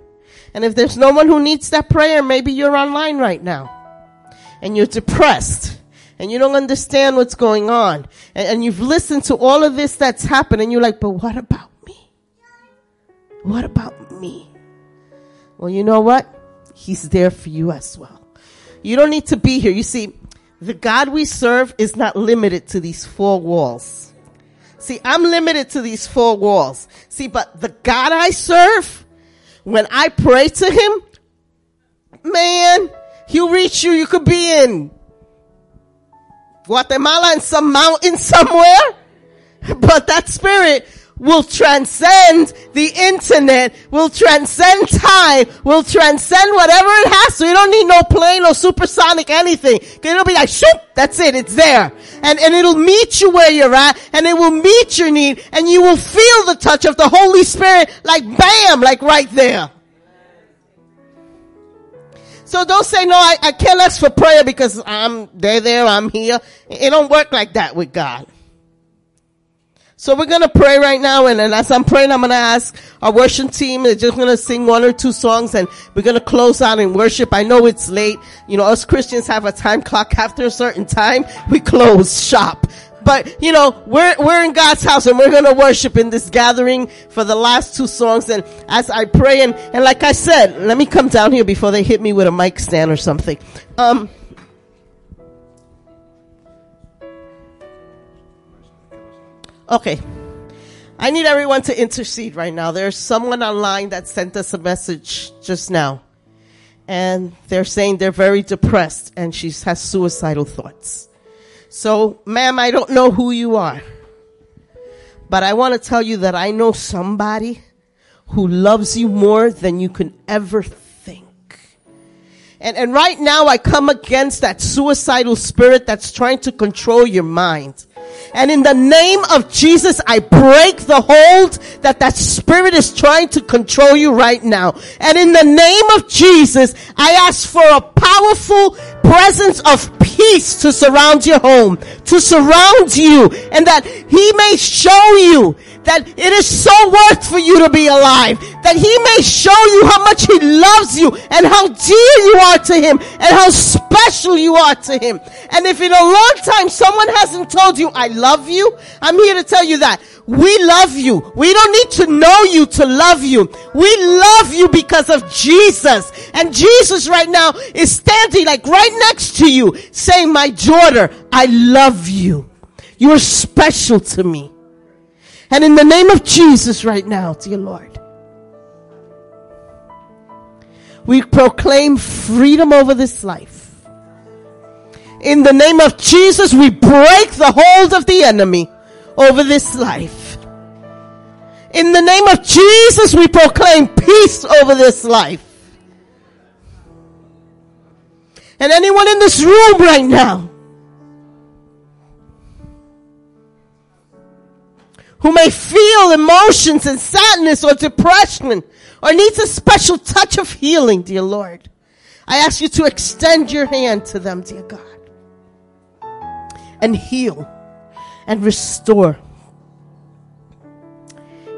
And if there's no one who needs that prayer, maybe you're online right now and you're depressed and you don't understand what's going on and, and, you've listened to all of this that's happened and you're like, but what about me? What about me? Well, you know what? He's there for you as well. You don't need to be here. You see, the God we serve is not limited to these four walls. See, I'm limited to these four walls. See, but the God I serve, when I pray to him, man, he'll reach you. You could be in Guatemala in some mountain somewhere, but that spirit will transcend the internet, will transcend time, will transcend whatever it has. So you don't need no plane or supersonic anything. It'll be like, shoop, that's it, it's there. And, and it'll meet you where you're at, and it will meet your need, and you will feel the touch of the Holy Spirit like bam, like right there. So don't say, no, I, I can't ask for prayer because I'm, they're there, I'm here. It don't work like that with God. So we're gonna pray right now and, and as I'm praying, I'm gonna ask our worship team, they're just gonna sing one or two songs and we're gonna close out in worship. I know it's late. You know, us Christians have a time clock after a certain time. We close shop. but you know, we're, we're in God's house and we're going to worship in this gathering for the last two songs. And as I pray and, and like I said, let me come down here before they hit me with a mic stand or something. Um, okay. I need everyone to intercede right now. There's someone online that sent us a message just now. And they're saying they're very depressed and she has suicidal thoughts. So, ma'am, I don't know who you are. But I want to tell you that I know somebody who loves you more than you can ever think. And, and right now I come against that suicidal spirit that's trying to control your mind. And in the name of Jesus, I break the hold that that spirit is trying to control you right now. And in the name of Jesus, I ask for a powerful presence of peace to surround your home, to surround you, and that He may show you that it is so worth for you to be alive, that He may show you how much He loves you and how dear you are to Him and how special you are to Him. And if in a long time someone hasn't told you, I love you, I'm here to tell you that. We love you. We don't need to know you to love you. We love you because of Jesus. And Jesus right now is standing like right next to you saying, my daughter, I love you. You're special to me. And in the name of Jesus right now, dear Lord, we proclaim freedom over this life. In the name of Jesus, we break the hold of the enemy over this life. In the name of Jesus, we proclaim peace over this life. And anyone in this room right now who may feel emotions and sadness or depression or needs a special touch of healing, dear Lord, I ask you to extend your hand to them, dear God, and heal and restore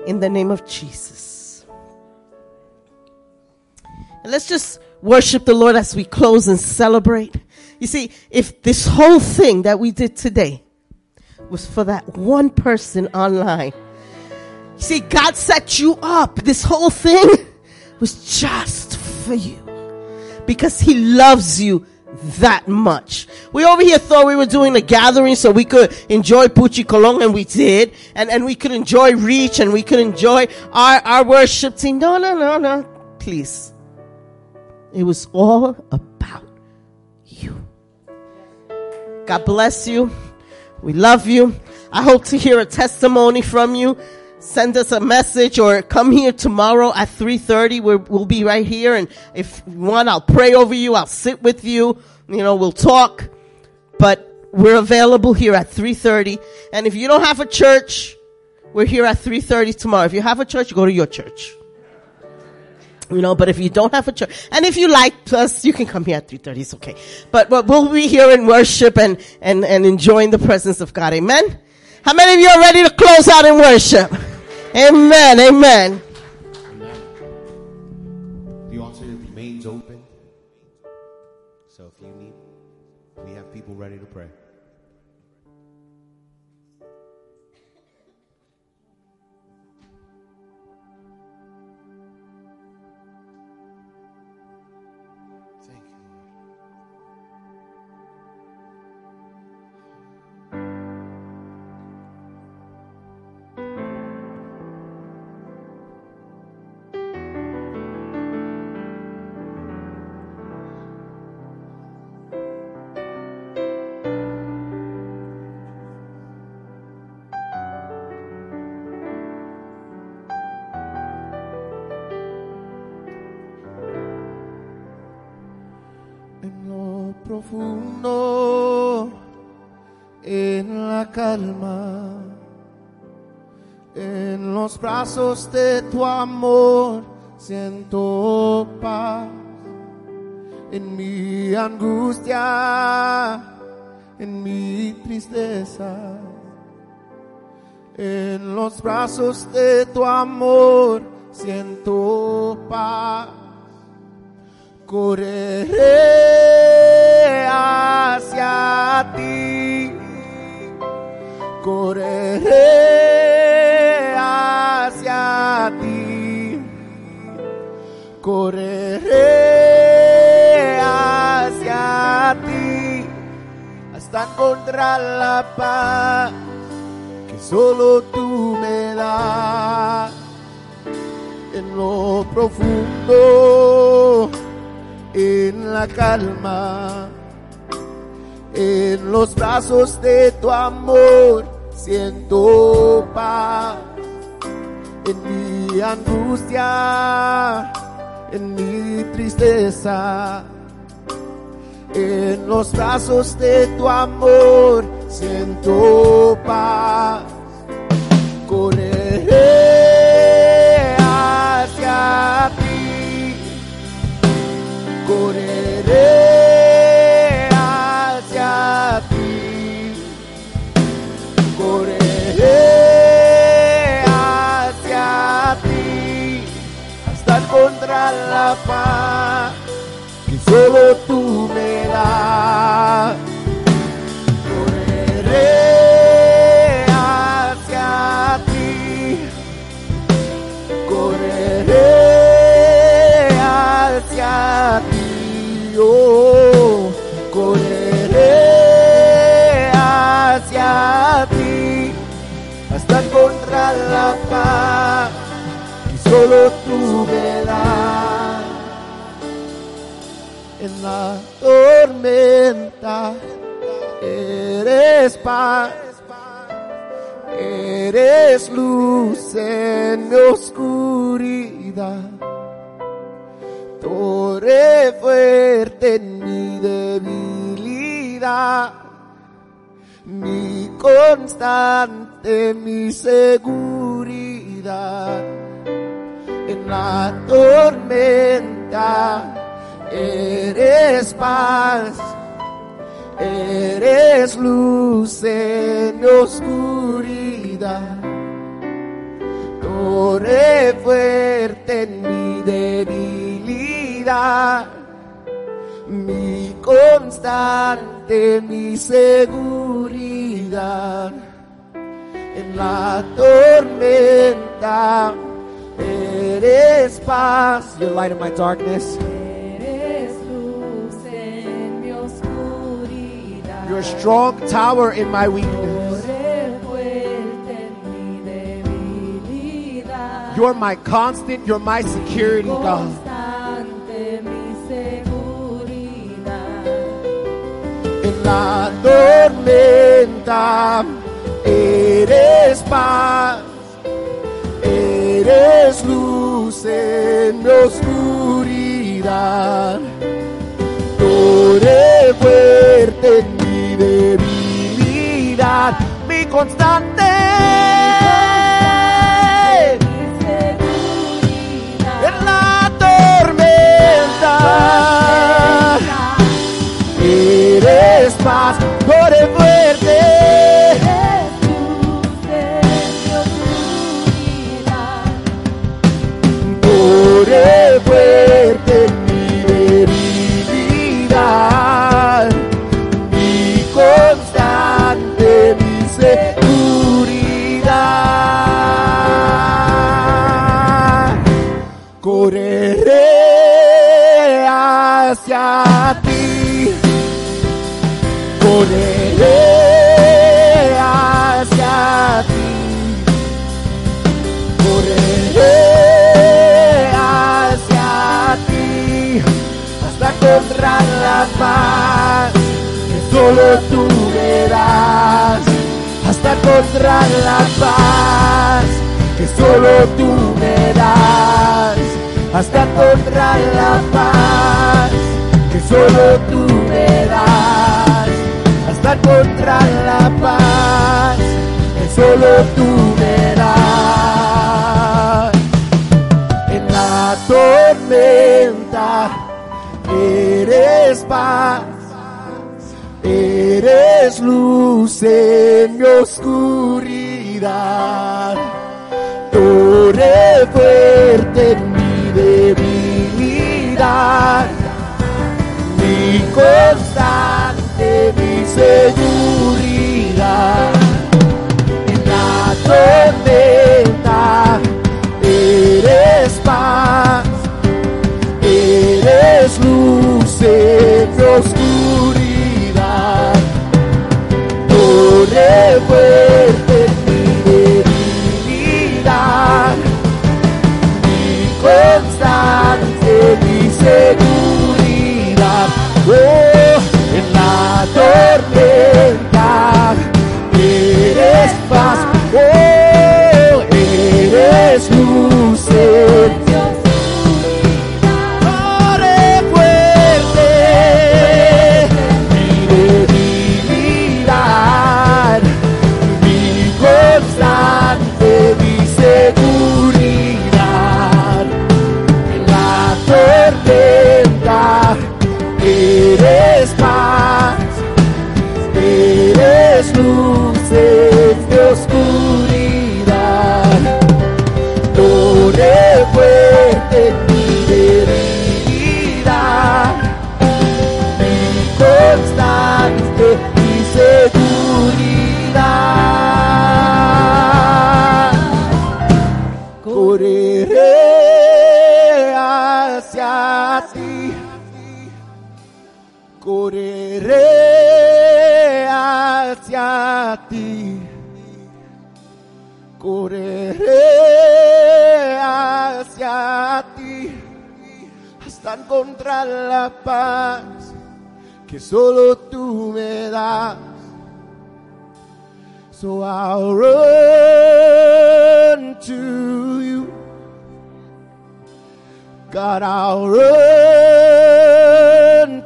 in the name of Jesus. And let's just worship the Lord as we close and celebrate. You see, if this whole thing that we did today was for that one person online, you see, God set you up. This whole thing was just for you because He loves you that much. We over here thought we were doing a gathering so we could enjoy Puchi Colon and we did. And, and we could enjoy Reach and we could enjoy our, our worship team. No, no, no, no. Please. It was all about you. God bless you. We love you. I hope to hear a testimony from you. Send us a message or come here tomorrow at 3.30. We're, we'll be right here. And if you want, I'll pray over you. I'll sit with you. You know, we'll talk. But we're available here at 3.30. And if you don't have a church, we're here at 3.30 tomorrow. If you have a church, go to your church. You know, but if you don't have a church, and if you like us, you can come here at 3.30, it's okay. But, but we'll be here in worship and, and, and enjoying the presence of God. Amen? How many of you are ready to close out in worship? Amen, amen. Profundo, en la calma, en los brazos de tu amor siento paz, en mi angustia, en mi tristeza, en los brazos de tu amor siento paz correré hacia ti, correré hacia ti, correré hacia ti, hasta encontrar la paz que solo tú me das. En lo profundo, en la calma, en los brazos de tu amor siento paz. En mi angustia, en mi tristeza, en los brazos de tu amor siento paz. Correré hacia correré hacia ti, correré hacia ti, hasta encontrar la paz que solo tú me das. Correré hacia ti, correré hacia ti, oh, correré hacia ti, hasta encontrar la paz que solo tú me. En la tormenta eres paz, eres luz en mi oscuridad, torre fuerte en mi debilidad, mi constante, mi seguridad. En la tormenta eres paz eres luz en oscuridad, torre fuerte en mi debilidad, mi constante, mi seguridad. En la tormenta eres paz, your light in my darkness. Eres luz en mi oscuridad. You're a strong tower in my weakness. Torre fuerte en mi debilidad. You're my constant, you're my security, God. La tormenta eres paz, eres luz en mi oscuridad. Torre fuerte en mi debilidad, mi constante. En la tormenta eres paz, hasta encontrar la paz que solo tú me das, hasta encontrar la paz que solo tú me das, hasta encontrar la paz que solo tú me das. En la tormenta eres paz, eres luz en mi oscuridad, torre fuerte en mi debilidad, mi constante, mi seguridad. En la tormenta eres paz, eres luz en mi oscuridad. Torre encontrar la paz que solo tú me das. So I'll run to you. God, I'll run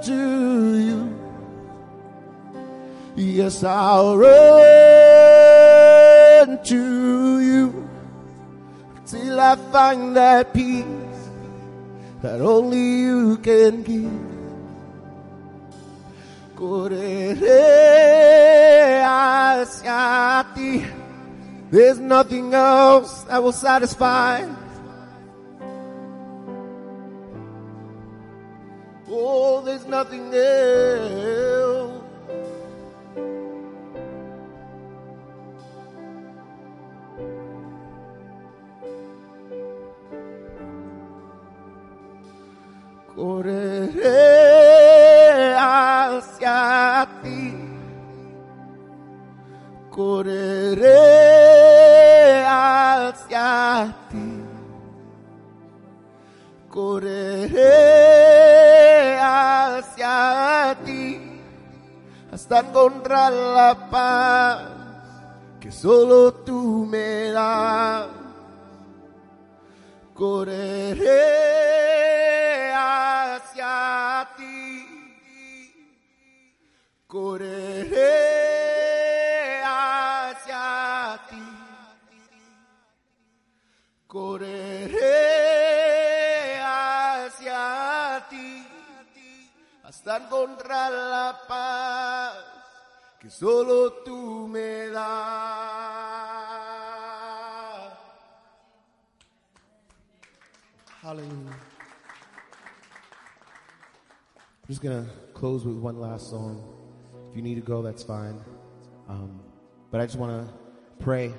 to you. Yes, I'll run to you till I find that peace that only you can give. There's nothing else that will satisfy. Oh, there's nothing else. Correré hacia ti. Correré hacia ti. Correré hacia ti hasta encontrar la paz que solo tú me das. Correré Correré hacia ti. Correré hacia ti hasta encontrar la paz que solo tú me das. Hallelujah. I'm just gonna close with one last song. If you need to go, that's fine. Um, but I just want to pray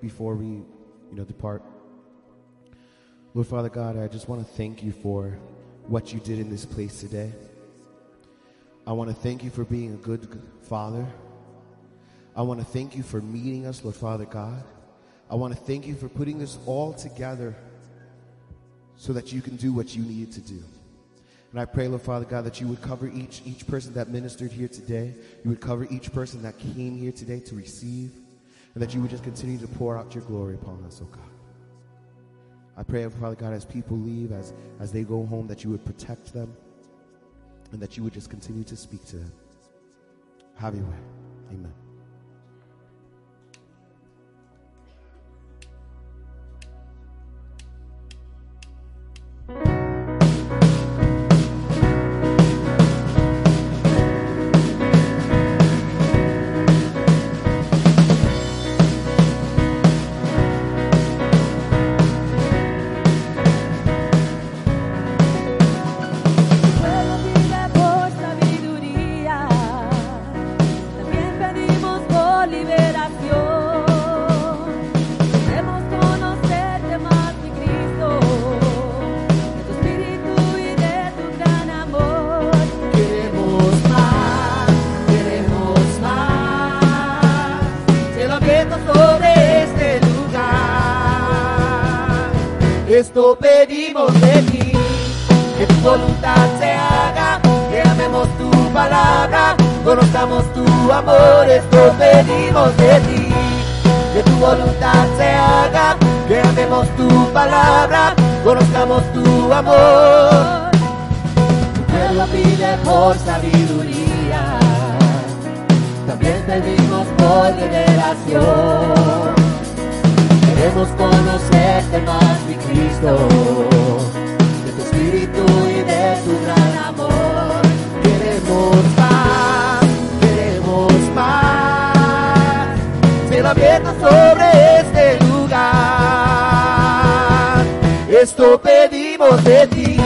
before we, you know, depart. Lord Father God, I just want to thank you for what you did in this place today. I want to thank you for being a good father. I want to thank you for meeting us, Lord Father God. I want to thank you for putting this all together so that you can do what you needed to do. And I pray, Lord Father God, that you would cover each each person that ministered here today. You would cover each person that came here today to receive, and that you would just continue to pour out your glory upon us, oh God. I pray, Father God, as people leave, as as they go home, that you would protect them, and that you would just continue to speak to them. Have your way. Amen. Pedimos de ti. Que tu voluntad se haga, que amemos tu palabra, conozcamos tu amor, esto pedimos de ti. Que tu voluntad se haga, que amemos tu palabra, conozcamos tu amor. Tu pueblo pide por sabiduría, también pedimos por revelación. Queremos conocerte más, mi Cristo, de tu espíritu y de tu gran amor. Queremos más, queremos más. Cielo abierto sobre este lugar. Esto pedimos de ti,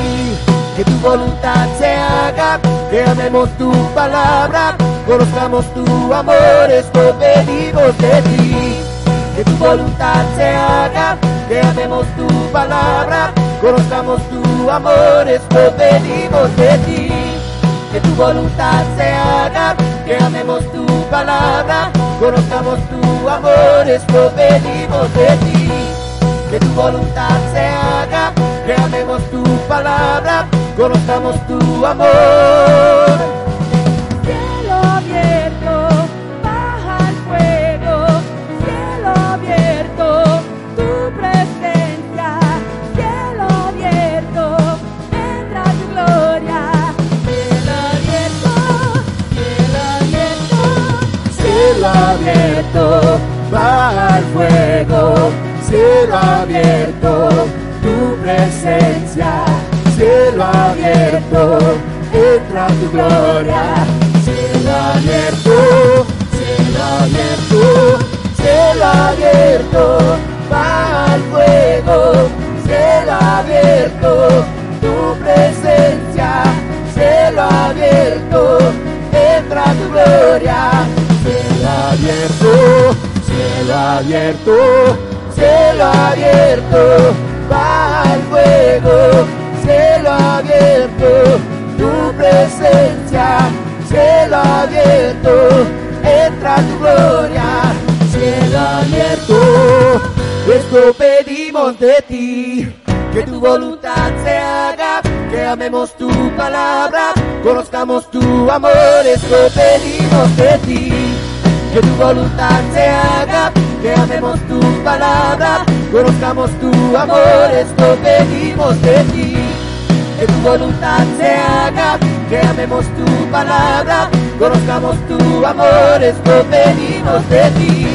que tu voluntad se haga, que amemos tu palabra, conozcamos tu amor. Esto pedimos de ti que tu voluntad se haga, que amemos tu palabra, conozcamos tu amor, esto pedimos de ti. Que tu voluntad se haga, que amemos tu palabra, conozcamos tu amor, esto pedimos de ti. Que tu voluntad se haga, que amemos tu palabra, conozcamos tu amor. Abierto, baja el fuego, cielo abierto, tu presencia, cielo abierto, entra tu gloria, cielo abierto, cielo abierto, cielo abierto, baja el fuego, cielo abierto, tu presencia, cielo abierto, entra tu gloria, cielo abierto, cielo abierto, cielo abierto, baja el fuego, cielo abierto, tu presencia, cielo abierto, entra tu gloria, cielo abierto, esto pedimos de ti, que tu voluntad se haga, que amemos tu palabra, conozcamos tu amor, esto pedimos de ti. Que tu voluntad se haga, que amemos tu palabra, conozcamos tu amor, esto pedimos de ti. Que tu voluntad se haga, que amemos tu palabra, conozcamos tu amor, esto pedimos de ti.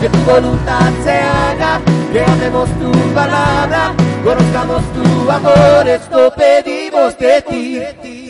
Que tu voluntad se haga, que amemos tu palabra, conozcamos tu amor, esto pedimos de ti.